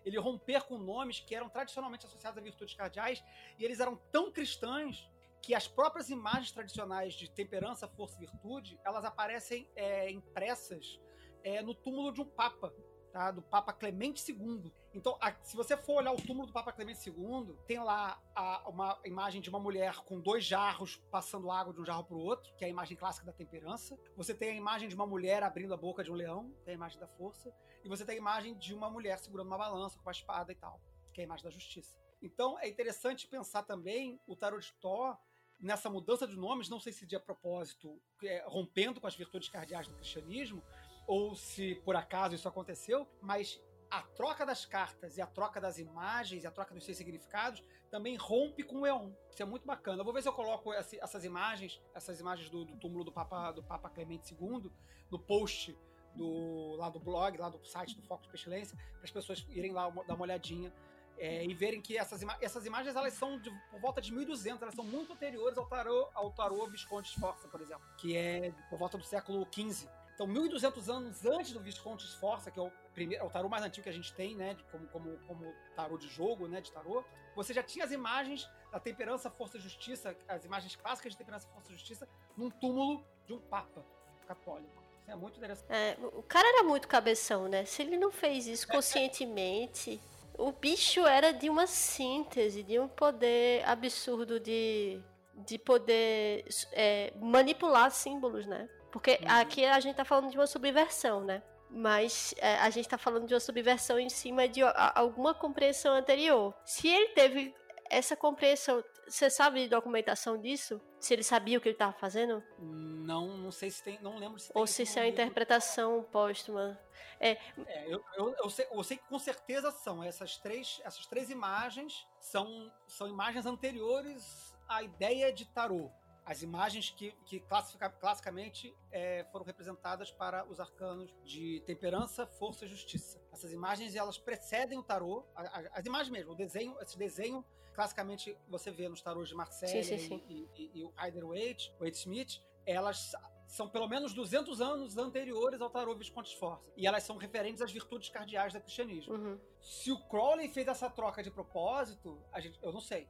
ele romper com nomes que eram tradicionalmente associados a virtudes cardeais e eles eram tão cristãos que as próprias imagens tradicionais de temperança, força e virtude, elas aparecem é, impressas é, no túmulo de um papa, tá? do Papa Clemente II. Então, a, se você for olhar o túmulo do Papa Clemente II, tem lá a, uma imagem de uma mulher com dois jarros passando água de um jarro para o outro, que é a imagem clássica da temperança. Você tem a imagem de uma mulher abrindo a boca de um leão, que é a imagem da força. E você tem a imagem de uma mulher segurando uma balança com uma espada e tal, que é a imagem da justiça. Então é interessante pensar também o tarot de Thor nessa mudança de nomes, não sei se de a propósito, é, rompendo com as virtudes cardeais do cristianismo, ou se por acaso isso aconteceu, mas a troca das cartas e a troca das imagens e a troca dos seus significados também rompe com o Eon. Isso é muito bacana. Eu vou ver se eu coloco essas imagens, essas imagens do, do túmulo do Papa, do Papa Clemente II, no post do, lá do blog, lá do site do Foco de Pestilência, para as pessoas irem lá dar uma olhadinha é, e verem que essas, ima essas imagens elas são de, por volta de 1200, elas são muito anteriores ao tarô, ao tarô Visconde Sforza, por exemplo, que é por volta do século XV. Então, 1200 anos antes do Visconde Sforza, que é o, primeiro, é o tarô mais antigo que a gente tem, né, de, como, como, como tarô de jogo, né, de tarô, você já tinha as imagens da temperança, força e justiça, as imagens clássicas de temperança, força e justiça, num túmulo de um papa católico. É muito interessante. É, o cara era muito cabeção, né? Se ele não fez isso conscientemente, o bicho era de uma síntese, de um poder absurdo de, de poder é, manipular símbolos, né? Porque uhum. aqui a gente tá falando de uma subversão, né? Mas é, a gente tá falando de uma subversão em cima de a, alguma compreensão anterior. Se ele teve essa compreensão, você sabe de documentação disso? Se ele sabia o que ele estava fazendo? Não, não sei se tem, não lembro se tem. Ou se isso é uma interpretação póstuma. É, é eu, eu, eu, sei, eu sei que com certeza são. Essas três, essas três imagens são, são imagens anteriores à ideia de tarô. As imagens que, que classifica, classicamente é, foram representadas para os arcanos de temperança, força e justiça. Essas imagens elas precedem o tarô, a, a, as imagens mesmo, o desenho, esse desenho classicamente você vê nos tarôs de Marcelo e, e, e, o Rider-Waite, Waite Smith, elas são pelo menos 200 anos anteriores ao tarô Visconde Sforza. E elas são referentes às virtudes cardeais do cristianismo. Uhum. Se o Crowley fez essa troca de propósito, gente, eu não sei.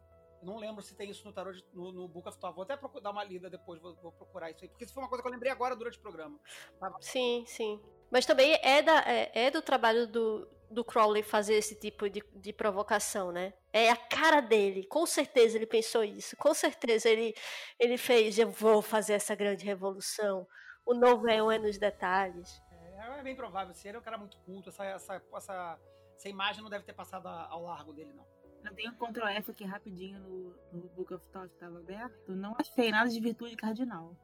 Não lembro se tem isso no tarô de, no, no, Book of Thor. Vou até dar uma lida depois, vou, vou, procurar isso aí. Porque isso foi uma coisa que eu lembrei agora durante o programa. Tá? Sim, sim. Mas também é, da, é, é, do trabalho do, do Crowley fazer esse tipo de, de provocação, né? É a cara dele. Com certeza ele pensou isso. Com certeza ele, ele fez, eu vou fazer essa grande revolução. O novo é um é nos detalhes. É, é bem provável. Se ele é um cara muito culto, essa, essa, essa, essa imagem não deve ter passado ao largo dele, não. Eu tenho um Ctrl F aqui rapidinho no, no Book of Thought que estava aberto. Não achei nada de virtude cardinal.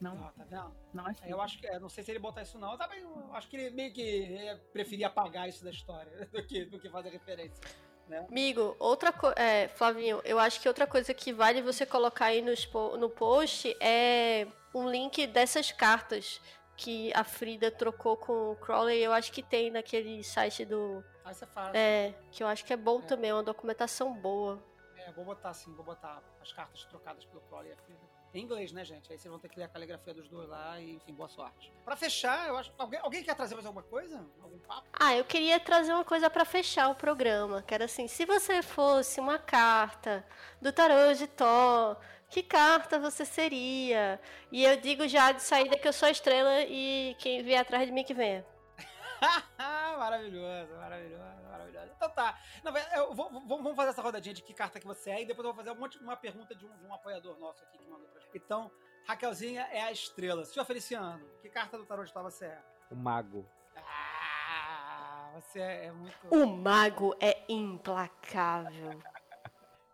Não, ah, tá vendo? Não achei. Eu acho que, é, não sei se ele botar isso não. Eu também eu acho que ele meio que preferia apagar isso da história do que, do que fazer referência. Né? Amigo, outra coisa. É, Flavinho, eu acho que outra coisa que vale você colocar aí no, no post é um link dessas cartas que a Frida trocou com o Crowley. Eu acho que tem naquele site do isso é fácil. É, que eu acho que é bom é. também, é uma documentação boa. É, vou botar sim, vou botar as cartas trocadas pelo Crowley e a Frida. Em inglês, né, gente? Aí vocês vão ter que ler a caligrafia dos dois lá e, enfim, boa sorte. Pra fechar, eu acho. Alguém, alguém quer trazer mais alguma coisa? Algum papo? Ah, eu queria trazer uma coisa para fechar o programa. Que era assim: se você fosse uma carta do tarô de Thor, que carta você seria? E eu digo já de saída que eu sou a estrela e quem vier atrás de mim que venha. maravilhoso, maravilhoso, maravilhoso. Então tá. Não, eu vou, vamos fazer essa rodadinha de que carta que você é e depois eu vou fazer um monte, uma pergunta de um, de um apoiador nosso aqui que mandou pra gente. Então, Raquelzinha é a estrela. Senhor Feliciano, que carta do tarot de tal você é? O mago. Ah, você é, é muito. O mago é implacável.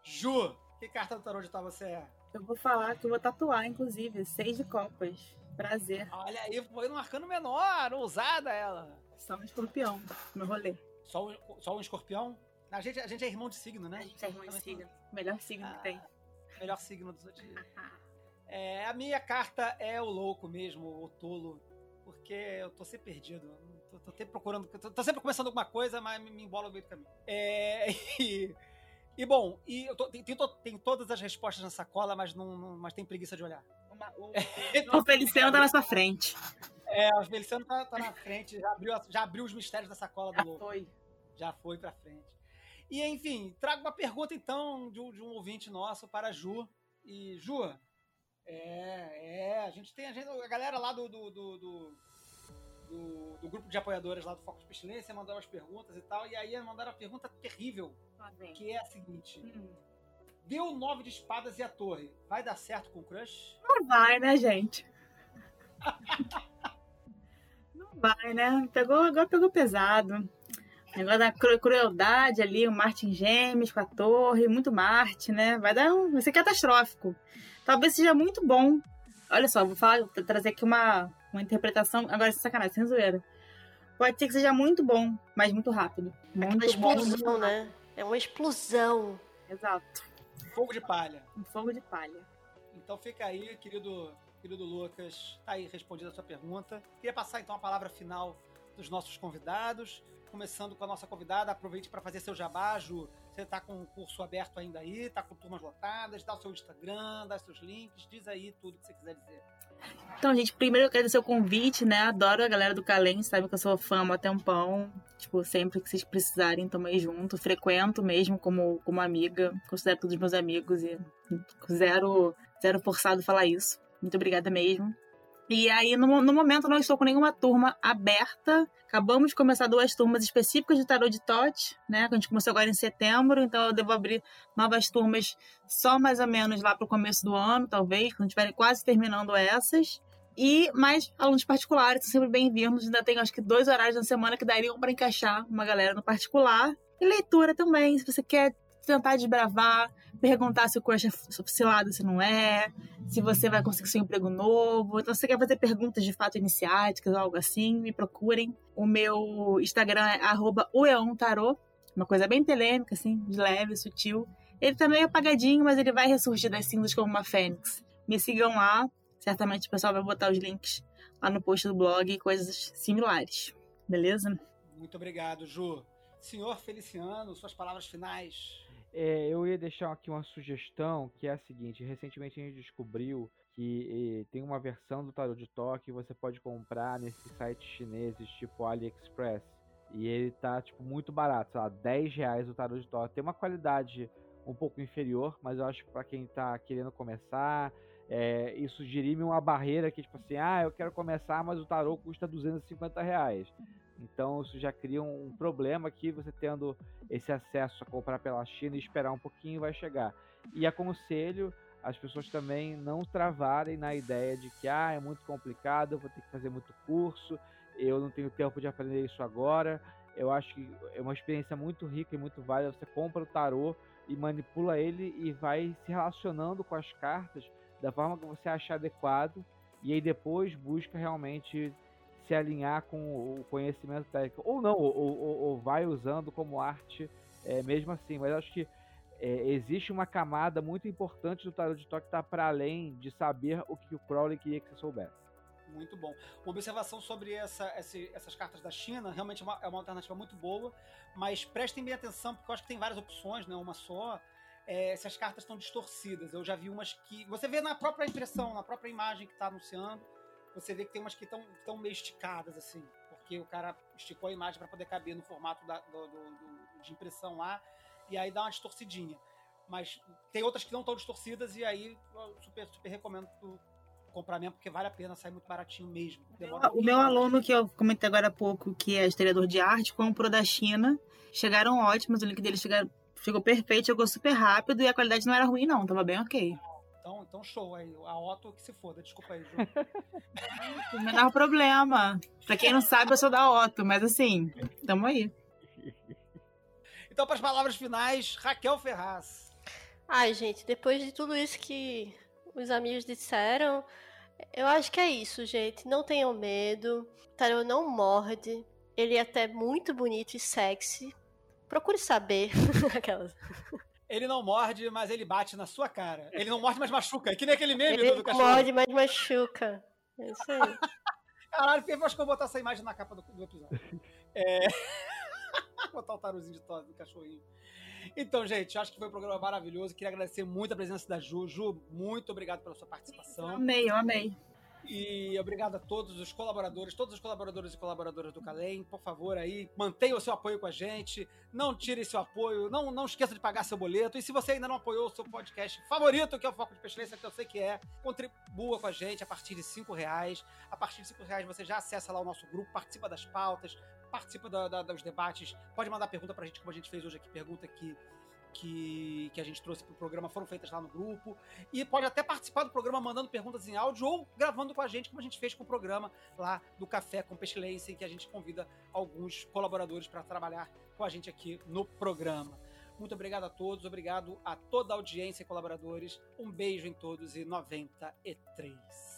Ju, que carta do tarot de tal você é? Eu vou falar que eu vou tatuar, inclusive, seis de copas. Prazer. Olha aí, foi no arcano menor, ousada ela. Só um escorpião, meu rolê. Só um, só um escorpião? A gente, a gente é irmão de signo, né? A gente é irmão de signo. Melhor signo ah, que tem. Melhor signo do zodíaco. é, a minha carta é o louco mesmo, o tolo. Porque eu tô sempre perdido. Tô, tô sempre procurando. Tô, tô, sempre começando alguma coisa, mas me, me embola no meio do caminho. É, e, e bom, e tô, tem, tem, tem, todas as respostas na sacola, mas, não, não, mas tem preguiça de olhar. Uma, o, o Feliciano tá na sua frente. É, o Feliciano tá, tá na frente, já abriu, já abriu os mistérios da sacola do já louco. Foi. Já foi pra frente. E, enfim, trago uma pergunta, então, de um, de um ouvinte nosso para a Ju. E, Ju, é, é, a gente tem a, gente, a galera lá do do, do, do, do, do grupo de apoiadores lá do Foco de Pestilência mandou as perguntas e tal, e aí mandaram a pergunta terrível, ah, que é a seguinte. Hum. Deu nove de espadas e a torre. Vai dar certo com o crush? Não vai, né, gente? vai, né? Pegou, agora pegou pesado. O negócio da crueldade ali, o Martin Gêmeos com a torre, muito Marte, né? Vai dar um. Vai ser catastrófico. Talvez seja muito bom. Olha só, vou falar, vou trazer aqui uma, uma interpretação. Agora, sem sacanagem, sem zoeira. Pode ser que seja muito bom, mas muito rápido. Muito uma explosão, bom, né? É uma explosão. Exato. Fogo de palha. Um fogo de palha. Então fica aí, querido querido Lucas. Tá aí respondida a sua pergunta. Queria passar então a palavra final dos nossos convidados. Começando com a nossa convidada, aproveite para fazer seu jabá, Ju. Você está com o curso aberto ainda aí, está com turmas lotadas, dá o seu Instagram, dá seus links, diz aí tudo que você quiser dizer. Então, gente, primeiro eu quero o convite, né? Adoro a galera do Calem, sabe que eu sou fã há tempão. Tipo, sempre que vocês precisarem, tamo junto. Frequento mesmo como, como amiga. Considero todos meus amigos e zero, zero forçado falar isso. Muito obrigada mesmo. E aí, no, no momento, não estou com nenhuma turma aberta. Acabamos de começar duas turmas específicas de tarot de Tote, né? Que a gente começou agora em setembro, então eu devo abrir novas turmas só mais ou menos lá para o começo do ano, talvez, quando estiverem quase terminando essas. E mais alunos particulares são sempre bem-vindos. Ainda tem acho que dois horários na semana que dariam para encaixar uma galera no particular. E leitura também, se você quer tentar desbravar, perguntar se o crush é cilado, se não é, se você vai conseguir seu emprego novo. Então, se você quer fazer perguntas de fato iniciáticas algo assim, me procurem. O meu Instagram é ueontarô, uma coisa bem polêmica, assim, de leve, sutil. Ele tá meio apagadinho, mas ele vai ressurgir das cinzas como uma fênix. me sigam lá. Certamente o pessoal vai botar os links lá no post do blog e coisas similares. Beleza? Muito obrigado, Ju. Senhor Feliciano, suas palavras finais. É, eu ia deixar aqui uma sugestão que é a seguinte: recentemente a gente descobriu que tem uma versão do tarot de toque que você pode comprar nesses sites chineses tipo AliExpress. E ele tá, tipo, muito barato, sei lá, 10 reais o tarot de toque. Tem uma qualidade um pouco inferior, mas eu acho que para quem tá querendo começar, é, isso dirime uma barreira que, tipo assim, ah, eu quero começar, mas o tarot custa 250 reais. Então isso já cria um problema que você tendo esse acesso a comprar pela China e esperar um pouquinho vai chegar. E aconselho as pessoas também não travarem na ideia de que ah, é muito complicado, eu vou ter que fazer muito curso, eu não tenho tempo de aprender isso agora. Eu acho que é uma experiência muito rica e muito válida. Você compra o tarô e manipula ele e vai se relacionando com as cartas da forma que você achar adequado e aí depois busca realmente se alinhar com o conhecimento técnico ou não, ou, ou, ou vai usando como arte é, mesmo assim. Mas acho que é, existe uma camada muito importante do tarot de toque que está para além de saber o que o Crowley queria que você soubesse. Muito bom. Uma observação sobre essa, essas cartas da China, realmente é uma, é uma, alternativa muito boa, mas prestem bem atenção, porque eu acho que tem várias opções, não é uma só. É, se as cartas estão distorcidas. Eu já vi umas que. Você vê na própria impressão, na própria imagem que está anunciando, você vê que tem umas que estão meio esticadas, assim, porque o cara esticou a imagem para poder caber no formato da, do, do, do, de impressão lá e aí dá uma distorcidinha. Mas tem outras que não estão distorcidas e aí eu super, super recomendo tu comprar mesmo, porque vale a pena, sai muito baratinho mesmo. O meu aluno, que eu comentei agora há pouco, que é historiador de arte, comprou da China. Chegaram ótimos, o link dele chegou, chegou perfeito, chegou super rápido e a qualidade não era ruim, não, tava bem ok. Então, show aí. A Otto que se foda, desculpa aí, Ju. o menor problema. Pra quem não sabe, eu sou da Otto, mas assim, tamo aí. Então, para as palavras finais, Raquel Ferraz. Ai, gente, depois de tudo isso que os amigos disseram, eu acho que é isso, gente. Não tenham medo. Tarô não morde. Ele é até muito bonito e sexy. Procure saber. Aquelas. Ele não morde, mas ele bate na sua cara. Ele não morde, mas machuca. É que nem aquele meme ele do, cachorro. Ele morde, mas machuca. É isso aí. Caralho, eu acho que eu vou botar essa imagem na capa do, do episódio. É... Botar o taruzinho de tosse do cachorrinho. Então, gente, acho que foi um programa maravilhoso. Queria agradecer muito a presença da Ju. Ju, muito obrigado pela sua participação. Eu amei, eu amei. E obrigado a todos os colaboradores, todos os colaboradores e colaboradoras do Calem. Por favor, aí, mantenha o seu apoio com a gente. Não tire seu apoio. Não, não esqueça de pagar seu boleto. E se você ainda não apoiou o seu podcast favorito, que é o Foco de Pestilência, que eu sei que é, contribua com a gente a partir de cinco reais. A partir de cinco reais você já acessa lá o nosso grupo, participa das pautas, participa da, da, dos debates, pode mandar pergunta pra gente, como a gente fez hoje aqui, pergunta que, que, que a gente trouxe pro programa, foram feitas lá no grupo. E pode até participar do programa mandando perguntas em áudio ou gravando com a gente, como a gente fez com o programa lá do Café com Pestilência, em que a gente convida alguns colaboradores para trabalhar com a gente aqui no programa. Muito obrigado a todos, obrigado a toda a audiência e colaboradores. Um beijo em todos e 93.